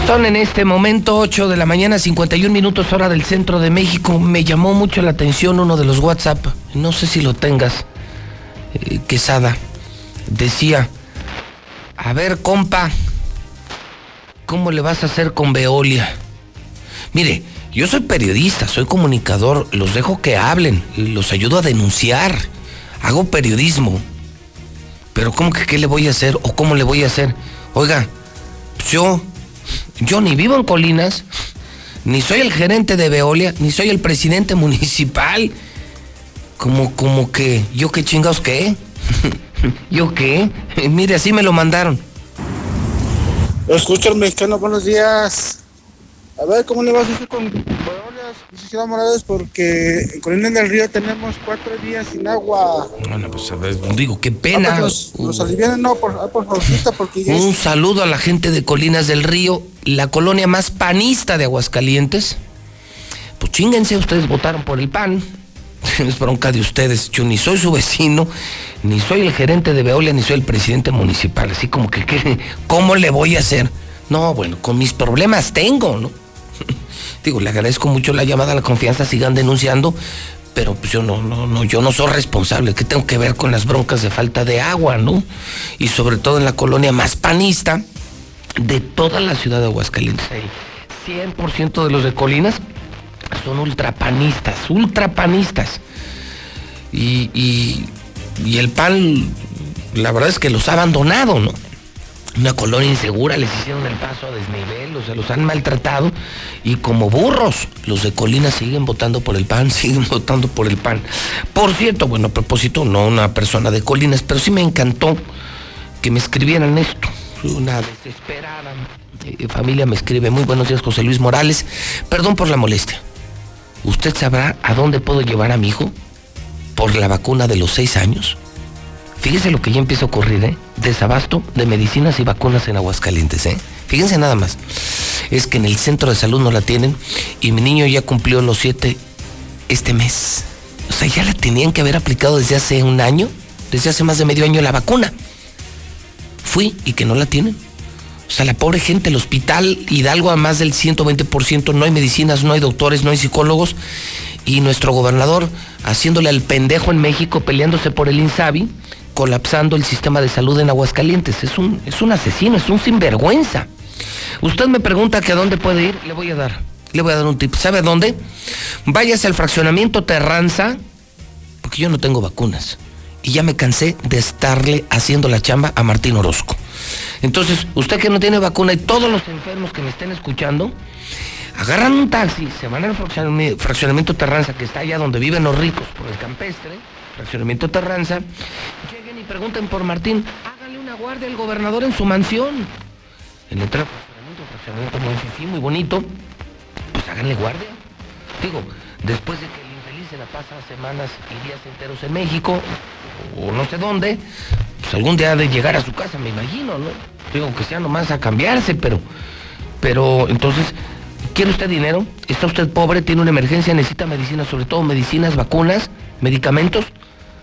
S1: Son en este momento 8 de la mañana, 51 minutos hora del centro de México. Me llamó mucho la atención uno de los WhatsApp. No sé si lo tengas, eh, Quesada. Decía, a ver, compa, ¿cómo le vas a hacer con Veolia? Mire, yo soy periodista, soy comunicador, los dejo que hablen, los ayudo a denunciar, hago periodismo. Pero ¿cómo que qué le voy a hacer o cómo le voy a hacer? Oiga, pues yo yo ni vivo en Colinas, ni soy el gerente de Veolia, ni soy el presidente municipal. Como, como que, ¿yo qué chingados qué? ¿Yo qué? Mire, así me lo mandaron.
S16: Escucha el mexicano, buenos días. A ver, ¿cómo le vas a hacer con Veolias, licenciado Morales? Porque en Colinas del Río tenemos cuatro días sin agua.
S1: Bueno, pues a ver, digo, qué pena.
S16: Ah, pues nos, nos alivianen, no, por, ah, por favorcita, porque
S1: Un saludo a la gente de Colinas del Río, la colonia más panista de Aguascalientes. Pues chinguense, ustedes votaron por el PAN. Es bronca de ustedes. Yo ni soy su vecino, ni soy el gerente de Veolia, ni soy el presidente municipal. Así como que. ¿cómo le voy a hacer? No, bueno, con mis problemas tengo, ¿no? Digo, le agradezco mucho la llamada, la confianza, sigan denunciando, pero pues yo no, no, no, yo no soy responsable. ¿Qué tengo que ver con las broncas de falta de agua, no? Y sobre todo en la colonia más panista de toda la ciudad de Aguascalientes. Ahí, 100% de los de Colinas son ultrapanistas, ultrapanistas. Y el PAN, la verdad es que los ha abandonado, ¿no? Una colonia insegura, les hicieron el paso a desnivel, o sea, los han maltratado. Y como burros, los de Colinas siguen votando por el PAN, siguen votando por el PAN. Por cierto, bueno, a propósito, no una persona de Colinas, pero sí me encantó que me escribieran esto. Una desesperada eh, familia me escribe, muy buenos días José Luis Morales, perdón por la molestia. ¿Usted sabrá a dónde puedo llevar a mi hijo por la vacuna de los seis años? Fíjese lo que ya empieza a ocurrir, ¿eh? Desabasto de medicinas y vacunas en Aguascalientes, ¿eh? Fíjense nada más. Es que en el centro de salud no la tienen y mi niño ya cumplió los siete este mes. O sea, ya la tenían que haber aplicado desde hace un año, desde hace más de medio año la vacuna. Fui y que no la tienen. O sea, la pobre gente, el hospital Hidalgo a más del 120%, no hay medicinas, no hay doctores, no hay psicólogos. Y nuestro gobernador haciéndole al pendejo en México, peleándose por el INSABI, colapsando el sistema de salud en Aguascalientes. Es un, es un asesino, es un sinvergüenza. Usted me pregunta que a dónde puede ir, le voy a dar. Le voy a dar un tip. ¿Sabe dónde? Váyase al fraccionamiento Terranza, porque yo no tengo vacunas. Y ya me cansé de estarle haciendo la chamba a Martín Orozco. Entonces, usted que no tiene vacuna y todos los enfermos que me estén escuchando, agarran un taxi, se van al fraccionami- fraccionamiento Terranza, que está allá donde viven los ricos, por el campestre, fraccionamiento Terranza, pregunten por Martín, háganle una guardia al gobernador en su mansión. En del fraccionamiento, muy muy bonito, pues háganle guardia. Digo, después de que el infeliz se la pasa semanas y días enteros en México, o no sé dónde, pues algún día de llegar a su casa, me imagino, ¿no? Digo, que sea nomás a cambiarse, pero, pero entonces, ¿quiere usted dinero? ¿Está usted pobre? ¿Tiene una emergencia? ¿Necesita medicinas? Sobre todo medicinas, vacunas, medicamentos.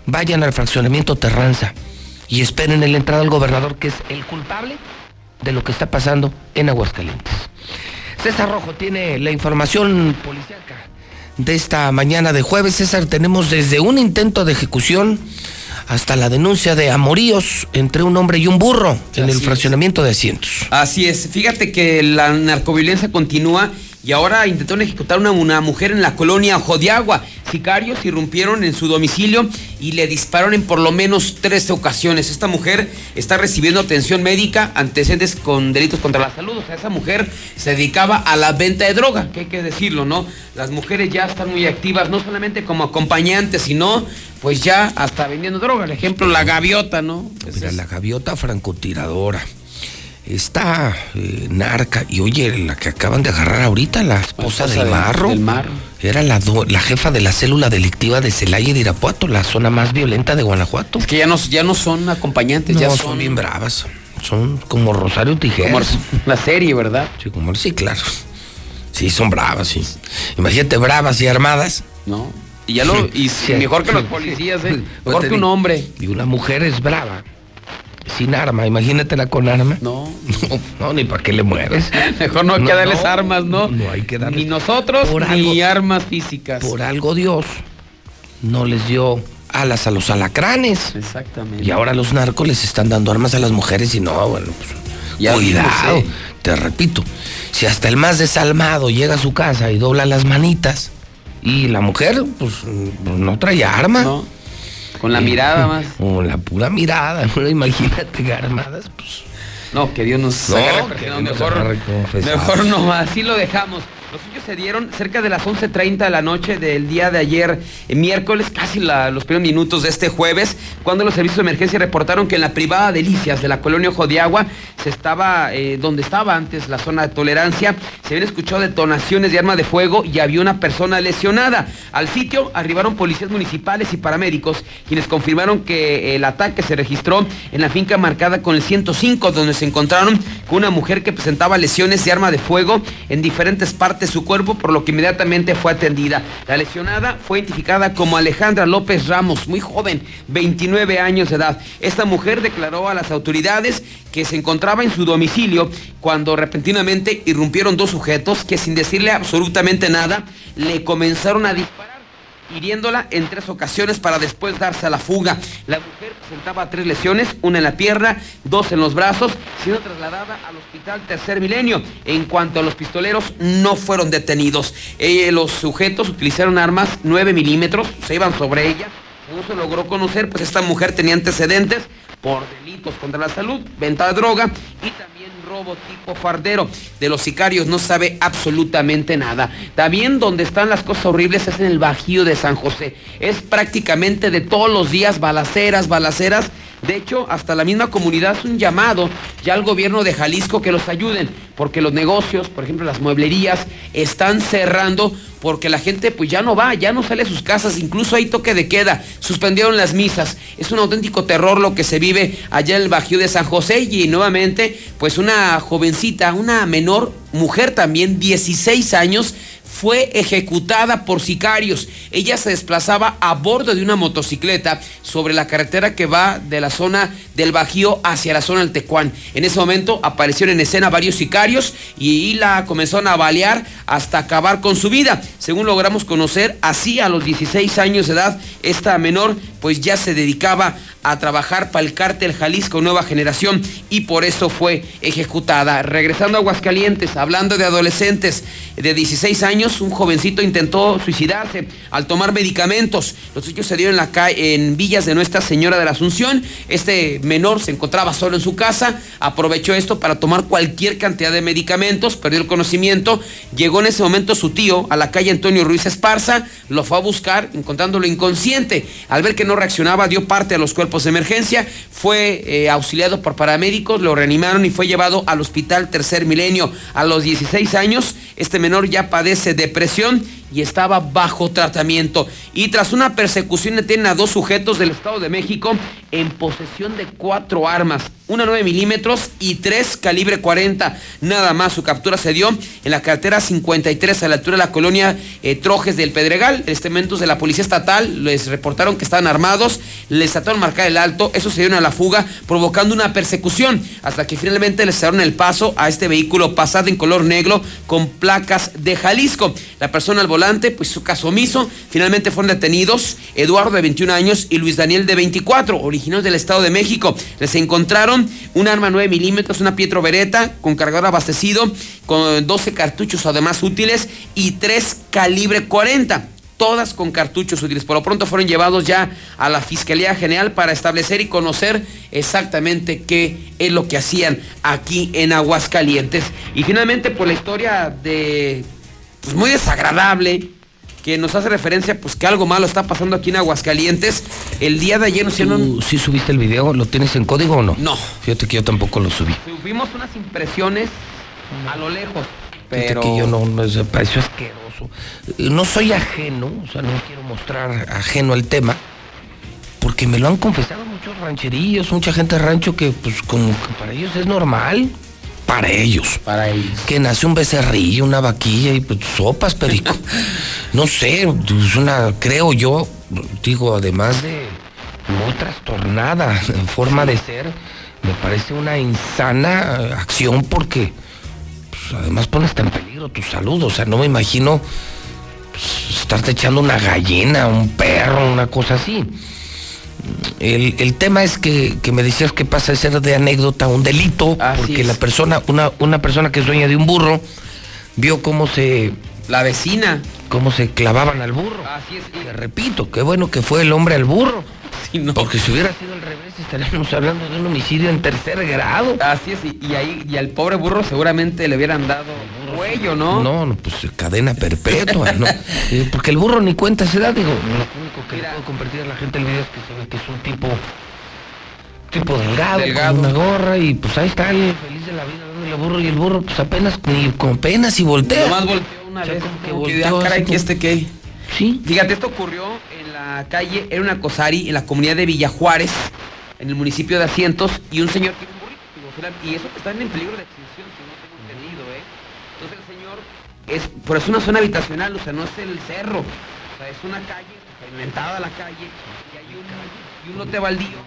S1: Vayan al fraccionamiento Terranza y esperen en la entrada al gobernador, que es el culpable de lo que está pasando en Aguascalientes. César Rojo tiene la información policíaca de esta mañana de jueves. César, tenemos desde un intento de ejecución hasta la denuncia de amoríos entre un hombre y un burro en el
S93: es.
S1: fraccionamiento de asientos.
S93: Así es, fíjate que la narcoviolencia continúa y ahora intentaron ejecutar una, una mujer en la colonia Jodiagua. Sicarios irrumpieron en su domicilio y le dispararon en por lo menos 13 ocasiones. Esta mujer está recibiendo atención médica, antecedentes con delitos contra la salud. O sea, esa mujer se dedicaba a la venta de droga, que hay que decirlo, ¿no? Las mujeres ya están muy activas, no solamente como acompañantes, sino pues ya hasta vendiendo droga. El ejemplo, la gaviota, ¿no?
S1: Mira, la gaviota francotiradora. Está eh, narca. Y oye, la que acaban de agarrar ahorita, la esposa, del, marro.
S93: del Marro.
S1: Era la, do- la jefa de la célula delictiva de Celaya y de Irapuato, la zona más violenta de Guanajuato.
S93: que ya no, ya no son acompañantes,
S1: No,
S93: ya
S1: son,
S93: son,
S1: bien bravas. Son como Rosario Tijeras.
S93: Como la serie, ¿verdad?
S1: Sí, como, sí, claro. Sí, son bravas, sí. Imagínate, bravas y armadas.
S93: No. Y ya lo. Y
S1: Sí.
S93: mejor que los policías, ¿eh?
S1: Pues
S93: Mejor que un hombre.
S1: Y una mujer es brava. Sin arma, imagínatela con arma.
S93: No.
S1: No, no, ni para qué le mueves.
S93: Mejor no hay que darles armas, ¿no?
S1: No hay que darles.
S93: Ni nosotros,
S1: Por
S93: ni
S1: algo-
S93: armas físicas.
S1: Por algo Dios no les dio alas a los alacranes.
S93: Exactamente.
S1: Y ahora los narcos les están dando armas a las mujeres y no, bueno, pues,
S93: Ya
S1: cuidado. Te repito, si hasta el más desalmado llega a su casa y dobla las manitas y la mujer, pues, pues, no trae arma.
S93: No. Con la mirada más.
S1: Con la pura mirada, ¿no? imagínate armadas, pues.
S93: No, que Dios nos
S1: No,
S93: agarre
S1: que
S93: perdonando.
S1: Dios nos
S93: mejor,
S1: agarre confesados.
S93: mejor no, así lo dejamos. Los suyos se dieron cerca de las 11.30 de la noche del día de ayer, eh, miércoles, casi los primeros minutos de este jueves, cuando los servicios de emergencia reportaron que en la privada Delicias de la colonia Ojo de Agua se estaba, eh, donde estaba antes la zona de tolerancia, se habían escuchado detonaciones de arma de fuego y había una persona lesionada. Al sitio arribaron policías municipales y paramédicos, quienes confirmaron que el ataque se registró en la finca marcada con el 105, donde se encontraron con una mujer que presentaba lesiones de arma de fuego en diferentes partes su cuerpo, por lo que inmediatamente fue atendida. La lesionada fue identificada como Alejandra López Ramos, muy joven, 29 años de edad. Esta mujer declaró a las autoridades que se encontraba en su domicilio cuando repentinamente irrumpieron dos sujetos que sin decirle absolutamente nada le comenzaron a disparar hiriéndola en tres ocasiones para después darse a la fuga. La mujer presentaba tres lesiones, una en la pierna, dos en los brazos, siendo trasladada al hospital Tercer Milenio. En cuanto a los pistoleros, no fueron detenidos. Los sujetos utilizaron armas 9 milímetros, se iban sobre ella. Se logró conocer, pues esta mujer tenía antecedentes por delitos contra la salud, venta de droga y también robo tipo fardero. De los sicarios no sabe absolutamente nada. También donde están las cosas horribles es en el Bajío de San José. Es prácticamente de todos los días balaceras, balaceras. De hecho, hasta la misma comunidad es un llamado ya al gobierno de Jalisco que los ayuden, porque los negocios, por ejemplo las mueblerías, están cerrando porque la gente pues ya no va, ya no sale a sus casas, incluso hay toque de queda, suspendieron las misas. Es un auténtico terror lo que se vive allá en el Bajío de San José y nuevamente pues una jovencita, una menor mujer también, 16 años, fue ejecutada por sicarios. Ella se desplazaba a bordo de una motocicleta sobre la carretera que va de la zona del Bajío hacia la zona del Tecuán. En ese momento aparecieron en escena varios sicarios y la comenzaron a balear hasta acabar con su vida. Según logramos conocer, así a los 16 años de edad, esta menor pues ya se dedicaba a trabajar para el cártel Jalisco Nueva Generación y por eso fue ejecutada. Regresando a Aguascalientes, hablando de adolescentes de 16 años, un jovencito intentó suicidarse al tomar medicamentos. Los hechos se dieron en, la calle, en Villas de Nuestra Señora de la Asunción. Este menor se encontraba solo en su casa, aprovechó esto para tomar cualquier cantidad de medicamentos, perdió el conocimiento. Llegó en ese momento su tío a la calle Antonio Ruiz Esparza, lo fue a buscar, encontrándolo inconsciente. Al ver que no reaccionaba, dio parte a los cuerpos de emergencia, fue eh, auxiliado por paramédicos, lo reanimaron y fue llevado al hospital Tercer Milenio. A los 16 años, este menor ya padece depresión y estaba bajo tratamiento. Y tras una persecución detienen a dos sujetos del Estado de México en posesión de cuatro armas, una 9 milímetros y tres calibre 40. Nada más, su captura se dio en la carretera 53 a la altura de la colonia eh, Trojes del Pedregal. Estamentos de la Policía Estatal les reportaron que estaban armados, les trataron de marcar el alto, eso se dio a la fuga, provocando una persecución, hasta que finalmente les cerraron el paso a este vehículo pasado en color negro con placas de Jalisco. La persona al pues su caso omiso, finalmente fueron detenidos Eduardo de 21 años y Luis Daniel de 24, originarios del Estado de México. Les encontraron un arma 9 milímetros, una Pietro Beretta con cargador abastecido, con 12 cartuchos además útiles y 3 calibre 40 todas con cartuchos útiles. Por lo pronto fueron llevados ya a la Fiscalía General para establecer y conocer exactamente qué es lo que hacían aquí en Aguascalientes. Y finalmente, por la historia de, pues muy desagradable, que nos hace referencia, pues que algo malo está pasando aquí en Aguascalientes. El día de ayer nos hicieron...
S1: ¿Tú sí subiste el video? ¿Lo tienes en código o no?
S93: No.
S1: Fíjate que yo tampoco lo subí.
S93: Subimos unas impresiones a lo lejos,
S1: Fíjate
S93: pero...
S1: que yo no, no me pareció asqueroso. No soy ajeno, o sea, no quiero mostrar ajeno al tema, porque me lo han confesado muchos rancherillos, mucha gente de rancho que, pues, como que para ellos es normal. Para ellos.
S93: Para ellos.
S1: Que nace un becerrillo, una vaquilla y pues, sopas, perico. no sé, es una, creo yo, digo, además de muy trastornada en forma de ser, me parece una insana acción porque pues, además pones en peligro tu salud. O sea, no me imagino pues, estarte echando una gallina, un perro, una cosa así. El, el tema es que, que me decías que pasa de ser de anécdota un delito, porque
S93: es.
S1: la persona, una, una persona que es dueña de un burro, vio cómo se.
S93: La vecina.
S1: Cómo se clavaban al burro.
S93: Así es.
S1: Te repito, qué bueno que fue el hombre al burro. Porque si hubiera sido al revés, estaríamos hablando de un homicidio en tercer grado.
S93: Así es, y, y ahí y al pobre burro seguramente le hubieran dado cuello, ¿no?
S1: No, pues cadena perpetua, ¿no? Porque el burro ni cuenta se da, digo, lo único que le puedo compartir a la gente el video es que se ve que es un tipo tipo delgado,
S93: Delgado.
S1: con una gorra y pues ahí está el feliz de la vida dándole al burro y el burro pues apenas ni con penas y voltea.
S93: Nomás volteó una vez.
S1: como que
S93: como que,
S1: volteó
S93: ah, caray, ¿que este qué?
S1: Sí.
S93: Fíjate, esto ocurrió en la calle, era una cosari, en la comunidad de Villajuárez, en el municipio de Asientos, y un señor tiene un burrito. Y eso que están en peligro de extinción, si no tengo entendido, ¿eh? Entonces el señor, es, pero es una zona habitacional, o sea, no es el cerro. O sea, es una calle, pavimentada la calle, y hay un, y un lote baldío.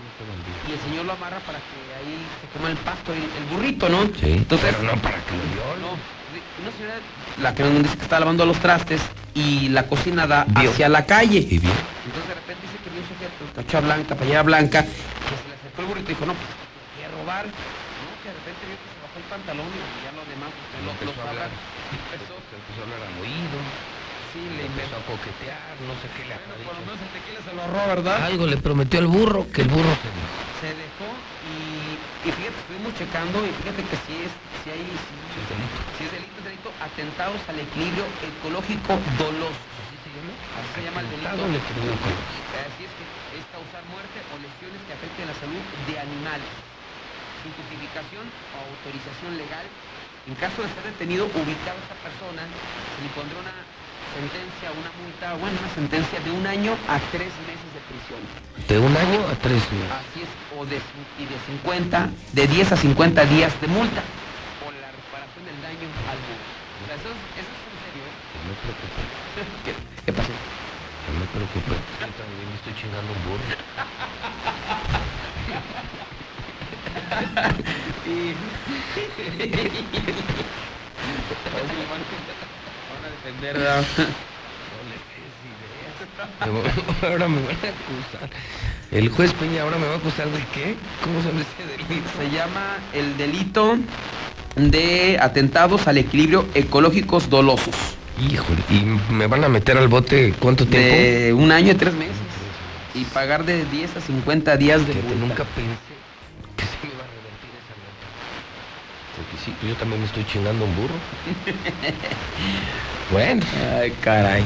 S93: Y el señor lo amarra para que ahí se coma el pasto, el, el burrito, ¿no?
S1: Sí,
S93: Entonces,
S1: pero no para que lo.
S93: No, una señora, la que nos dice que está lavando los trastes y la cocina da
S1: Vio.
S93: hacia la calle.
S1: Y bien.
S93: Entonces de repente dice que vio un sujeto, cachucha blanca, playera blanca, que se le acercó el burrito y dijo, no, pues quiere robar. No, que de repente vio que se bajó el pantalón y ya lo demás, pues lo, lo sabrá. Empezó,
S1: empezó a hablar al oído.
S93: Sí, le
S1: empezó a coquetear, no sé qué le
S93: Bueno, por lo menos el tequila se lo ahorró, ¿verdad?
S1: Algo le prometió al burro, que el burro se dio.
S93: Se dejó y, y fíjate, estuvimos checando y fíjate que sí es, sí hay, sí,
S1: es delito.
S93: sí es delito, es delito, atentados al equilibrio ecológico doloso. ¿Así se llama? Así se llama el delito.
S1: Atentado al equilibrio ecológico.
S93: Así es que es causar muerte o lesiones que afecten la salud de animales. Sin justificación o autorización legal. En caso de ser detenido, ubicado esta persona, se le pondrá una sentencia, una multa, bueno, una sentencia de un año a tres meses de prisión.
S1: De un año a tres meses.
S93: Así es, o de, y de 50, de 10 a 50 días de multa por la reparación del daño al burro. O sea, eso es, eso es en serio, ¿eh?
S1: No me
S93: ¿Qué, qué pasó?
S1: no me. Yo también me estoy chingando un burro. Ahora me van a acusar. El juez Peña ahora me va a acusar de qué? ¿Cómo se llama ese delito?
S93: Se llama el delito de atentados al equilibrio ecológicos dolosos.
S1: Híjole, ¿y me van a meter al bote cuánto tiempo?
S93: De un año y tres meses. Y pagar de 10 a 50 días de multa.
S1: nunca pensé que se me iba a revertir esa nota. Porque sí, pues yo también me estoy chingando un burro. bueno.
S93: Ay, caray.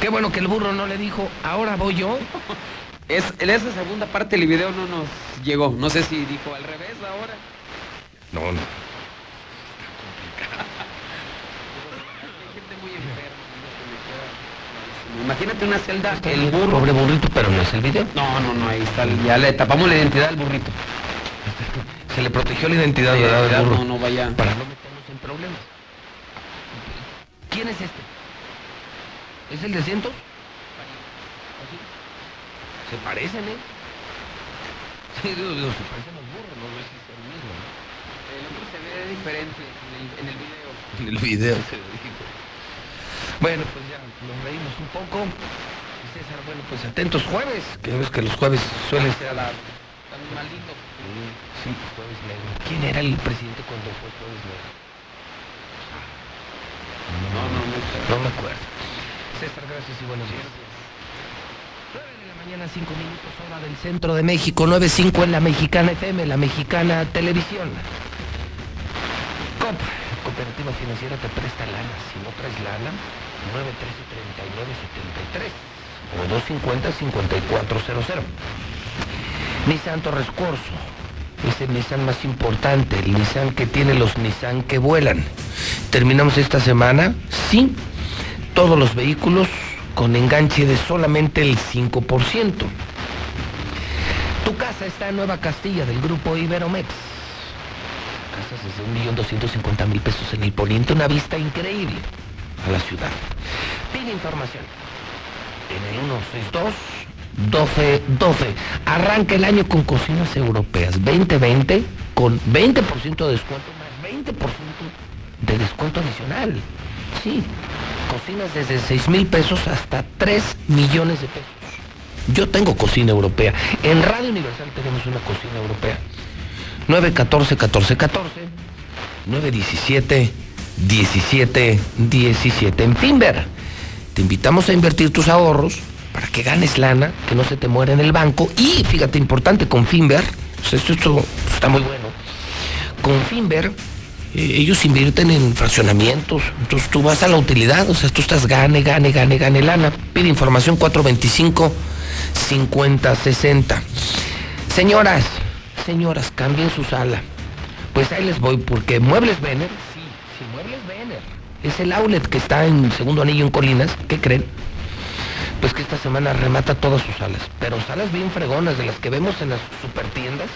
S1: Qué bueno que el burro no le dijo, ahora voy yo.
S93: Es, en esa segunda parte del video no nos llegó. No sé si dijo al revés ahora.
S1: No, no.
S93: Imagínate una celda, el burro.
S1: Pobre burrito, pero no es el video.
S93: No, no, no, ahí está. el- Ya le tapamos la identidad al burrito.
S1: Se le protegió la identidad, ¿verdad? del burro?
S93: no, no vaya.
S1: Para no meternos en problemas. ¿Quién es este? ¿Es el de cientos? Se parecen, ¿eh? Sí, digo, digo, se parecen los burros, no es el mismo.
S93: El otro se ve diferente en el, en el video.
S1: En el video se dijo. Bueno, pues ya nos reímos un poco. César, bueno, pues atentos jueves, que ves que los jueves suelen ser a la...
S93: Están malditos.
S1: Sí, jueves negro. ¿Quién era el presidente cuando fue jueves negro?
S93: No, no, no.
S1: No me acuerdo. César, gracias y buenos días. 9 de la mañana, 5 minutos, hora del centro de México, 9.5 en la Mexicana FM, la Mexicana Televisión. COP, Cooperativa Financiera te presta lana. Si no traes lana, 913-3973 o 250-5400. Nissan Torres Corso, es el Nissan más importante, el Nissan que tiene los Nissan que vuelan. Terminamos esta semana, sí, todos los vehículos con enganche de solamente el 5%. Tu casa está en Nueva Castilla del grupo Iberomex. Casas desde 1.250.000 pesos en el poniente, una vista increíble a la ciudad. Pide información en el 162 1212. Arranca el año con cocinas europeas 2020 con 20% de descuento más 20% de descuento adicional. Sí, cocinas desde 6 mil pesos hasta 3 millones de pesos. Yo tengo cocina europea. En Radio Universal tenemos una cocina europea. 914 14 14 917 17 17 en Finver. Te invitamos a invertir tus ahorros para que ganes lana, que no se te muera en el banco. Y fíjate, importante, con Finver, esto, está muy bueno. Con Finver, eh, ellos invierten en fraccionamientos. Entonces tú vas a la utilidad, o sea, tú estás gane, gane, gane, gane lana. Pide información 425 50 60. Señoras, señoras, cambien su sala. Pues ahí les voy, porque Muebles Vener, sí, sí, Muebles Vener, es el outlet que está en Segundo Anillo en Colinas. ¿Qué creen? Pues que esta semana remata todas sus salas, pero salas bien fregonas, de las que vemos en las supertiendas,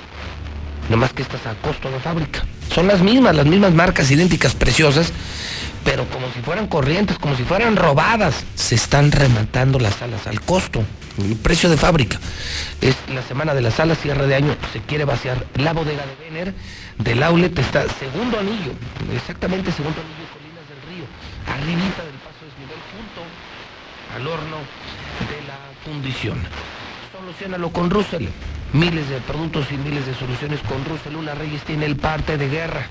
S1: nomás que estas a costo de fábrica. Son las mismas, las mismas marcas idénticas, preciosas, pero como si fueran corrientes, como si fueran robadas. Se están rematando las salas al costo, el precio de fábrica. Es la semana de las salas, cierre de año, se quiere vaciar. La bodega de Vener del outlet está segundo anillo, exactamente segundo anillo, Colinas del Río, arribita del al horno de la fundición. Solucionalo con Russell. Miles de productos y miles de soluciones con Russell. Lula Reyes tiene el parte de guerra.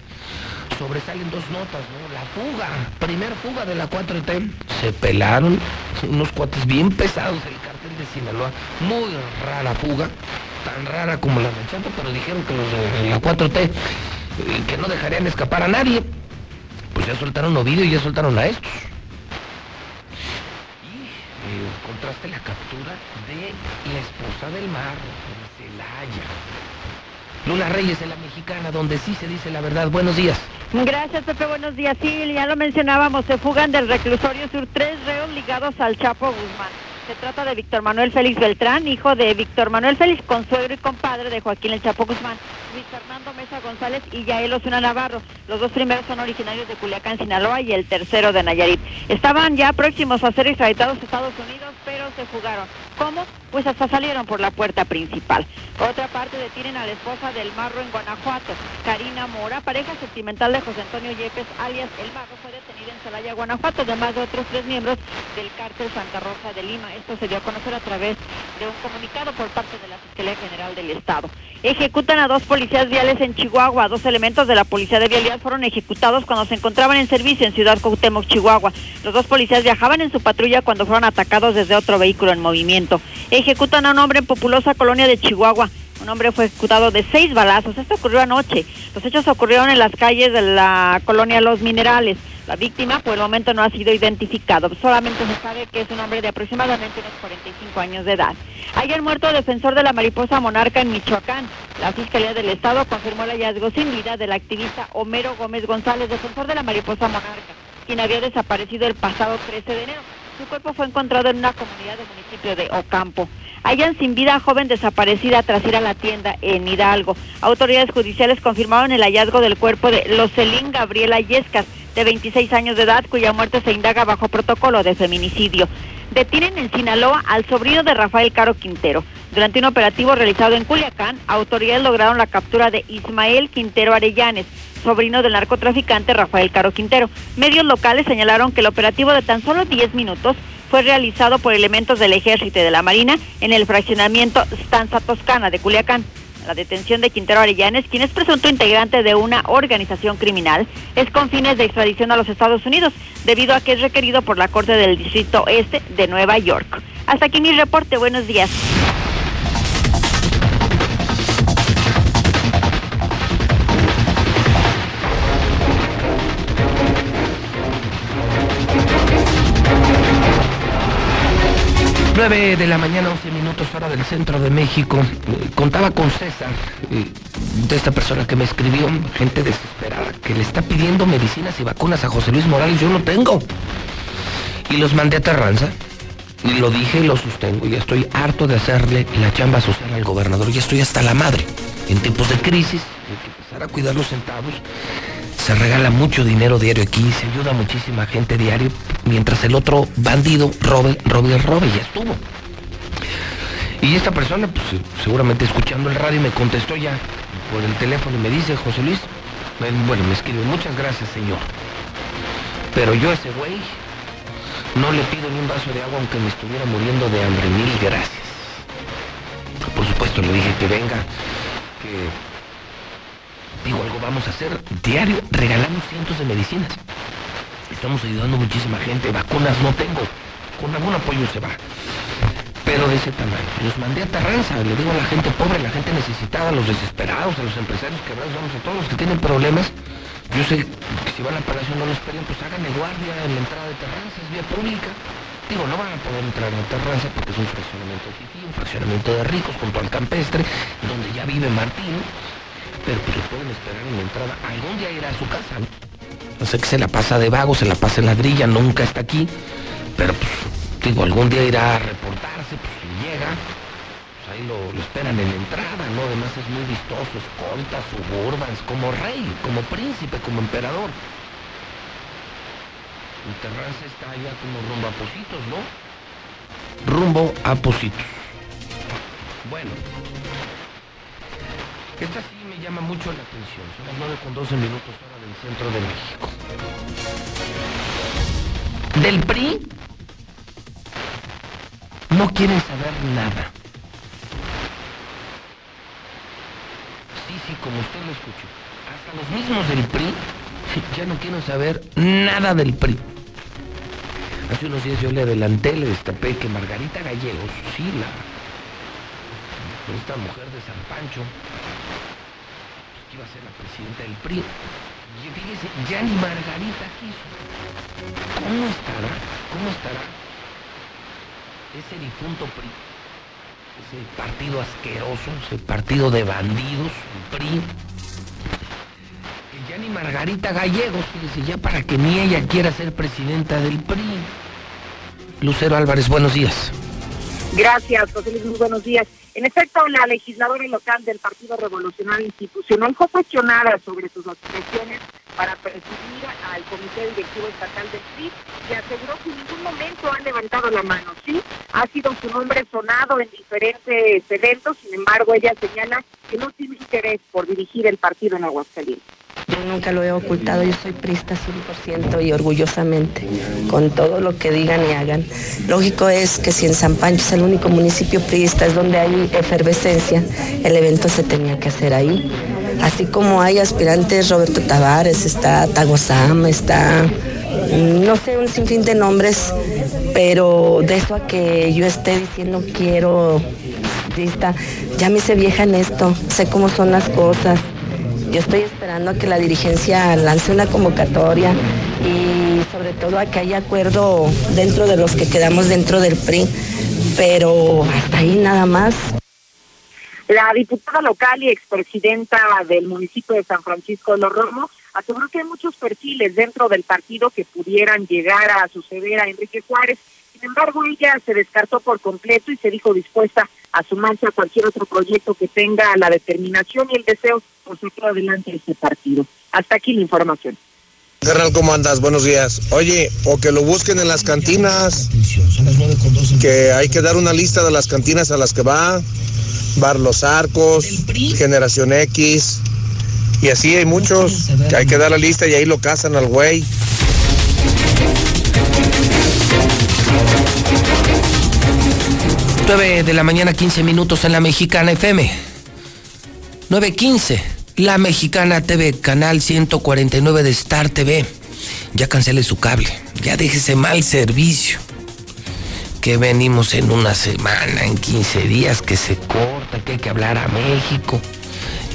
S1: Sobresalen dos notas, ¿no? La fuga, primer fuga de la 4T. Se pelaron unos cuates bien pesados del cártel de Sinaloa. Muy rara fuga, tan rara como la de Chapo, pero dijeron que los de la 4T eh, que no dejarían escapar a nadie. Pues ya soltaron Ovidio y ya soltaron a estos. Eh, encontraste la captura de la esposa del mar, de Celaya. Luna Reyes en la mexicana, donde sí se dice la verdad. Buenos días.
S2: Gracias, Pepe. Buenos días. Sí, ya lo mencionábamos. Se fugan del reclusorio sur tres reos ligados al Chapo Guzmán. Se trata de Víctor Manuel Félix Beltrán, hijo de Víctor Manuel Félix, consuegro y compadre de Joaquín El Chapo Guzmán, Luis Fernando Mesa González y Yael Osuna Navarro. Los dos primeros son originarios de Culiacán, Sinaloa, y el tercero de Nayarit. Estaban ya próximos a ser extraditados a Estados Unidos, pero se fugaron. ¿Cómo? Pues hasta salieron por la puerta principal. Otra parte, detienen a la esposa del Marro en Guanajuato, Karina Mora, pareja sentimental de José Antonio Yepes, alias El Marro, fue detenida en Celaya, Guanajuato, además de otros tres miembros del cártel Santa Rosa de Lima. Esto se dio a conocer a través de un comunicado por parte de la Fiscalía General del Estado. Ejecutan a dos policías viales en Chihuahua. Dos elementos de la Policía de Vialidad fueron ejecutados cuando se encontraban en servicio en Ciudad Cuauhtémoc, Chihuahua. Los dos policías viajaban en su patrulla cuando fueron atacados desde otro vehículo en movimiento. Ejecutan a un hombre en populosa colonia de Chihuahua. Un hombre fue ejecutado de seis balazos. Esto ocurrió anoche. Los hechos ocurrieron en las calles de la colonia Los Minerales. La víctima por el momento no ha sido identificado. Solamente se sabe que es un hombre de aproximadamente unos 45 años de edad. Ayer muerto defensor de la mariposa monarca en Michoacán. La Fiscalía del Estado confirmó el hallazgo sin vida del activista Homero Gómez González, defensor de la mariposa monarca, quien había desaparecido el pasado 13 de enero. Su cuerpo fue encontrado en una comunidad del municipio de Ocampo. Hallan sin vida a joven desaparecida tras ir a la tienda en Hidalgo. Autoridades judiciales confirmaron el hallazgo del cuerpo de Locelín Gabriela Yescas, de 26 años de edad, cuya muerte se indaga bajo protocolo de feminicidio. Detienen en Sinaloa al sobrino de Rafael Caro Quintero. Durante un operativo realizado en Culiacán, autoridades lograron la captura de Ismael Quintero Arellanes, sobrino del narcotraficante Rafael Caro Quintero. Medios locales señalaron que el operativo de tan solo 10 minutos fue realizado por elementos del Ejército y de la Marina en el fraccionamiento Stanza Toscana de Culiacán. La detención de Quintero Arellanes, quien es presunto integrante de una organización criminal, es con fines de extradición a los Estados Unidos, debido a que es requerido por la Corte del Distrito Este de Nueva York. Hasta aquí mi reporte. Buenos días.
S1: 9 de la mañana, 11 minutos hora del centro de México. Eh, Contaba con César, eh, de esta persona que me escribió, gente desesperada, que le está pidiendo medicinas y vacunas a José Luis Morales. Yo no tengo. Y los mandé a Terranza. Y lo dije y lo sostengo. Y estoy harto de hacerle la chamba social al gobernador. Ya estoy hasta la madre. En tiempos de crisis, hay que empezar a cuidar los centavos. Se regala mucho dinero diario aquí, se ayuda a muchísima gente diario, mientras el otro bandido robe, robe, robe, ya estuvo. Y esta persona, pues seguramente escuchando el radio, me contestó ya por el teléfono y me dice, José Luis, bueno, me escribe, muchas gracias, señor. Pero yo a ese güey no le pido ni un vaso de agua aunque me estuviera muriendo de hambre, mil gracias. Por supuesto, le dije que venga, que digo, algo vamos a hacer. Diario regalamos cientos de medicinas. Estamos ayudando muchísima gente. Vacunas no tengo. Con algún apoyo se va. Pero de ese tamaño. Los mandé a Terranza. Le digo a la gente pobre, a la gente necesitada, a los desesperados, a los empresarios quebrados, vamos a todos los que tienen problemas. Yo sé que si van a Palacio no lo esperen, pues háganle guardia en la entrada de Terranza, es vía pública. Digo, no van a poder entrar a Terranza porque es un fraccionamiento fifí, un fraccionamiento de ricos junto al campestre, donde ya vive Martín pero pues lo pueden esperar en la entrada. Algún día irá a su casa, ¿no? Sé que se la pasa de vago, se la pasa en la grilla, nunca está aquí, pero pues, digo, algún día irá a reportarse, pues si llega, pues ahí lo, lo esperan en la entrada, ¿no? Además es muy vistoso, escolta, suburbans, como rey, como príncipe, como emperador. El terraza está allá como rumbo a Positos, ¿no? Rumbo a Positos. Bueno, esta sí me llama mucho la atención. Son las 9 con 12 minutos hora del centro de México. Del PRI no quieren saber nada. Sí, sí, como usted lo escuchó. Hasta los mismos del PRI ya no quieren saber nada del PRI. Hace unos días yo le adelanté, le destapé que Margarita Gallegos, sí, la esta mujer de San Pancho, a ser la presidenta del PRI. Y fíjese, ya ni Margarita quiso. ¿Cómo estará? ¿Cómo estará ese difunto PRI? Ese partido asqueroso, ese partido de bandidos, el PRI. Que ya ni Margarita Gallegos, fíjese, ya para que ni ella quiera ser presidenta del PRI. Lucero Álvarez, buenos días.
S28: Gracias, José Luis, muy buenos días. En efecto, la legisladora local del Partido Revolucionario Institucional fue cuestionada sobre sus aspiraciones para presidir al Comité Directivo Estatal del PRI y aseguró que en ningún momento ha levantado la mano. Sí, ha sido su nombre sonado en diferentes eventos, sin embargo, ella señala que no tiene interés por dirigir el partido en Aguascalientes.
S94: Yo nunca lo he ocultado, yo soy prista 100% y orgullosamente, con todo lo que digan y hagan. Lógico es que si en San Pancho es el único municipio priista, es donde hay efervescencia, el evento se tenía que hacer ahí. Así como hay aspirantes, Roberto Tavares, está Tagosam, está, mm, no sé, un sinfín de nombres, pero de eso a que yo esté diciendo quiero, prista, ya me hice vieja en esto, sé cómo son las cosas. Yo estoy esperando a que la dirigencia lance una convocatoria y sobre todo a que haya acuerdo dentro de los que quedamos dentro del PRI, pero hasta ahí nada más.
S28: La diputada local y expresidenta del municipio de San Francisco de los Romos aseguró que hay muchos perfiles dentro del partido que pudieran llegar a suceder a Enrique Juárez.
S13: Sin embargo, ella se descartó por completo y se dijo dispuesta a sumarse a cualquier otro proyecto que tenga la determinación y el deseo por sacar adelante este partido. Hasta aquí la información.
S19: Carnal, ¿cómo andas? Buenos días. Oye, o que lo busquen en las cantinas, que hay que dar una lista de las cantinas a las que va, Bar Los Arcos, Generación X, y así hay muchos, que hay que dar la lista y ahí lo cazan al güey.
S1: 9 de la mañana, 15 minutos en la Mexicana FM. 9.15, la Mexicana TV, canal 149 de Star TV. Ya cancele su cable, ya déjese mal servicio. Que venimos en una semana, en 15 días, que se corta, que hay que hablar a México.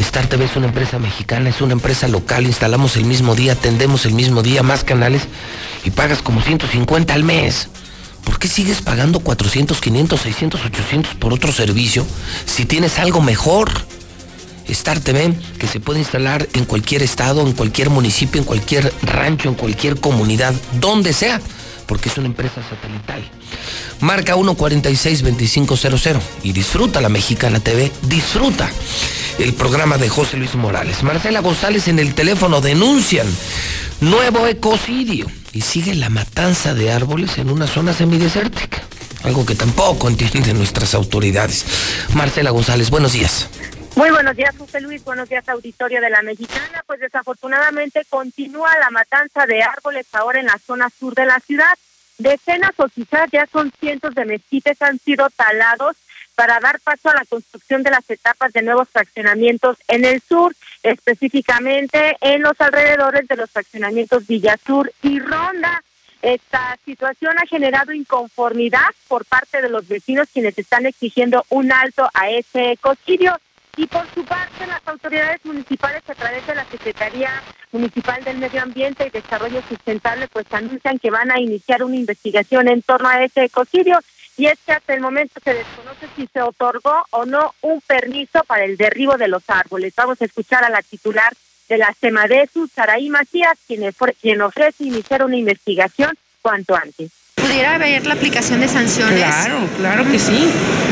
S1: Star TV es una empresa mexicana, es una empresa local, instalamos el mismo día, atendemos el mismo día, más canales y pagas como 150 al mes. ¿Por qué sigues pagando 400, 500, 600, 800 por otro servicio si tienes algo mejor? Star TV, que se puede instalar en cualquier estado, en cualquier municipio, en cualquier rancho, en cualquier comunidad, donde sea, porque es una empresa satelital. Marca 146-2500 y disfruta la Mexicana TV, disfruta el programa de José Luis Morales. Marcela González en el teléfono denuncian nuevo ecocidio y sigue la matanza de árboles en una zona semidesértica. Algo que tampoco entienden nuestras autoridades. Marcela González, buenos días.
S13: Muy buenos días, José Luis. Buenos días, auditorio de la Mexicana. Pues desafortunadamente continúa la matanza de árboles ahora en la zona sur de la ciudad. Decenas o quizás ya son cientos de mezquites han sido talados para dar paso a la construcción de las etapas de nuevos fraccionamientos en el sur, específicamente en los alrededores de los fraccionamientos Villasur y Ronda. Esta situación ha generado inconformidad por parte de los vecinos quienes están exigiendo un alto a ese ecocidio. Y por su parte, las autoridades municipales a través de la Secretaría Municipal del Medio Ambiente y Desarrollo Sustentable pues anuncian que van a iniciar una investigación en torno a ese ecocidio y es que hasta el momento se desconoce si se otorgó o no un permiso para el derribo de los árboles. Vamos a escuchar a la titular de la SEMADESU, Saraí Macías, quien, quien ofrece iniciar una investigación cuanto antes.
S95: ¿Pudiera haber la aplicación de sanciones?
S96: Claro, claro que sí.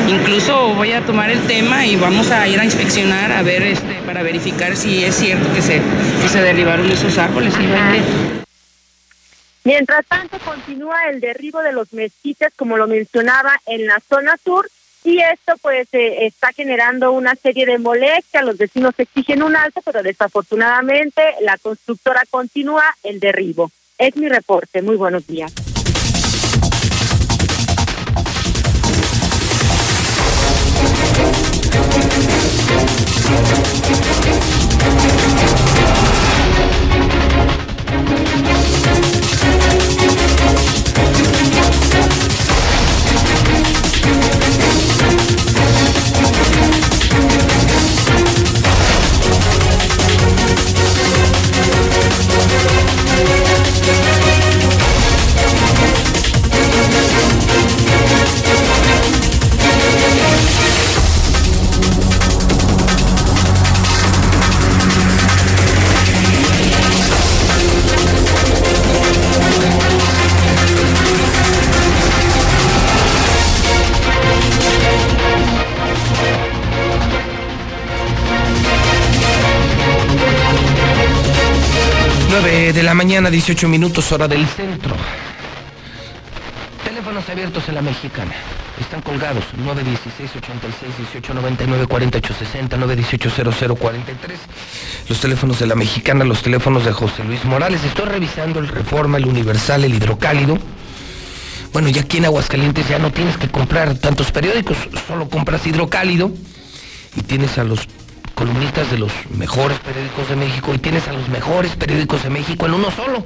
S96: Incluso voy a tomar el tema y vamos a ir a inspeccionar a ver este para verificar si es cierto que se que se derribaron esos árboles.
S13: Mientras tanto, continúa el derribo de los mezquites, como lo mencionaba, en la zona sur, y esto pues eh, está generando una serie de molestias. Los vecinos exigen un alto, pero desafortunadamente la constructora continúa el derribo. Es mi reporte. Muy buenos días.
S1: Nueve de la mañana, 18 minutos, hora del centro. Teléfonos abiertos en la mexicana. Están colgados 916 86 18 99 48 60 918 0043. Los teléfonos de la mexicana, los teléfonos de José Luis Morales. Estoy revisando el Reforma, el Universal, el Hidrocálido. Bueno, ya aquí en Aguascalientes ya no tienes que comprar tantos periódicos, solo compras Hidrocálido y tienes a los columnistas de los mejores periódicos de México y tienes a los mejores periódicos de México en uno solo.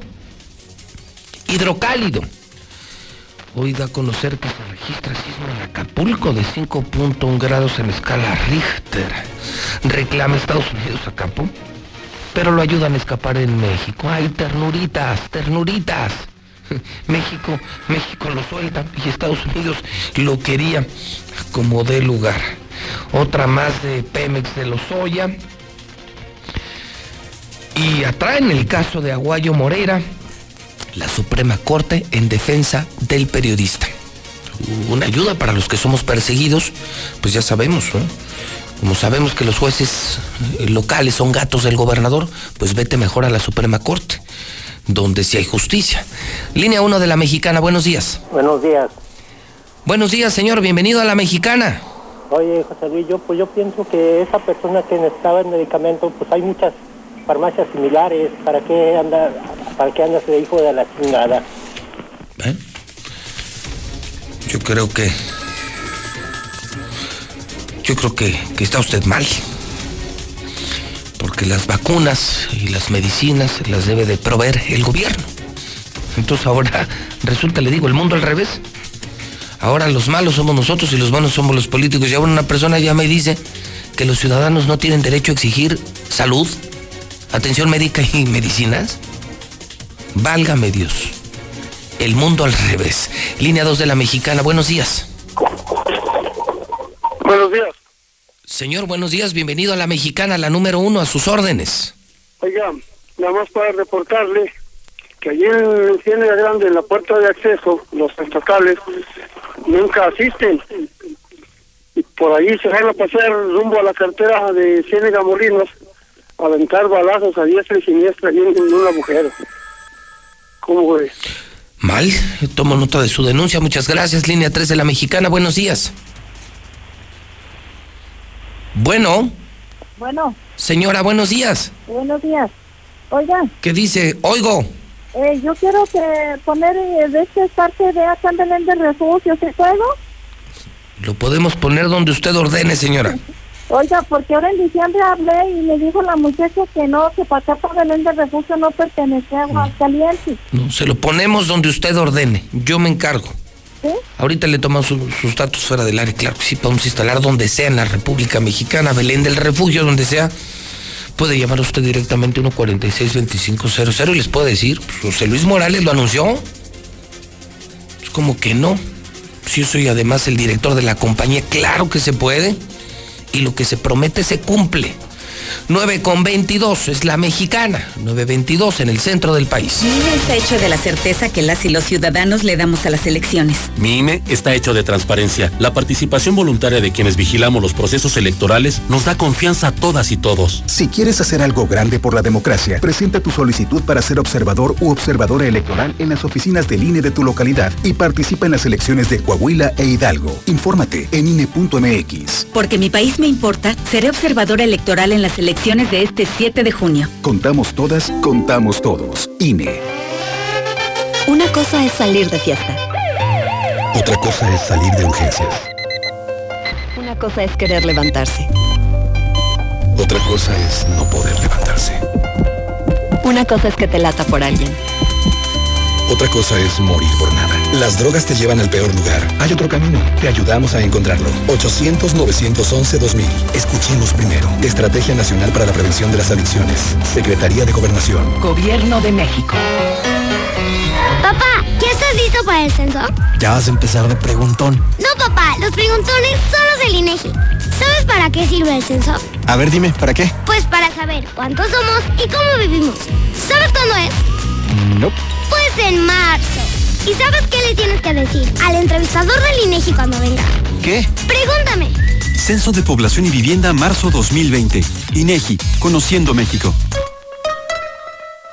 S1: Hidrocálido. Hoy da a conocer que se registra sismo en Acapulco de 5.1 grados en escala Richter. Reclama Estados Unidos a Capo, pero lo ayudan a escapar en México. ¡Ay, ternuritas, ternuritas! México, México lo suelta y Estados Unidos lo quería como de lugar. Otra más de Pemex de Lozoya. Y atraen el caso de Aguayo Moreira, la Suprema Corte en defensa del periodista. una ayuda para los que somos perseguidos, pues ya sabemos, ¿no? Como sabemos que los jueces eh, locales son gatos del gobernador, pues vete mejor a la Suprema Corte, donde sí hay justicia. Línea 1 de la Mexicana, buenos días.
S97: Buenos días.
S1: Buenos días, señor, bienvenido a la Mexicana.
S97: Oye, José Luis, yo, pues yo pienso que esa persona que necesitaba el medicamento, pues hay muchas farmacias similares. ¿Para qué anda, para qué anda ese hijo de la chingada?
S1: Yo creo que. Yo creo que, que está usted mal. Porque las vacunas y las medicinas las debe de proveer el gobierno. Entonces ahora resulta, le digo, el mundo al revés. Ahora los malos somos nosotros y los buenos somos los políticos. Y ahora una persona ya me dice que los ciudadanos no tienen derecho a exigir salud, atención médica y medicinas. Válgame Dios. El mundo al revés. Línea 2 de la Mexicana. Buenos días.
S98: Buenos días.
S1: Señor, buenos días. Bienvenido a la Mexicana, la número uno, a sus órdenes.
S98: Oiga, nada más para reportarle que allí en Ciénaga Grande, en la puerta de acceso, los estatales nunca asisten. Y por ahí se van a pasar rumbo a la cartera de Ciénaga Molinos a aventar balazos a diestra y siniestra en un agujero. ¿Cómo ves?
S1: Mal. Tomo nota de su denuncia. Muchas gracias. Línea 3 de la Mexicana. Buenos días. Bueno,
S99: Bueno,
S1: señora, buenos días.
S99: buenos días. Oiga,
S1: ¿Qué dice? Oigo.
S99: Eh, yo quiero que poner eh, de esta parte de acá en Belén de refugio, ¿se puedo?
S1: Lo podemos poner donde usted ordene, señora.
S99: Oiga, porque ahora en diciembre hablé y me dijo la muchacha que no, que para acá para Belén de refugio no pertenece a Aguascalientes.
S1: No, se lo ponemos donde usted ordene. Yo me encargo.
S99: ¿Sí?
S1: Ahorita le tomamos su- sus datos fuera del área. Claro que sí, podemos instalar donde sea en la República Mexicana, Belén del Refugio, donde sea. Puede llamar usted directamente 146-2500 y les puede decir, pues, José Luis Morales lo anunció. Es como que no. Si yo soy además el director de la compañía, claro que se puede. Y lo que se promete se cumple. 9 con 22 es la mexicana. 922 en el centro del país.
S100: INE está hecho de la certeza que las y los ciudadanos le damos a las elecciones.
S101: Mi INE está hecho de transparencia. La participación voluntaria de quienes vigilamos los procesos electorales nos da confianza a todas y todos.
S102: Si quieres hacer algo grande por la democracia, presenta tu solicitud para ser observador u observadora electoral en las oficinas del INE de tu localidad y participa en las elecciones de Coahuila e Hidalgo. Infórmate en INE.mx.
S100: Porque mi país me importa, seré observadora electoral en las elecciones de este 7 de junio.
S102: Contamos todas, contamos todos. INE.
S100: Una cosa es salir de fiesta.
S102: Otra cosa es salir de urgencias.
S100: Una cosa es querer levantarse.
S102: Otra cosa es no poder levantarse.
S100: Una cosa es que te lata por alguien.
S102: Otra cosa es morir por nada. Las drogas te llevan al peor lugar. Hay otro camino. Te ayudamos a encontrarlo. 800-911-2000. Escuchemos primero. Estrategia Nacional para la Prevención de las Adicciones. Secretaría de Gobernación.
S39: Gobierno de México.
S96: Papá, ¿ya estás listo para el censo?
S41: Ya vas a empezar de preguntón.
S96: No, papá, los preguntones son los del INEGI. ¿Sabes para qué sirve el censo?
S41: A ver, dime, ¿para qué?
S96: Pues para saber cuántos somos y cómo vivimos. ¿Sabes cuándo es?
S41: No.
S96: Pues en marzo. ¿Y sabes qué le tienes que decir al entrevistador del INEGI cuando venga?
S30: ¿Qué?
S96: Pregúntame.
S30: Censo de Población y Vivienda marzo 2020. INEGI, Conociendo México.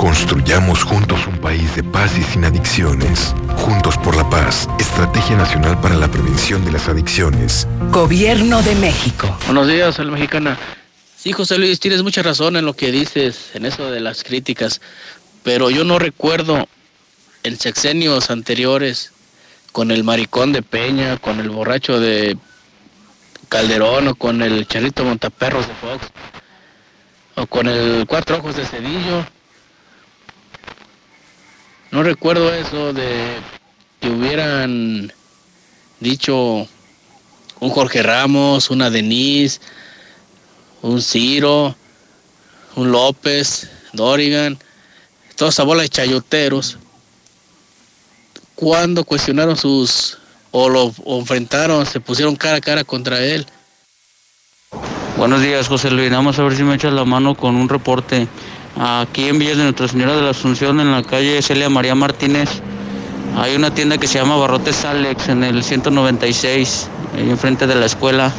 S103: Construyamos juntos un país de paz y sin adicciones. Juntos por la paz. Estrategia Nacional para la Prevención de las Adicciones.
S39: Gobierno de México.
S104: Buenos días, a la mexicana. Sí, José Luis, tienes mucha razón en lo que dices, en eso de las críticas.
S105: pero yo no recuerdo en sexenios anteriores con el maricón de Peña, con el borracho de Calderón o con el charrito Montaperros de Fox o con el Cuatro Ojos de Cedillo. No recuerdo eso de que hubieran dicho un Jorge Ramos, una Denise, un Ciro, un López, Dorigan, toda esa bola de chayoteros, cuando cuestionaron sus, o lo enfrentaron, se pusieron cara a cara contra él.
S106: Buenos días, José Luis. Vamos a ver si me echas la mano con un reporte. Aquí en Villas de Nuestra Señora de la Asunción, en la calle Celia María Martínez, hay una tienda que se llama Barrotes Alex en el 196, ahí enfrente de la escuela.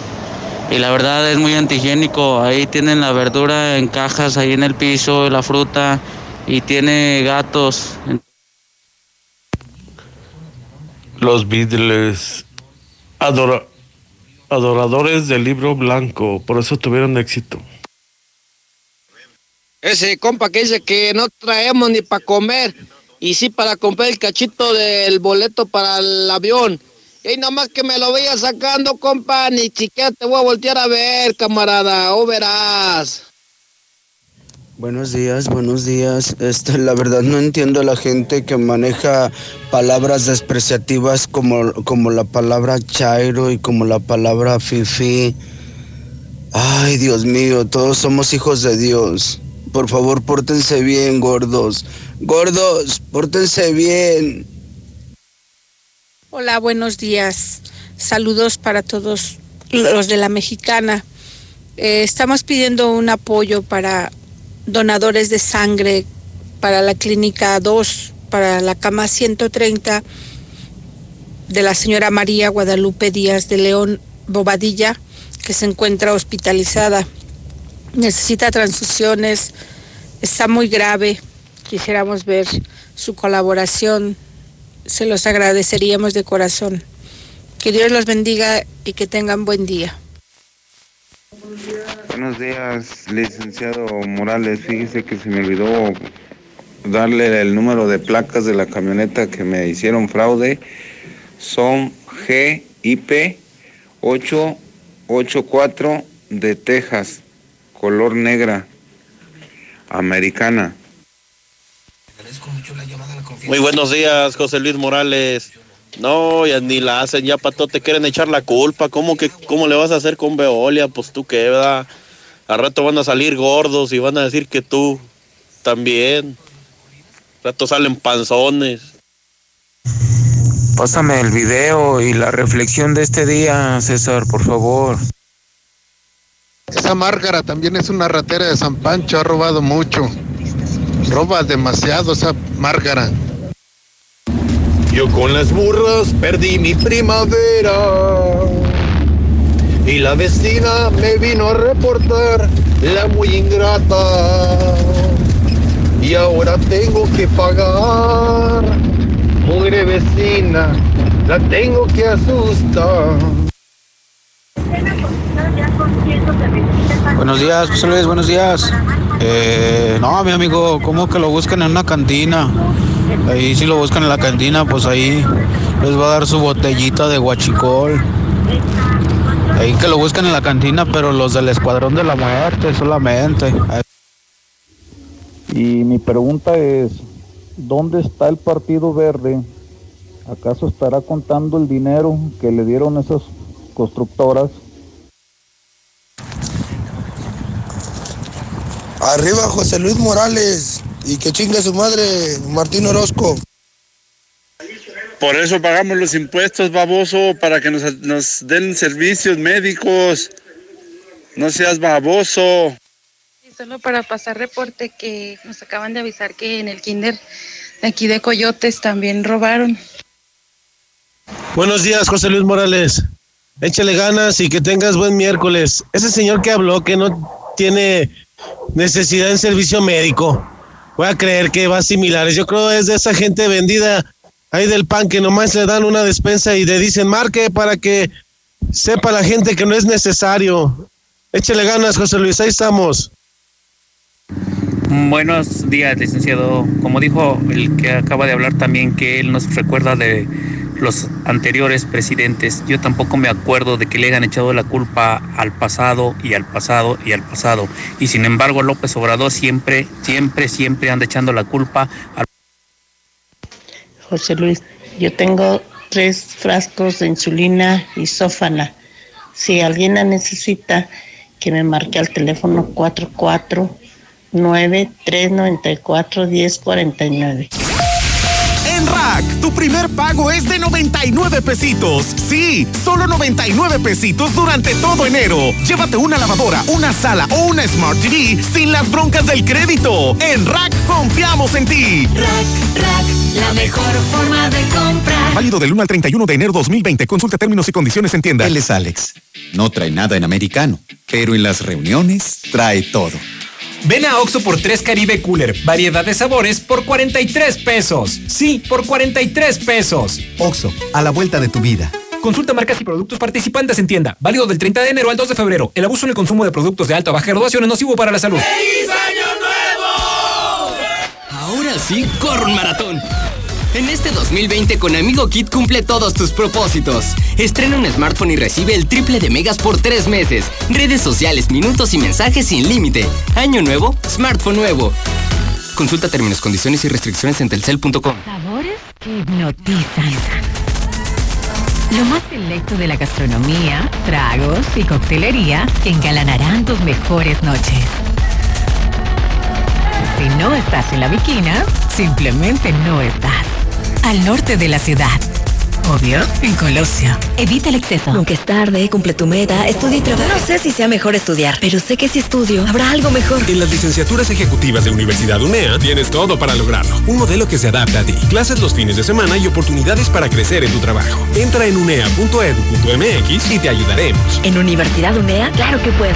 S106: Y la verdad es muy antihigiénico. Ahí tienen la verdura en cajas, ahí en el piso, la fruta, y tiene gatos.
S107: Los Beatles, adora, adoradores del libro blanco, por eso tuvieron éxito.
S108: Ese compa que dice que no traemos ni para comer y sí para comprar el cachito del boleto para el avión. Y nomás que me lo vaya sacando, compa, ni siquiera te voy a voltear a ver, camarada, o verás.
S109: Buenos días, buenos días. Este, la verdad no entiendo a la gente que maneja palabras despreciativas como, como la palabra chairo y como la palabra fifi. Ay, Dios mío, todos somos hijos de Dios. Por favor, pórtense bien, gordos. Gordos, pórtense bien.
S104: Hola, buenos días. Saludos para todos los de la mexicana. Eh, estamos pidiendo un apoyo para donadores de sangre para la clínica 2, para la cama 130 de la señora María Guadalupe Díaz de León Bobadilla, que se encuentra hospitalizada. Necesita transfusiones, está muy grave. Quisiéramos ver su colaboración. Se los agradeceríamos de corazón. Que Dios los bendiga y que tengan buen día.
S48: Buenos días, licenciado Morales. Fíjese que se me olvidó darle el número de placas de la camioneta que me hicieron fraude. Son GIP 884 de Texas, color negra, americana.
S1: Muy buenos días, José Luis Morales. No, ya ni la hacen, ya para todo te quieren echar la culpa. ¿Cómo que cómo le vas a hacer con Veolia? Pues tú qué, ¿verdad? Al rato van a salir gordos y van a decir que tú también. Al rato salen panzones.
S110: Pásame el video y la reflexión de este día, César, por favor.
S111: Esa Márgara también es una ratera de San Pancho, ha robado mucho. Roba demasiado esa Márgara.
S16: Yo con las burras perdí mi primavera. Y la vecina me vino a reportar la muy ingrata. Y ahora tengo que pagar. Mugre vecina, la tengo que asustar.
S13: Buenos días, José Luis, buenos días. Eh, no, mi amigo, ¿cómo que lo buscan en una cantina? Ahí si lo buscan en la cantina, pues ahí les va a dar su botellita de guachicol. Ahí que lo buscan en la cantina, pero los del Escuadrón de la Muerte solamente.
S112: Y mi pregunta es, ¿dónde está el Partido Verde? ¿Acaso estará contando el dinero que le dieron esas constructoras?
S113: Arriba José Luis Morales y que chingue su madre Martín Orozco.
S11: Por eso pagamos los impuestos, baboso, para que nos, nos den servicios médicos. No seas baboso.
S114: Solo para pasar reporte que nos acaban de avisar que en el kinder de aquí de Coyotes también robaron.
S103: Buenos días, José Luis Morales. Échale ganas y que tengas buen miércoles. Ese señor que habló que no tiene necesidad en servicio médico. Voy a creer que va similares. Yo creo es de esa gente vendida ahí del pan que nomás le dan una despensa y le dicen marque para que sepa la gente que no es necesario. Échale ganas, José Luis, ahí estamos.
S115: Buenos días, licenciado. Como dijo el que acaba de hablar también, que él nos recuerda de los anteriores presidentes. Yo tampoco me acuerdo de que le hayan echado la culpa al pasado y al pasado y al pasado. Y sin embargo, López Obrador siempre, siempre, siempre anda echando la culpa al
S109: José Luis, yo tengo tres frascos de insulina y sófana. Si alguien la necesita, que me marque al teléfono 449-394-1049.
S116: En Rack, tu primer pago es de 99 pesitos. Sí, solo 99 pesitos durante todo enero. Llévate una lavadora, una sala o una Smart TV sin las broncas del crédito. En Rack confiamos en ti.
S117: Rack, Rack, la mejor forma de comprar.
S116: Válido del 1 al 31 de enero 2020. Consulta términos y condiciones en tienda.
S72: Él es Alex. No trae nada en americano, pero en las reuniones trae todo.
S118: Ven a Oxo por 3 Caribe Cooler, variedad de sabores por 43 pesos. Sí, por 43 pesos.
S72: Oxo, a la vuelta de tu vida.
S118: Consulta marcas y productos participantes en tienda. Válido del 30 de enero al 2 de febrero. El abuso en el consumo de productos de alta o baja graduación es nocivo para la salud.
S117: ¡Feliz año nuevo!
S119: Ahora sí, corro un maratón. En este 2020 con Amigo Kit cumple todos tus propósitos. Estrena un smartphone y recibe el triple de megas por tres meses. Redes sociales, minutos y mensajes sin límite. Año nuevo, smartphone nuevo. Consulta términos, condiciones y restricciones en telcel.com.
S39: Sabores que hipnotizan. Lo más selecto de la gastronomía, tragos y coctelería que engalanarán tus mejores noches. Si no estás en la viquina, simplemente no estás. Al norte de la ciudad. Obvio, en Colosio. Evita el exceso.
S71: Nunca es tarde, cumple tu meta, estudia y trabaja. No sé si sea mejor estudiar, pero sé que si estudio, habrá algo mejor.
S120: En las licenciaturas ejecutivas de Universidad UNEA tienes todo para lograrlo. Un modelo que se adapta a ti. Clases los fines de semana y oportunidades para crecer en tu trabajo. Entra en unea.edu.mx y te ayudaremos.
S71: En Universidad UNEA, claro que puedo.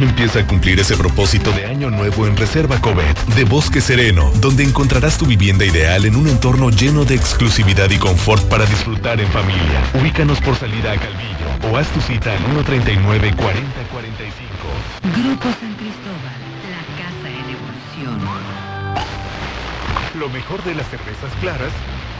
S30: Empieza a cumplir ese propósito de año nuevo en Reserva Covet de Bosque Sereno, donde encontrarás tu vivienda ideal en un entorno lleno de exclusividad y confort para disfrutar en familia. Ubícanos por salida a Calvillo o haz tu cita al 139 4045.
S39: Grupo San Cristóbal, la casa en evolución.
S30: Lo mejor de las cervezas claras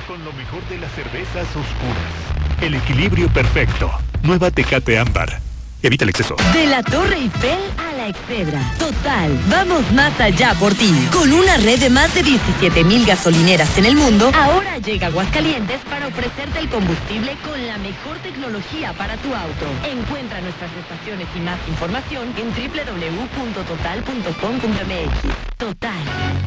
S30: con lo mejor de las cervezas oscuras. El equilibrio perfecto. Nueva Tecate Ámbar. Evita el exceso.
S71: De la Torre Eiffel a Excedra. Total, vamos más allá por ti. Con una red de más de 17 mil gasolineras en el mundo, ahora llega Aguascalientes para ofrecerte el combustible con la mejor tecnología para tu auto. Encuentra nuestras estaciones y más información en www.total.com.mx. Total.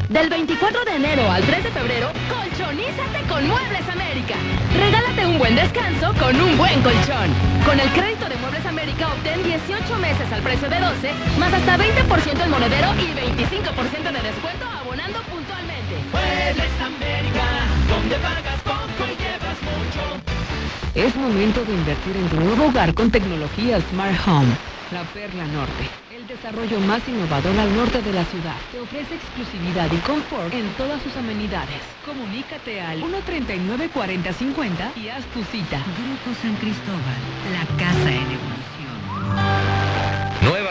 S121: Del 24 de enero al 3 de febrero, colchonízate con Muebles América. Regálate un buen descanso con un buen colchón. Con el crédito de Muebles América obtén 18 meses al precio de 12, más hasta 20% en monedero y 25% de descuento abonando puntualmente.
S117: Muebles América, donde pagas poco y llevas mucho.
S39: Es momento de invertir en tu nuevo hogar con tecnología Smart Home. La Perla Norte, el desarrollo más innovador al norte de la ciudad. Te ofrece exclusividad y confort en todas sus amenidades. Comunícate al 139-4050 y haz tu cita. Grupo San Cristóbal, la casa en evolución.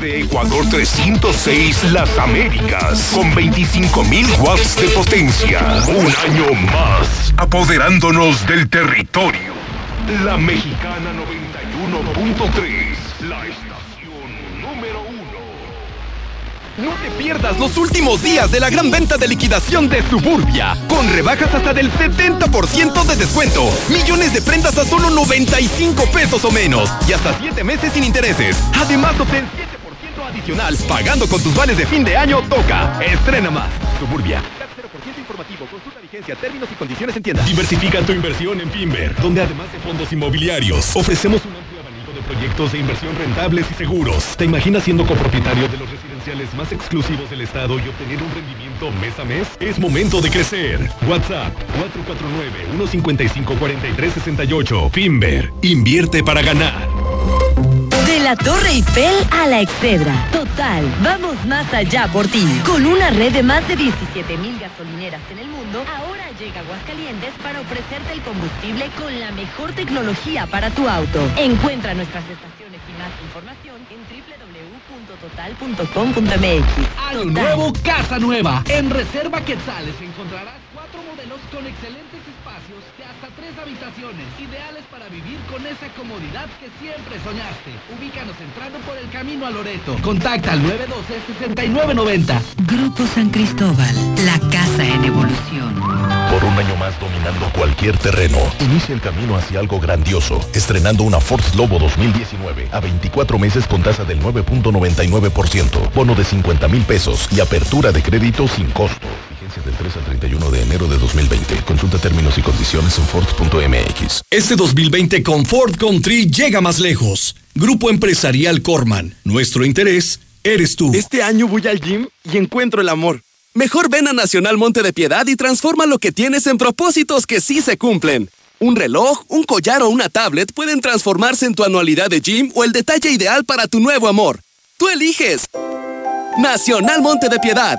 S30: Desde Ecuador 306 Las Américas, con 25.000 watts de potencia. Un año más, apoderándonos del territorio. La Mexicana 91.3, la estación número uno.
S122: No te pierdas los últimos días de la gran venta de liquidación de Suburbia, con rebajas hasta del 70% de descuento, millones de prendas a solo 95 pesos o menos y hasta 7 meses sin intereses. Además, obtén 7% adicional pagando con tus vales de fin de año. Toca, estrena más. Suburbia. 0% informativo, consulta vigencia, términos y condiciones en tienda.
S41: Diversifica tu inversión en Finver, donde además de fondos inmobiliarios, ofrecemos un amplio abanico de proyectos de inversión rentables y seguros. ¿Te imaginas siendo copropietario de los residenciales más exclusivos del estado y obtener un rendimiento mes a mes? Es momento de crecer. WhatsApp 449-155-4368. Finver, invierte para ganar.
S50: De la Torre Eiffel a la Excedra. Total, vamos más allá por ti. Con una red de más de 17 mil gasolineras en el mundo, ahora llega Aguascalientes para ofrecerte el combustible con la mejor tecnología para tu auto. Encuentra nuestras estaciones y más información en www.total.com.mx.
S71: Año nuevo, casa nueva. En Reserva Quetzales encontrarás cuatro modelos con excelentes hasta tres habitaciones, ideales para vivir con esa comodidad que siempre soñaste. Ubícanos entrando por el camino a Loreto. Contacta al 912-6990.
S50: Grupo San Cristóbal, la casa en evolución.
S123: Por un año más dominando cualquier terreno, inicia el camino hacia algo grandioso, estrenando una Ford Lobo 2019 a 24 meses con tasa del 9.99%, bono de 50 mil pesos y apertura de crédito sin costo. Vigencia del 3 al 31 de enero de 2020. Consulta términos y condiciones en Ford.mx.
S124: Este 2020 con Ford Country llega más lejos. Grupo Empresarial Corman. Nuestro interés eres tú.
S122: Este año voy al gym y encuentro el amor. Mejor ven a Nacional Monte de Piedad y transforma lo que tienes en propósitos que sí se cumplen. Un reloj, un collar o una tablet pueden transformarse en tu anualidad de gym o el detalle ideal para tu nuevo amor. Tú eliges. Nacional Monte de Piedad.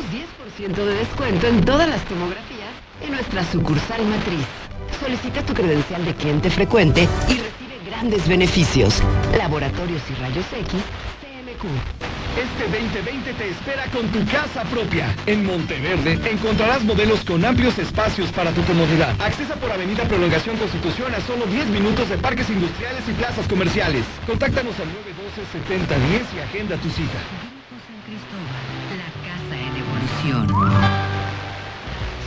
S50: 10% de descuento en todas las tomografías en nuestra sucursal matriz. Solicita tu credencial de cliente frecuente y recibe grandes beneficios. Laboratorios y Rayos X CMQ.
S71: Este 2020 te espera con tu casa propia. En Monteverde encontrarás modelos con amplios espacios para tu comodidad. Accesa por Avenida Prolongación Constitución a solo 10 minutos de parques industriales y plazas comerciales. Contáctanos al 912-7010 y agenda tu cita.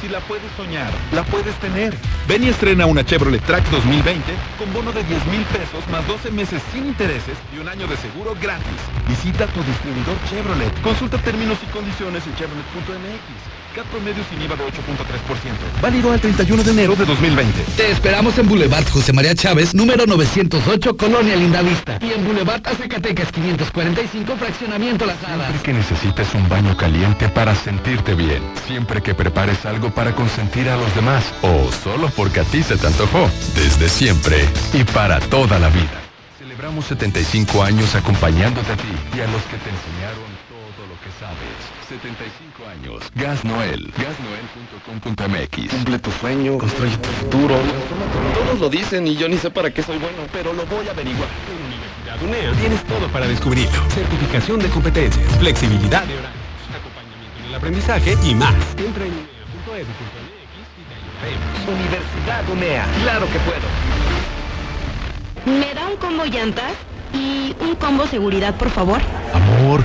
S125: Si la puedes soñar, la puedes tener. Ven y estrena una Chevrolet Track 2020 con bono de 10 mil pesos más 12 meses sin intereses y un año de seguro gratis. Visita tu distribuidor Chevrolet. Consulta términos y condiciones en chevrolet.mx. CAT promedio sin IVA de 8.3%. Válido al 31 de enero de 2020.
S71: Te esperamos en Boulevard José María Chávez, número 908, Colonia Lindavista. Y en Boulevard Azacatecas 545, Fraccionamiento Las Hadas.
S123: Siempre que necesites un baño caliente para sentirte bien. Siempre que prepares algo para consentir a los demás. O solo porque a ti se te antojó. Desde siempre y para toda la vida. Celebramos 75 años acompañándote a ti y a los que te enseñaron todo lo que sabes. 75 años. Gas Noel. Gasnoel.com.mx.
S122: Cumple tu sueño, construye tu futuro. Todos lo dicen y yo ni sé para qué soy bueno, pero lo voy a averiguar.
S41: Universidad UNEA tienes todo para descubrirlo. Certificación de competencias, flexibilidad de horarios, acompañamiento en el aprendizaje y más. Entra en unea.edu.mx y te ayudaremos.
S122: Universidad UNEA. Claro que puedo.
S50: ¿Me da un combo llantas? Y un combo seguridad, por favor.
S123: Amor,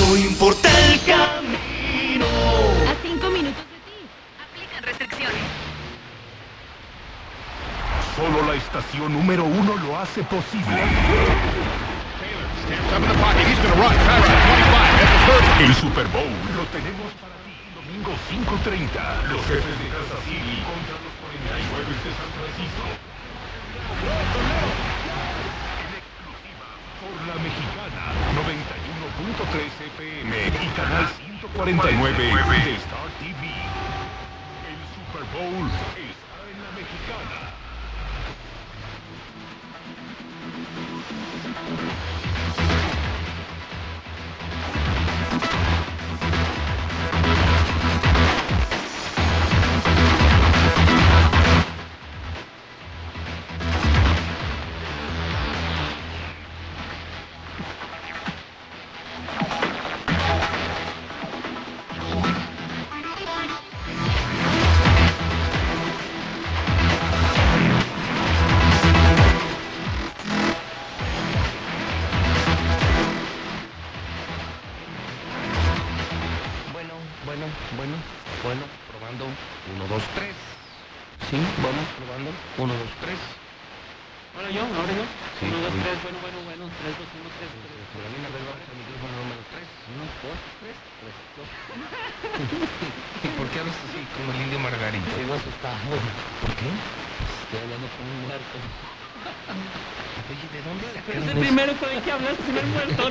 S126: No importa el camino.
S71: A 5 minutos de ti. Aplican restricciones.
S30: Solo la estación número uno lo hace posible. El Super Bowl lo tenemos para ti domingo 5.30. Los jefes de Kansas City contra los 49 de San Francisco. En exclusiva por la mexicana 91.3 FM y canal 149 de Star TV. El Super Bowl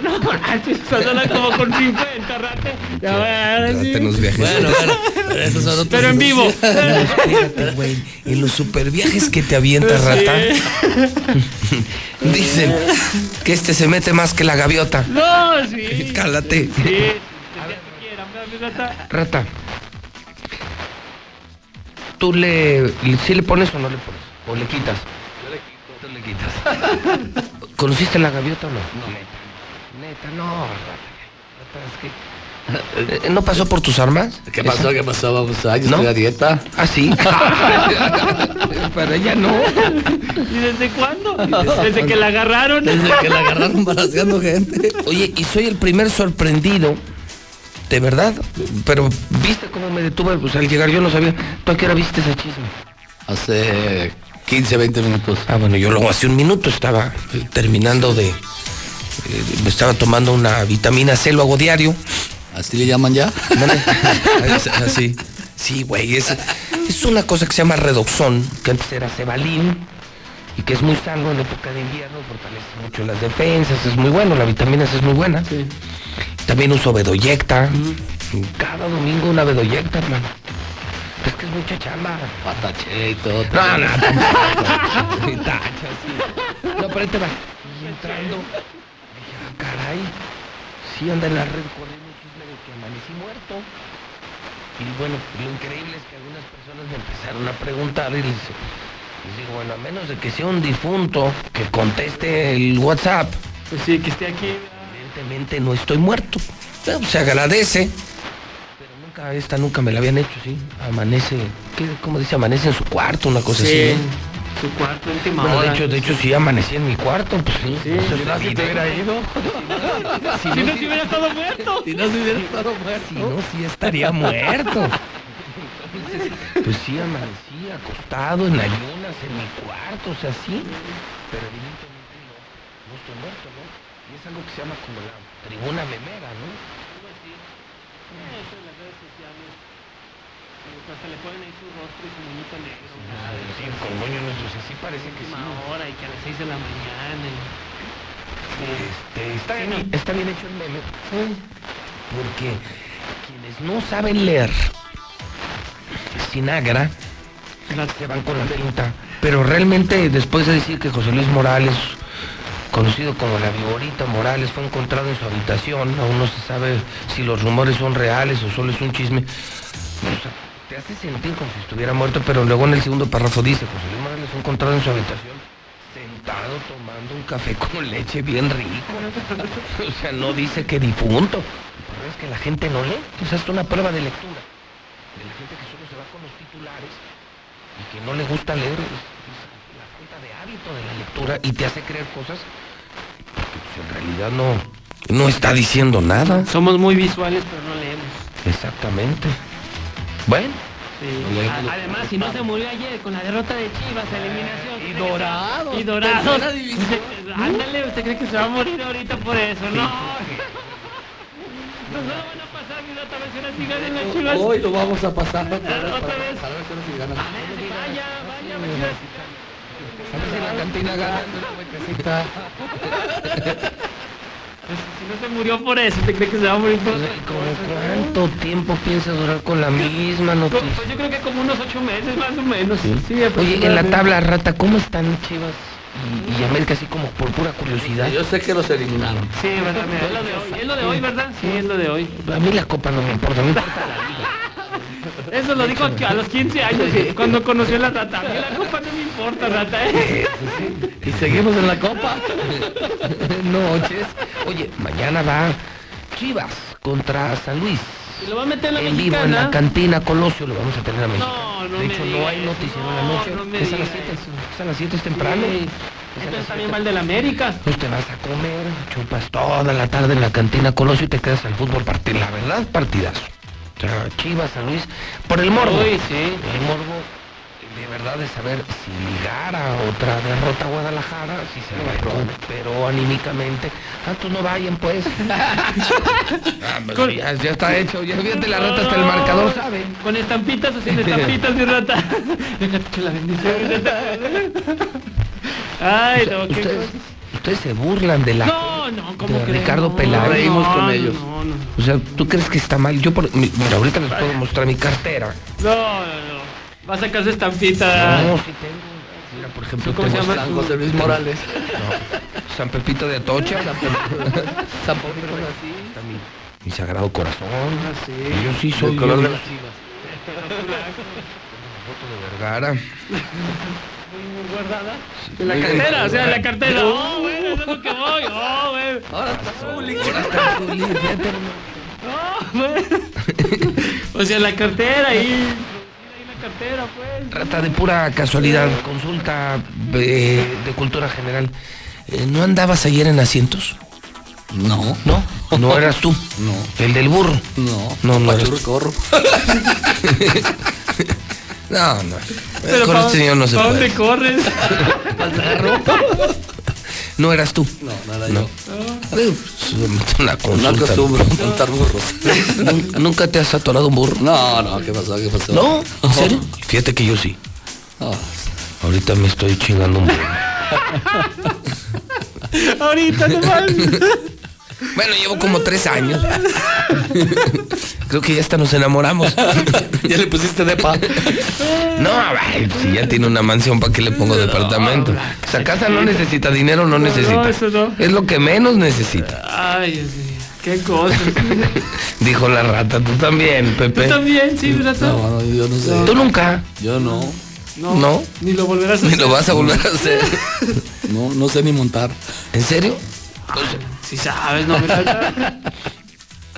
S127: ¿no? Manches, suena como con 50 rate. Ya, ahora sí.
S1: Viajes.
S127: Bueno, bueno,
S1: pero esos son otros
S127: Pero en vivo.
S1: Espérate, güey. En los super viajes que te avienta rata. Dicen que este se mete más que la gaviota.
S127: No, sí.
S1: Cálate.
S127: Sí, rata.
S1: Rata. ¿Tú le, le- sí le pones o no le pones? ¿O le quitas?
S127: Yo le quito.
S1: Tú le quitas. ¿Conociste la gaviota o no? No. Neta, no. Es que... ¿No pasó por tus armas?
S127: ¿Qué pasó? ¿Qué pasó? Vamos a, yo
S1: ¿No?
S127: estoy a dieta.
S1: ¿Ah, sí? Pero ella no.
S127: ¿Y desde cuándo? Desde que la agarraron.
S1: Desde que la agarraron balaseando gente. Oye, y soy el primer sorprendido. De verdad. Pero viste cómo me detuve. Pues al llegar yo no sabía. ¿Tú a qué hora viste ese chisme?
S127: Hace 15, 20 minutos.
S1: Ah, bueno, yo luego hace un minuto estaba terminando de. Eh, me estaba tomando una vitamina C, lo hago diario.
S127: ¿Así le llaman ya?
S1: Así. Sí, güey. Es, es una cosa que se llama redoxón, que antes era cebalín y que es muy sano en época de invierno, fortalece mucho las defensas, es muy bueno, la vitamina C es muy buena. También uso bedoyecta. Cada domingo una bedoyecta, hermano. Es que es mucha chamba.
S127: Patache y todo.
S1: No, no, sí. No, pero ahí te va. Y entrando, caray. Sí anda en la red corriendo un chisme de que amanecí muerto. Y bueno, lo increíble es que algunas personas me empezaron a preguntar y les, les digo, bueno, a menos de que sea un difunto que conteste el WhatsApp.
S127: Pues sí, que esté aquí.
S1: Evidentemente no estoy muerto. Se agradece. Pero nunca, esta nunca me la habían hecho, sí. Amanece, ¿qué, ¿cómo dice? Amanece en su cuarto, una cosa
S127: Sí,
S1: así.
S127: Su cuarto, última
S1: Bueno, de hecho, de hecho sí amanecí en mi cuarto, pues sí.
S127: Sí,
S1: Eso es
S127: si no se te hubiera ido. Si no hubiera estado muerto. Si no se hubiera estado muerto.
S1: Si no, sí estaría muerto. Pues sí, amanecí acostado en ayunas en mi cuarto, o sea, sí. Pero evidentemente no, no estoy muerto, ¿no? Y es algo que se llama como la tribuna memera, ¿no?
S127: Eso en las redes sociales. Como que hasta le ponen ahí su rostro y su muñeco negro.
S1: Sí, con moño no, sea, sí parece que sí.
S127: Hora y que a las 6 de la mañana.
S1: Este, está, bien, está bien hecho el meme. Porque quienes no saben leer Sinagra se van con la pinta. Pero realmente después de decir que José Luis Morales conocido como la Viborita Morales, fue encontrado en su habitación. Aún no se sabe si los rumores son reales o solo es un chisme. Te hace sentir como si estuviera muerto, pero luego en el segundo párrafo dice, José Luis Morales fue encontrado en su habitación sentado tomando un café con leche bien rico. o sea, no dice que difunto. El problema es que la gente no lee. O sea, es una prueba de lectura. De la gente que solo se va con los titulares y que no le gusta leer. Es, es la falta de hábito de la lectura y te hace creer cosas que pues, en realidad no, no está diciendo nada.
S127: Somos muy visuales, pero no leemos.
S1: Exactamente. Bueno.
S127: Sí. A- Además, si no se murió ayer con la derrota de Chivas, eliminación.
S1: Y Dorados.
S127: Y. Usted- Ándale, ¿usted cree que se va a morir ahorita por eso? No. No se la van a pasar, mira, otra vez ahora sí ganan las Chivas.
S128: Hoy lo vamos a pasar otra vez. Si.
S127: Vaya, vaya, vaya.
S1: A ver si la cantina ganan
S127: Si no se murió por eso, ¿te crees que se va a morir por eso?
S1: ¿Cuánto tiempo piensa durar con la misma noticia?
S127: Pues yo creo que como unos ocho meses más o menos.
S1: Sí.
S127: Sí,
S1: Oye, en la tabla rata, ¿cómo están Chivas y, y América así como por pura curiosidad?
S128: Yo sé que los eliminaron.
S127: Sí, verdad, mira, es lo de hoy. Es lo de hoy, ¿verdad? Sí, es lo de hoy.
S1: A mí la copa no me importa, me importa la liga.
S127: Eso lo dijo a los 15 años, cuando conoció la rata. A mí la copa no me importa, rata. ¿eh?
S1: Y seguimos en la copa. Noches. Oye, mañana va Chivas contra San Luis.
S127: Y lo va a meter en la
S1: En vivo en la cantina Colosio lo vamos a tener a México.
S127: No, no
S1: de
S127: me
S1: hecho, no hay noticiero en la
S127: no,
S1: noche.
S127: no
S1: es a las 7.
S127: eso.
S1: Es a las 7, es temprano.
S127: Sí.
S1: A
S127: Entonces también va el de la América.
S1: Pues te vas a comer, chupas toda la tarde en la cantina Colosio y te quedas al fútbol partir. La verdad, partidazo. Chivas, San Luis, por el morbo.
S127: Uy, sí.
S1: El morbo de verdad de saber si ligara otra derrota a Guadalajara, si se repone, pero anímicamente. Ah, tú no vayan pues. Ah, ya, ya está hecho, ya fíjate la rata hasta el marcador sabe.
S127: Con estampitas o sin estampitas, mi rata. Déjate la bendición. Ay, no, qué
S1: Ustedes, se burlan de la
S127: No, no, ¿cómo
S1: de? Ricardo Peláez.
S128: reímos con
S127: no,
S128: ellos.
S127: No, no,
S1: O sea, ¿tú crees que está mal? Yo por, mi- mira, ahorita les puedo mostrar mi cartera.
S127: no, no, no. Va a sacar su estampita.
S1: No, sí tengo. Mira, por ejemplo,
S127: ¿Cómo se
S1: tengo
S127: llama?
S1: San
S128: José Luis Morales.
S1: No, San Pepito de Atocha. San Pepito.
S128: San Pepito así.
S1: Está mi, mi sagrado corazón.
S127: Ah, sí.
S1: Yo sí soy
S128: El color
S1: yo-
S128: de las chivas.
S1: foto de Vergara.
S127: Guardada. En la cartera, o sea, en la cartera. Oh, bueno, eso es lo que voy. Oh, bueno.
S128: Ahora está Zuli.
S1: Ahora está fíjate,
S127: Oh. O sea, en la cartera ahí. Ahí en la cartera, pues.
S1: Rata de pura casualidad, consulta eh, de cultura general. Eh, ¿No andabas ayer en asientos?
S128: No.
S1: No, no eras tú.
S128: No.
S1: El del burro.
S128: No.
S1: No, no
S128: Pachurro
S1: tú.
S128: corro.
S1: No, no.
S127: Pero
S1: Con
S127: ¿pa-
S1: este señor no se
S127: ¿pa'
S1: puede.
S127: dónde corres?
S1: No eras tú.
S128: No, no era
S1: No.
S128: yo.
S1: Digo, es Una
S128: No
S1: consulta.
S128: acostumbro montar burros.
S1: ¿Nunca- ¿Nunca te has atorado un burro?
S128: No, no, ¿qué pasó? ¿Qué pasó?
S1: ¿No? ¿En serio? Fíjate que yo sí.
S128: No.
S1: Ahorita me estoy chingando un burro.
S127: Ahorita nomás.
S1: Bueno, llevo como tres años. Creo que ya hasta nos enamoramos.
S128: Ya le pusiste de pa.
S1: No, si ya tiene una mansión, ¿para qué le pongo departamento? Esa casa no necesita dinero, no
S127: No,
S1: necesita.
S127: eso no.
S1: Es lo que menos necesita.
S127: Ay, Dios mío. Qué cosas.
S1: Dijo la rata, tú también,
S127: Tú
S1: Pepe.
S127: también, sí, rata.
S128: No, no, yo no sé.
S1: ¿Tú nunca?
S128: Yo no.
S127: No.
S1: ¿No?
S127: Ni lo volverás a
S1: Ni
S127: hacer.
S1: lo vas a volver a hacer.
S128: No, no sé ni montar.
S1: ¿En serio?
S127: Si sabes, no me.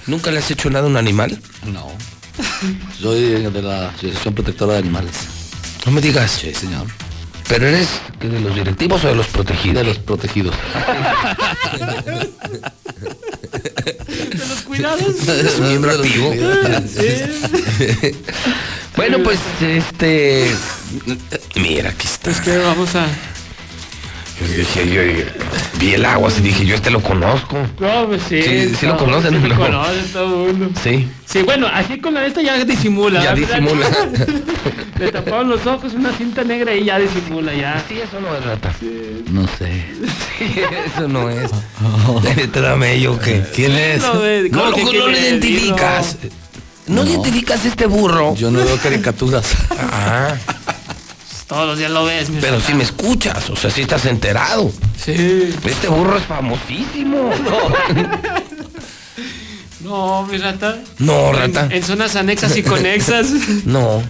S1: ¿Nunca le has hecho nada a un animal?
S128: No. Soy de la Asociación Protectora de Animales.
S1: No me digas.
S128: Sí, señor.
S1: ¿Pero eres que de los directivos o de los protegidos?
S128: De los protegidos.
S127: De los cuidados.
S1: Es un miembro activo. Bueno, pues este. Mira, aquí está.
S127: Pues que vamos a.
S1: Yo dije, yo, yo vi el agua y dije, yo este lo conozco.
S127: No, pues sí.
S1: Sí, sí lo conocen,
S127: Sí, lo
S1: ¿no?
S127: conoce todo el mundo.
S1: Sí,
S127: Sí, bueno, así con la de esta ya disimula.
S1: ya
S127: ¿verdad?
S1: disimula.
S127: Le taparon los ojos, una cinta negra y ya disimula, ya.
S1: Sí, eso no es rata.
S128: No sé.
S1: Sí, eso no es. Dame yo que. ¿Quién es?
S127: No,
S1: No,
S127: ¿cómo
S1: lo,
S127: que
S1: no lo identificas. No,
S128: No.
S1: identificas este burro.
S128: Yo no veo caricaturas.
S1: Ah,
S127: Todos los días lo ves, mi
S1: Pero si me escuchas, o sea, si estás enterado.
S127: Sí.
S1: Este burro es famosísimo.
S127: No, mi rata.
S1: No,
S127: En-
S1: rata.
S127: En, zonas anexas y conexas.
S1: No.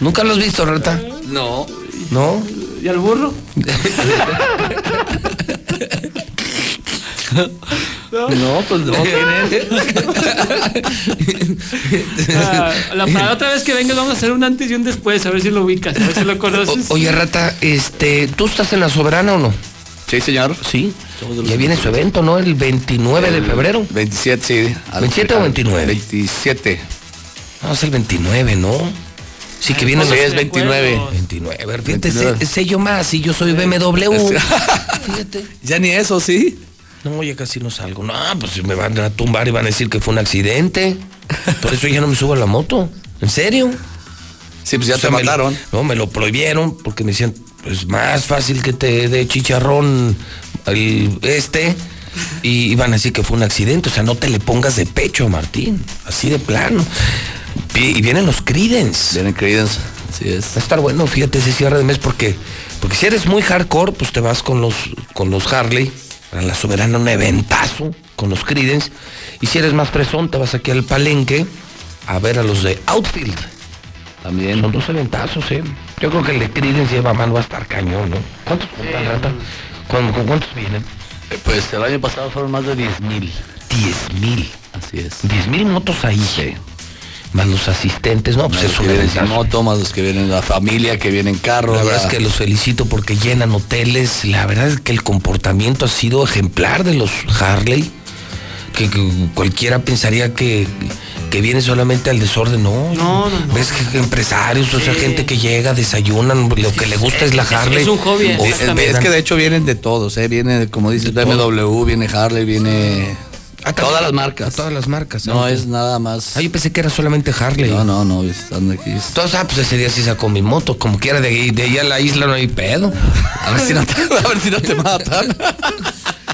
S1: ¿Nunca lo has visto, rata?
S128: No.
S1: ¿No?
S127: ¿Y al burro?
S128: No, pues no, ¿quién
S127: Ah, la, para la otra vez que vengas vamos a hacer un antes y un después, a ver si lo ubicas, a ver si lo conoces.
S1: O- oye, rata, este, ¿tú estás en la soberana o no?
S128: Sí, señor.
S1: Sí. Ya viene su evento, ¿no? El 29 de febrero.
S128: 27, sí. Al-
S1: 27 o 29.
S128: 27.
S1: No, es el 29, ¿no? Sí, que viene
S128: Sí, es 29.
S1: 29. A ver, fíjate,
S128: 29.
S1: sé, sé yo más y yo soy BMW.
S128: Fíjate. Ya ni eso, sí.
S1: No, ya casi no salgo. No, pues me van a tumbar y van a decir que fue un accidente. Por eso ya no me subo a la moto. ¿En serio?
S128: Sí, pues ya
S1: O sea,
S128: te
S1: lo-
S128: mataron.
S1: no, me lo prohibieron porque me decían, pues más fácil que te dé chicharrón el este. Y iban a decir que fue un accidente. O sea, no te le pongas de pecho, Martín. Así de plano. Y y vienen los Creedence.
S128: Vienen Creedence. Así es.
S1: Va a estar bueno, fíjate, ese cierre de mes porque, porque si eres muy hardcore, pues te vas con los, con los Harley, la soberana un eventazo, con los Creedence. Y si eres más fresón, te vas aquí al palenque a ver a los de Outfield.
S128: También.
S1: Son dos eventazos, ¿eh? Yo creo que el de Creedence lleva mano va a estar cañón, ¿no? ¿Cuántos juntan, Rata? ¿Con, con cuántos vienen?
S128: Eh, Pues el año pasado fueron más de 10 mil.
S1: 10 mil.
S128: Así es.
S1: 10 mil motos ahí. Más los asistentes, no, pues
S128: Más
S1: es
S128: los
S1: un
S128: que vienen
S1: eventazo.
S128: moto, más los que vienen la familia, que vienen carro.
S1: La verdad es que los felicito porque llenan hoteles. La verdad es que el comportamiento ha sido ejemplar de los Harley. Que, que cualquiera pensaría que, que viene solamente al desorden. No,
S127: No, no, no.
S1: ves que empresarios, o sea, gente que llega, desayunan, lo que le gusta es la Harley.
S127: es un hobby,
S1: O-
S128: Sí, es, es que de hecho vienen de todos, ¿eh? Viene, como dices, BMW, viene Harley, viene...
S1: Ah,
S128: todas las marcas.
S1: a todas las marcas.
S128: No es nada más...
S1: Ah, yo pensé que era solamente Harley.
S128: No, no, no, están aquí.
S1: Entonces, ah, pues ese día sí sacó mi moto. Como quiera, de ahí, de ahí a la isla no hay pedo.
S128: A ver si no te, a ver si no te matan.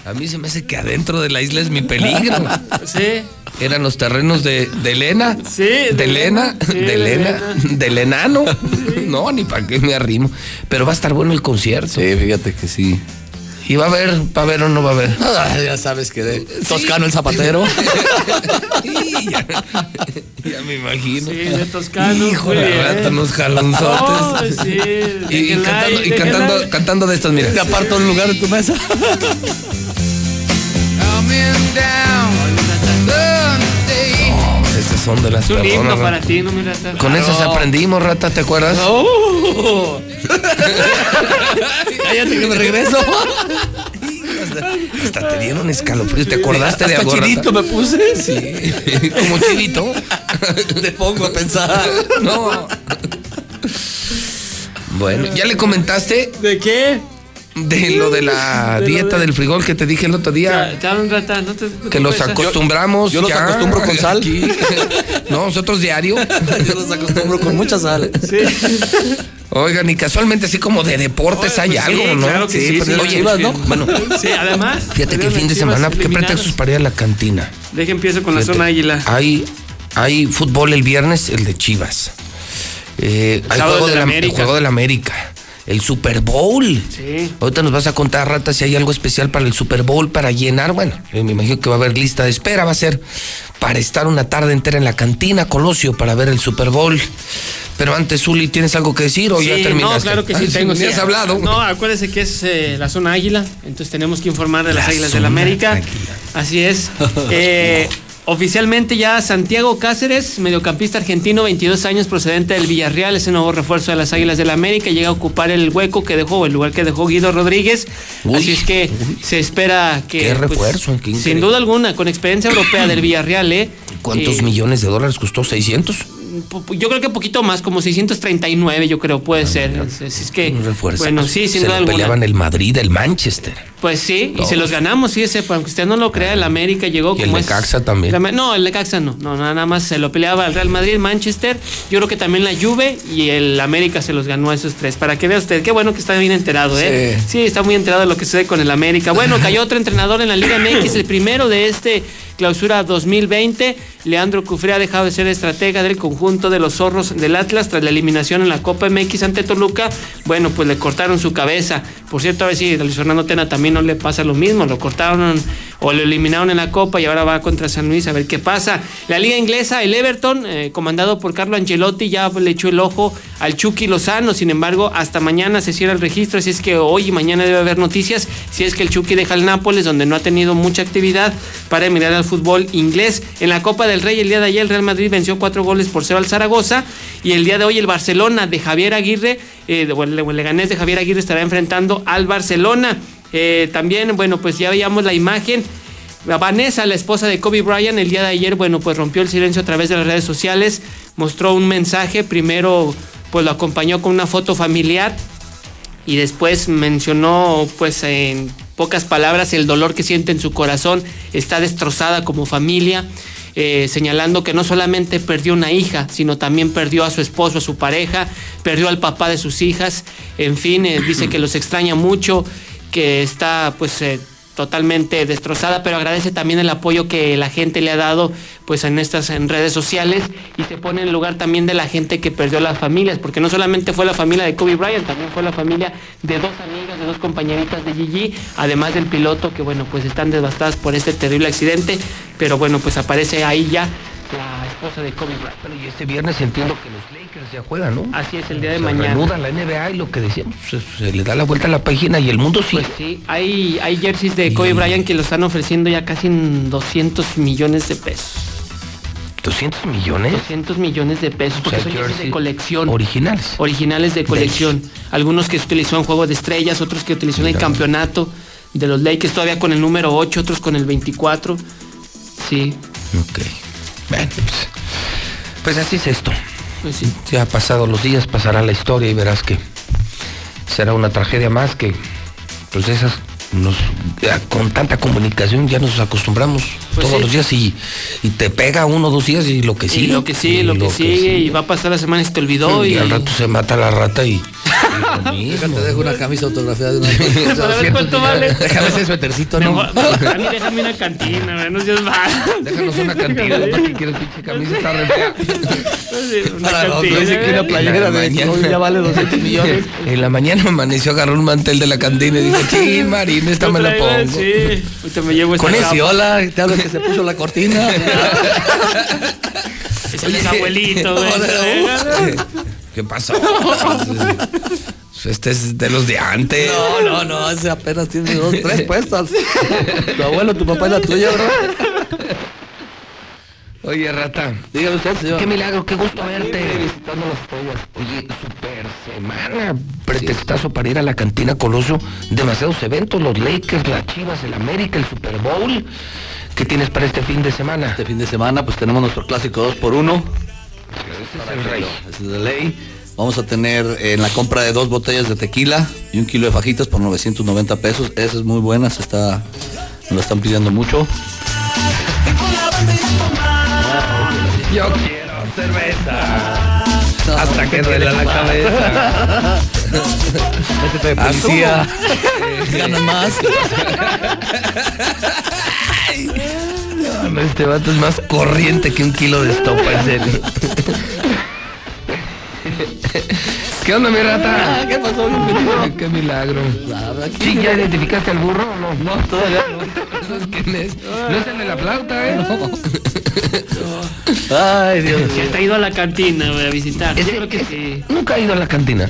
S1: A mí se me hace que adentro de la isla es mi peligro.
S127: Sí.
S1: Eran los terrenos de, de Elena.
S127: Sí,
S1: De Elena.
S127: sí,
S1: De Elena. Del enano. No, ni para qué me arrimo. Pero va a estar bueno el concierto.
S128: Sí, fíjate que sí.
S1: ¿Y va a haber, va a haber o no va a haber?
S128: Ah, ya sabes que de Toscano el zapatero.
S1: Sí, ya, ya me imagino.
S127: Sí, de Toscano.
S1: Hijo de unos jalonzotes.
S127: Oh, sí.
S1: Y, y cantando, y cantando, cantando de estas, mira.
S128: Te aparto un lugar en tu mesa.
S1: Estas son de las
S127: Es un himno para
S1: rata.
S127: ti, no me rata.
S1: Con esas aprendimos, rata, ¿te acuerdas?
S127: Oh.
S128: Cállate que me regreso.
S1: Hasta te dieron escalofríos. ¿Te acordaste de algo, rata?
S128: chinito me puse.
S1: Sí, como chivito.
S128: Te pongo a pensar.
S1: No. Bueno, ¿ya le comentaste
S127: ¿De qué?
S1: De lo de la
S127: De
S1: dieta
S127: de-
S1: del frijol que te dije el otro día?
S127: Ya, ya, un rata, no te
S1: Que los acostumbramos.
S128: yo los
S1: ya
S128: acostumbro con sal.
S1: aquí. No, nosotros diario.
S128: Yo los acostumbro con mucha sal.
S127: Sí.
S1: Oigan, y casualmente así como de deportes hay
S127: Pues sí,
S1: algo, ¿no?
S127: claro que sí,
S128: pero
S127: sí,
S128: las
S127: sí,
S128: Chivas. ¿no?
S1: Bueno,
S127: Sí, además.
S1: fíjate que el fin de semana, ¿qué pretextos para ir a la cantina?
S127: Deja empiezo con la zona águila.
S1: Hay, hay fútbol el viernes, el de Chivas. Eh, hay juego
S127: el
S1: de la, el
S127: América.
S1: juego del América. El Super Bowl.
S127: Sí.
S1: Ahorita nos vas a contar, Rata, si hay algo especial para el Super Bowl, para llenar. Bueno, eh, me imagino que va a haber lista de espera. Va a ser para estar una tarde entera en la cantina Colosio para ver el Super Bowl. Pero antes, Zuli, ¿tienes algo que decir o ya terminaste?
S127: No, claro que sí
S1: Ah,
S127: tengo. Sí.
S1: has hablado.
S127: No, acuérdese que es eh, la zona águila, entonces tenemos que informar de las
S1: La
S127: águilas del
S1: zona
S127: América.
S1: águila.
S127: Así es. Eh, oficialmente ya Santiago Cáceres, mediocampista argentino, 22 años, procedente del Villarreal, es el nuevo refuerzo de las águilas del América, llega a ocupar el hueco que dejó, el lugar que dejó Guido Rodríguez.
S1: Uy,
S127: Así es que se espera que.
S1: Qué
S127: pues,
S1: refuerzo, qué
S127: sin duda alguna, con experiencia europea del Villarreal, ¿eh?
S1: ¿Cuántos
S127: Eh,
S1: millones de dólares costó? ¿600?
S127: Yo creo que poquito más, como 639, yo creo, puede ser. Es, es- que, bueno, sí, sin
S1: Se
S127: duda alguna.
S1: peleaban el Madrid, el Manchester.
S127: Pues sí, y se los ganamos, fíjese, pues, aunque usted no lo crea, el América llegó
S1: Y el
S127: como
S1: Necaxa
S127: es-
S1: también.
S127: La- No, el Necaxa no, no, nada más se lo peleaba el Real Madrid, Manchester, yo creo que también la Juve y el América se los ganó a esos tres. Para que vea usted, qué bueno que está bien enterado, ¿eh? Sí, está muy enterado de lo que sucede con el América. Bueno, cayó otro entrenador en la Liga MX, el primero de este Clausura 2020. Leandro Cufré ha dejado de ser estratega del conjunto de los zorros del Atlas tras la eliminación en la Copa MX ante Toluca. Bueno, pues le cortaron su cabeza. Por cierto, a ver si a Luis Fernando Tena también no le pasa lo mismo. Lo cortaron o lo eliminaron en la Copa y ahora va contra San Luis a ver qué pasa. La liga inglesa, el Everton, eh, comandado por Carlo Ancelotti, ya le echó el ojo al Chucky Lozano. Sin embargo, hasta mañana se cierra el registro, así es que hoy y mañana debe haber noticias. Si es que el Chucky deja el Nápoles, donde no ha tenido mucha actividad, para mirar al fútbol inglés. En la Copa del Rey, el día de ayer, el Real Madrid venció cuatro goles por cero al Zaragoza. Y el día de hoy, el Barcelona de Javier Aguirre, eh, el Leganés de Javier Aguirre estará enfrentando al Barcelona. Eh, también, bueno, pues ya veíamos la imagen. Vanessa, la esposa de Kobe Bryant, el día de ayer, bueno, pues rompió el silencio a través de las redes sociales, mostró un mensaje, primero pues lo acompañó con una foto familiar y después mencionó pues en pocas palabras el dolor que siente en su corazón, está destrozada como familia, eh, señalando que no solamente perdió una hija, sino también perdió a su esposo, a su pareja, perdió al papá de sus hijas, en fin, eh, dice que los extraña mucho, que está pues... Eh, totalmente destrozada, pero agradece también el apoyo que la gente le ha dado pues en estas en redes sociales y se pone en lugar también de la gente que perdió las familias, porque no solamente fue la familia de Kobe Bryant, también fue la familia de dos amigas, de dos compañeritas de Gigi, además del piloto que bueno, pues están devastadas por este terrible accidente, pero bueno, pues aparece ahí ya la esposa de Kobe Bryant.
S1: Bueno, y este viernes entiendo que los Lakers ya juegan, ¿no?
S127: Así es, el día de
S1: Se
S127: mañana.
S1: reanuda la NBA y lo que decíamos, se, se le da la vuelta a la página y el mundo sigue.
S127: Pues sí, hay, hay jerseys de Kobe Bryant que lo están ofreciendo ya casi en 200 millones de pesos.
S1: ¿200 millones?
S127: 200 millones de pesos, porque
S1: O sea,
S127: son de colección.
S1: originales.
S127: Originales de colección. Algunos que utilizó en Juego de Estrellas, otros que utilizó en el campeonato de los Lakers, todavía con el número 8, otros con el 24. Sí.
S1: Ok. Bueno, pues, pues así es esto.
S127: Pues sí.
S1: Ya pasado los días, pasará la historia y verás que será una tragedia más que pues esas nos con tanta comunicación ya nos acostumbramos
S127: Pues
S1: todos
S127: sí.
S1: los días y, y te pega uno o dos días y lo que
S127: Y
S1: sigue.
S127: lo que sigue, lo que sigue, y va a pasar la semana y se te olvidó.
S1: Y
S127: Y,
S1: al rato se mata la rata y.
S128: Déjate, dejo una camisa autografiada de una
S127: Para ver cuánto vale.
S1: Déjame ese suétercito, ¿no?
S127: Dani, déjame una cantina, no seas mal.
S1: Déjanos una cantina, ¿para qué quieres pinche camisa? Está re fea.
S127: Una cantina.
S1: dice que una playera de Kobe ya vale 200 millones. En la mañana me amaneció, agarró un mantel de la cantina y dije, sí, Marín, esta me la pongo.
S127: Sí, ahorita me llevo esta
S1: Con ese.
S128: Hola, te hablo que se puso la cortina.
S127: Ese es abuelito, güey.
S1: ¿Qué pasó? Este es de los de antes.
S128: No, no, no, ese apenas tiene dos, tres puestas. tu abuelo, tu papá y la tuya, ¿verdad?
S1: Oye, rata.
S128: Dígame usted, señor.
S1: Qué milagro, qué gusto verte. Visitando las estrellas. Oye, super semana. Pretextazo para ir a la cantina Coloso. Demasiados eventos, los Lakers, las Chivas, el América, el Super Bowl. ¿Qué tienes para este fin de semana?
S128: Este fin de semana, pues tenemos nuestro clásico 2 por 1
S1: Ese es el rey.
S128: Ese es de ley. Vamos a tener en la compra de dos botellas de tequila y un kilo de fajitas por 990 pesos. Esa es muy buena, se está, nos la están pidiendo mucho.
S1: Yo quiero cerveza. Hasta que duela la cabeza.
S128: Métete de policía. Gana más.
S1: No, no, este vato es más corriente que un kilo de estopa, en serio. ¿Qué onda, mi rata?
S128: ¿Qué pasó?
S1: Qué milagro. ¿Sí, ya identificaste al burro o no?
S128: No, todavía
S1: ¿Sabes quién es? No es el de la flauta, ¿eh?
S128: Ay, Dios mío.
S127: ido a la cantina, a visitar. Yo creo que sí.
S1: Nunca he ido a la cantina.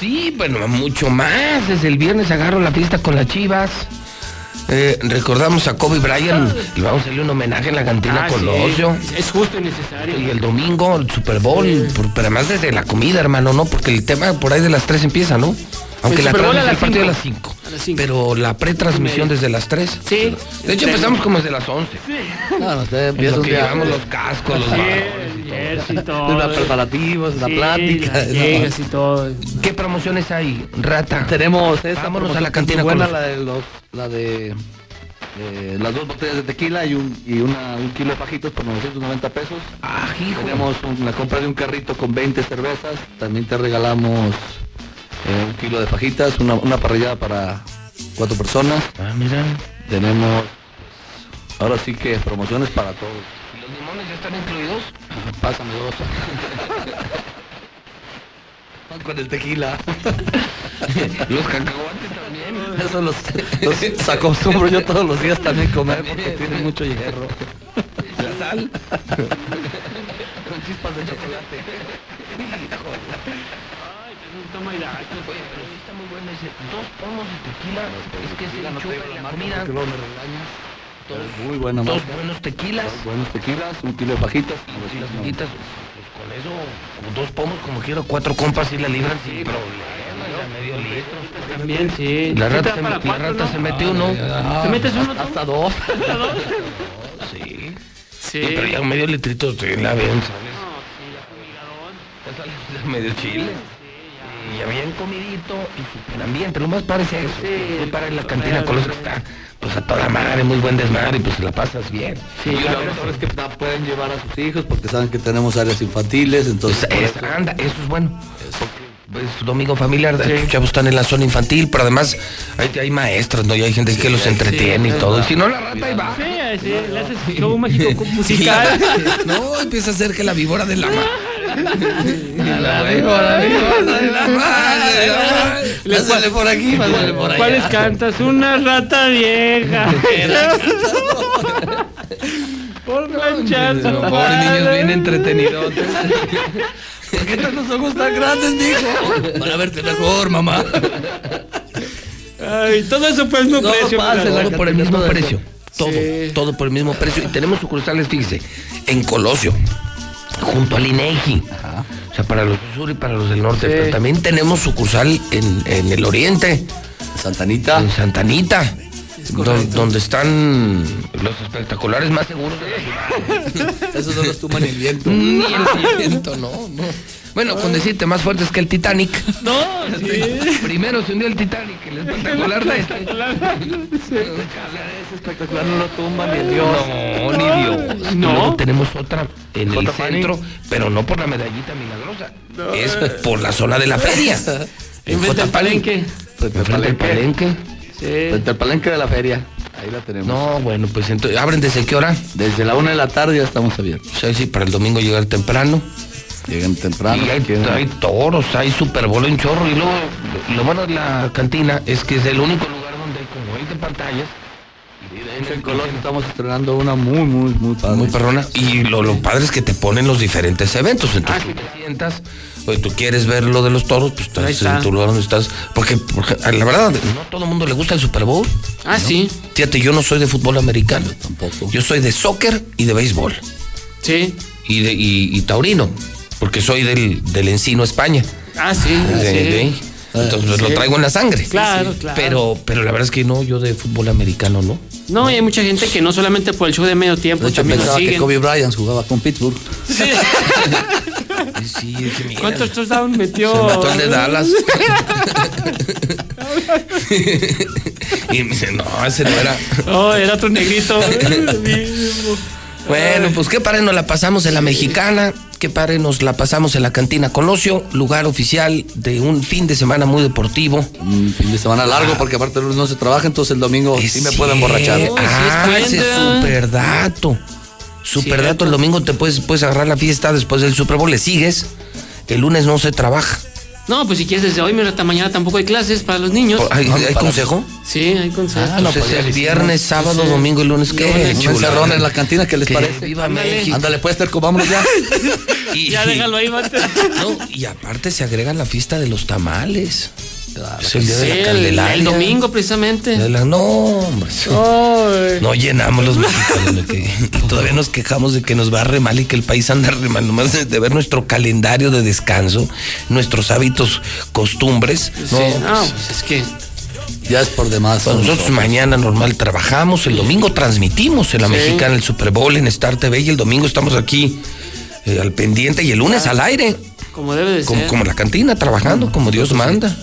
S1: Sí, bueno, mucho más. Desde el viernes agarro la pista con las chivas. Eh, recordamos a Kobe Bryant y vamos a hacerle un homenaje en la cantina
S127: Ah,
S1: con
S127: sí.
S1: Colosio.
S127: Es justo y necesario.
S1: Y el domingo, el Super Bowl, por- pero además desde la comida, hermano, ¿no? Porque el tema por ahí de las 3 empieza, ¿no? Aunque
S127: El
S1: la transmisión
S127: las
S1: el partido a las 5.
S127: A las cinco.
S1: Pero la pretransmisión desde las 3.
S127: Sí.
S1: De hecho, empezamos como desde las 11.
S128: No, no, usted
S1: En
S128: empieza
S1: lo
S128: un
S1: que
S128: día.
S1: llevamos los cascos, los
S127: Sí.
S128: Los preparativos, la
S127: Sí,
S128: plática.
S127: las y todo.
S1: ¿Qué promociones hay, rata?
S128: Tenemos esta
S1: Vámonos a la cantina
S128: buena,
S1: con
S128: la de los, la de eh, las dos botellas de tequila y un, y una, un kilo de fajitos por 990 pesos.
S1: Ah, hijo.
S128: Tenemos un- la compra de un carrito con 20 cervezas. También te regalamos eh, un kilo de fajitas, una, una parrillada para cuatro personas.
S1: Ah, mira.
S128: Tenemos, ahora sí que promociones para todos.
S1: ¿Los limones ya están incluidos?
S128: Pásame dos. Con el tequila.
S1: Los cacahuates también.
S128: Eso los, los acostumbro yo todos los días también comer porque tienen mucho hierro.
S1: La sal.
S128: Con chispas de chocolate.
S127: Toma.
S1: Oye, pero sí está muy bueno ese. Dos pomos de tequila. Es que se
S128: no
S1: chupa en
S128: la
S1: la comida.
S128: me regañas.
S1: Dos,
S128: Muy buena
S1: dos
S128: marca.
S1: buenos tequilas.
S128: Dos buenos tequilas, un kilo de fajitas.
S1: Y las fajitas, pues con eso, con dos pomos como quiero, cuatro compas y la libran sin problema. Ya medio litro.
S127: También, sí.
S1: La rata, se, la
S127: cuatro,
S1: rata
S127: ¿no?
S1: se mete uno.
S127: ¿Te metes uno tú?
S128: Hasta dos.
S127: ¿Hasta dos?
S1: Sí.
S127: Sí.
S1: Pero ya medio litrito sí la ven, ¿sabes? Ya sale ya medio chile. Y bien comidito y super ambiente. Lo más parece eso. Sí, para en la cantina con los que está, pues a toda madre, muy buen desmadre y pues se la pasas bien.
S128: y lo mejor es que pueden llevar a sus hijos porque saben que tenemos áreas infantiles, entonces
S1: Es-
S128: eso-
S1: anda, eso es bueno. Porque es domingo familiar, los chavos están en la zona infantil, pero además hay, hay maestros, ¿no? Y hay gente que los entretiene y todo. Y si no, la rata ahí va.
S127: Sí, sí, le haces show mágico musical.
S1: No, empieza a hacer que la víbora de la mar.
S127: La víbora, víbora de la. Le-
S128: Pásale por aquí, pásale por allá.
S127: ¿Cuáles cantas? Una rata vieja. Por planchazo.
S1: No, pobres niños bien entretenidos.
S128: ¿Por qué los ojos tan grandes, mijo?
S1: Para verte mejor, mamá.
S127: Ay, todo eso el mismo
S1: No,
S127: precio.
S1: pase, todo por el mismo precio. Todo, todo por el mismo precio. Y tenemos sucursales, fíjese, en Colosio, junto al INEGI. O sea, para los del sur y para los del norte.
S127: Sí.
S1: Pero también tenemos sucursal en, en el oriente.
S128: Santanita.
S1: En Santanita. Don- donde están los espectaculares más seguros de la ciudad.
S128: Esos no los tuman el viento.
S1: Ni el viento, no, no. Bueno, con decirte más fuertes que el Titanic.
S127: No, sí.
S1: Primero se hundió el Titanic, el espectacular de este.
S128: Ese espectacular no lo tumba ni el Dios.
S1: No, ni Dios.
S127: No.
S1: Y luego tenemos otra en el centro, pero no por la medallita milagrosa. Es por la zona de la feria. En
S127: palenque.
S128: Frente al
S1: Enfrente al
S128: palenque.
S127: Sí.
S128: Frente al palenque de la feria. Ahí la tenemos.
S1: No, bueno, pues entonces, ¿abren desde qué hora?
S128: Desde la una de la tarde ya estamos abiertos.
S1: Sí, sí, para el domingo llegar temprano.
S128: Llegan temprano.
S1: y hay, toros, hay Super Bowl en chorro. Y luego, lo bueno de la cantina es que es el único lugar donde hay como 20 pantallas.
S128: De hecho, en estamos estrenando una muy, muy, muy padre.
S1: Muy perrona. Y lo, lo padre es que te ponen los diferentes eventos. Entonces tú te sientas, o tú quieres ver lo de los toros, pues estás
S127: está.
S1: en tu lugar donde estás. Porque, porque, la verdad, no a todo el mundo le gusta el Super Bowl.
S127: Ah, sí.
S1: Fíjate, yo no soy de fútbol americano.
S128: Tampoco.
S1: Yo soy de soccer y de béisbol.
S127: Sí.
S1: Y, de, y, y taurino. Porque soy del, del Encino, España.
S127: Ah, sí.
S1: De-
S127: sí.
S1: de- entonces pues,
S127: Sí.
S1: lo traigo en la sangre.
S127: Claro, claro.
S1: Pero, pero la verdad es que no, yo de fútbol americano no.
S127: No, y hay mucha gente que no solamente por el show de medio tiempo,
S128: De hecho,
S127: también lo
S128: pensaba que. Kobe Bryant jugaba con Pittsburgh.
S1: Sí, es que mira,
S127: ¿Cuántos touchdowns metió?
S1: Se mató el de Dallas. y me dice, no, ese no era.
S127: Oh, era otro negrito.
S1: Bueno, pues qué padre nos la pasamos en la mexicana, qué padre nos la pasamos en la cantina Colosio, lugar oficial de un fin de semana muy deportivo.
S128: Un fin de semana largo porque aparte el lunes no se trabaja, entonces el domingo sí me puedo emborrachar.
S1: Eh, ah,
S127: sí es
S1: ese
S127: cuenta.
S1: super dato. Super
S127: Cierto.
S1: dato, el domingo te puedes, puedes agarrar la fiesta después del Super Bowl, le sigues. El lunes no se trabaja.
S127: No, pues si quieres desde hoy, mira, hasta mañana tampoco hay clases para los niños.
S1: ¿Hay, hay consejo?
S127: Sí, hay consejo.
S128: Ah, no,
S1: Entonces
S128: pues
S1: el viernes, sábado,
S127: Sí.
S1: domingo y lunes, ¿qué?
S128: Un encerrón en la cantina, ¿qué les parece?
S1: viva
S127: Ándale.
S1: México.
S128: Ándale, pues, Terco, vámonos ya.
S1: Y,
S127: Ya déjalo ahí, mate.
S1: No, y aparte se agrega la fiesta de los tamales. Es el día
S127: Sí,
S1: de la
S127: el, el domingo precisamente.
S1: De la- no, hombre.
S127: Ay.
S1: No llenamos los mexicanos. de que- y todavía nos quejamos de que nos va re mal y que el país anda re mal. Nomás de, de ver nuestro calendario de descanso, nuestros hábitos, costumbres.
S127: Sí,
S1: No,
S127: no,
S1: pues,
S127: pues es que.
S128: Ya es por demás.
S1: pues nosotros mañana normal trabajamos, el domingo transmitimos en la
S127: Sí.
S1: mexicana el Super Bowl en Star TV y el domingo estamos aquí eh, al pendiente y el lunes al aire,
S127: Como debe de
S1: como,
S127: ser.
S1: como la cantina, trabajando como Dios manda.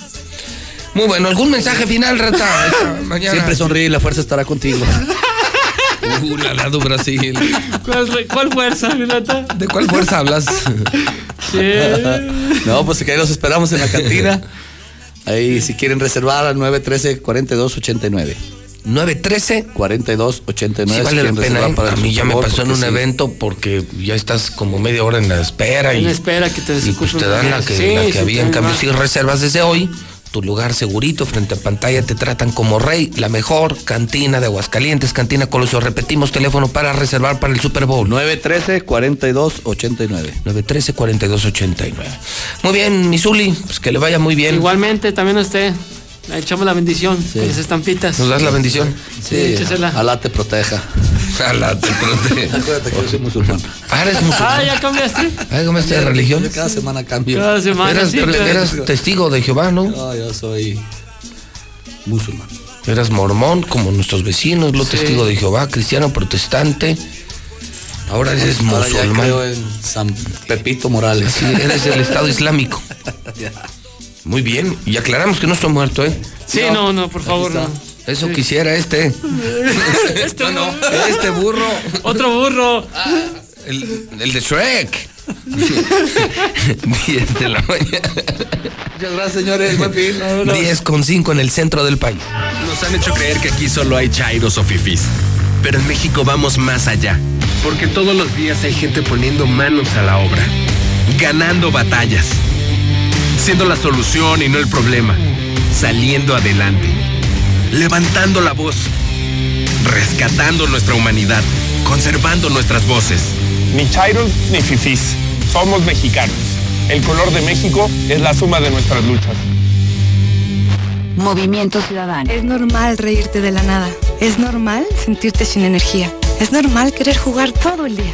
S1: Muy bueno, ¿algún mensaje final, Rata? esta mañana?
S128: Siempre sonríe y la fuerza estará contigo.
S1: Uh, la Lado Brasil.
S127: ¿Cuál, cuál fuerza, Renata?
S1: ¿De cuál fuerza hablas?
S127: Sí.
S128: No, pues que ahí los esperamos en la cantina. Ahí si quieren reservar al 913-4289.
S1: 913
S128: 4289.
S1: Sí, vale la pena. ¿eh? A mí ya me pasó en un evento porque ya estás como media hora en la espera.
S127: En
S1: y,
S127: espera que te
S1: y pues te dan la que,
S127: Sí,
S1: la que
S127: sí,
S1: había. En cambio,
S127: va.
S1: si reservas desde hoy, tu lugar segurito frente a pantalla te tratan como rey. La mejor cantina de Aguascalientes, cantina Colosio. Repetimos teléfono para reservar para el Super Bowl.
S128: 913-4289.
S1: 913-4289. Muy bien, Misuli, pues que le vaya muy bien.
S127: Igualmente, también a usted. Le echamos la bendición con las estampitas.
S1: ¿Nos das la bendición?
S127: Sí, échesela.
S128: Alá te proteja.
S1: Alá te proteja.
S128: Acuérdate que yo soy musulmán.
S1: Ah, eres musulmán.
S127: Ah, ya cambiaste.
S1: ¿Cómo está de religión?
S128: Yo cada semana cambio.
S127: Cada semana,
S1: Eras,
S127: sí,
S1: testigo de Jehová, ¿no?
S128: No, yo soy musulmán.
S1: Eras mormón, como nuestros vecinos, lo
S128: Sí.
S1: testigo de Jehová, cristiano, protestante. Ahora eres
S128: Ahora ya
S1: musulmán.
S128: creo en San Pepito Morales.
S1: Sí, eres del Estado Islámico. Muy bien, y aclaramos que no estoy muerto, ¿eh?
S127: Sí, no, no, por favor, no.
S1: Eso quisiera este.
S127: Este
S1: no, no, este burro.
S127: Otro burro.
S1: El, el de Shrek. 10 de la mañana.
S128: Muchas gracias, señores. Buen fin.
S1: 10 con 5 en el centro del país.
S41: Nos han hecho creer que aquí solo hay chairos o fifís. Pero en México vamos más allá. Porque todos los días hay gente poniendo manos a la obra. Ganando batallas. Siendo la solución y no el problema. Saliendo adelante. Levantando la voz. Rescatando nuestra humanidad. Conservando nuestras voces.
S129: Ni chairos ni fifís. Somos mexicanos. El color de México es la suma de nuestras luchas.
S3: Movimiento Ciudadano. Es normal reírte de la nada. Es normal sentirte sin energía. Es normal querer jugar todo el día.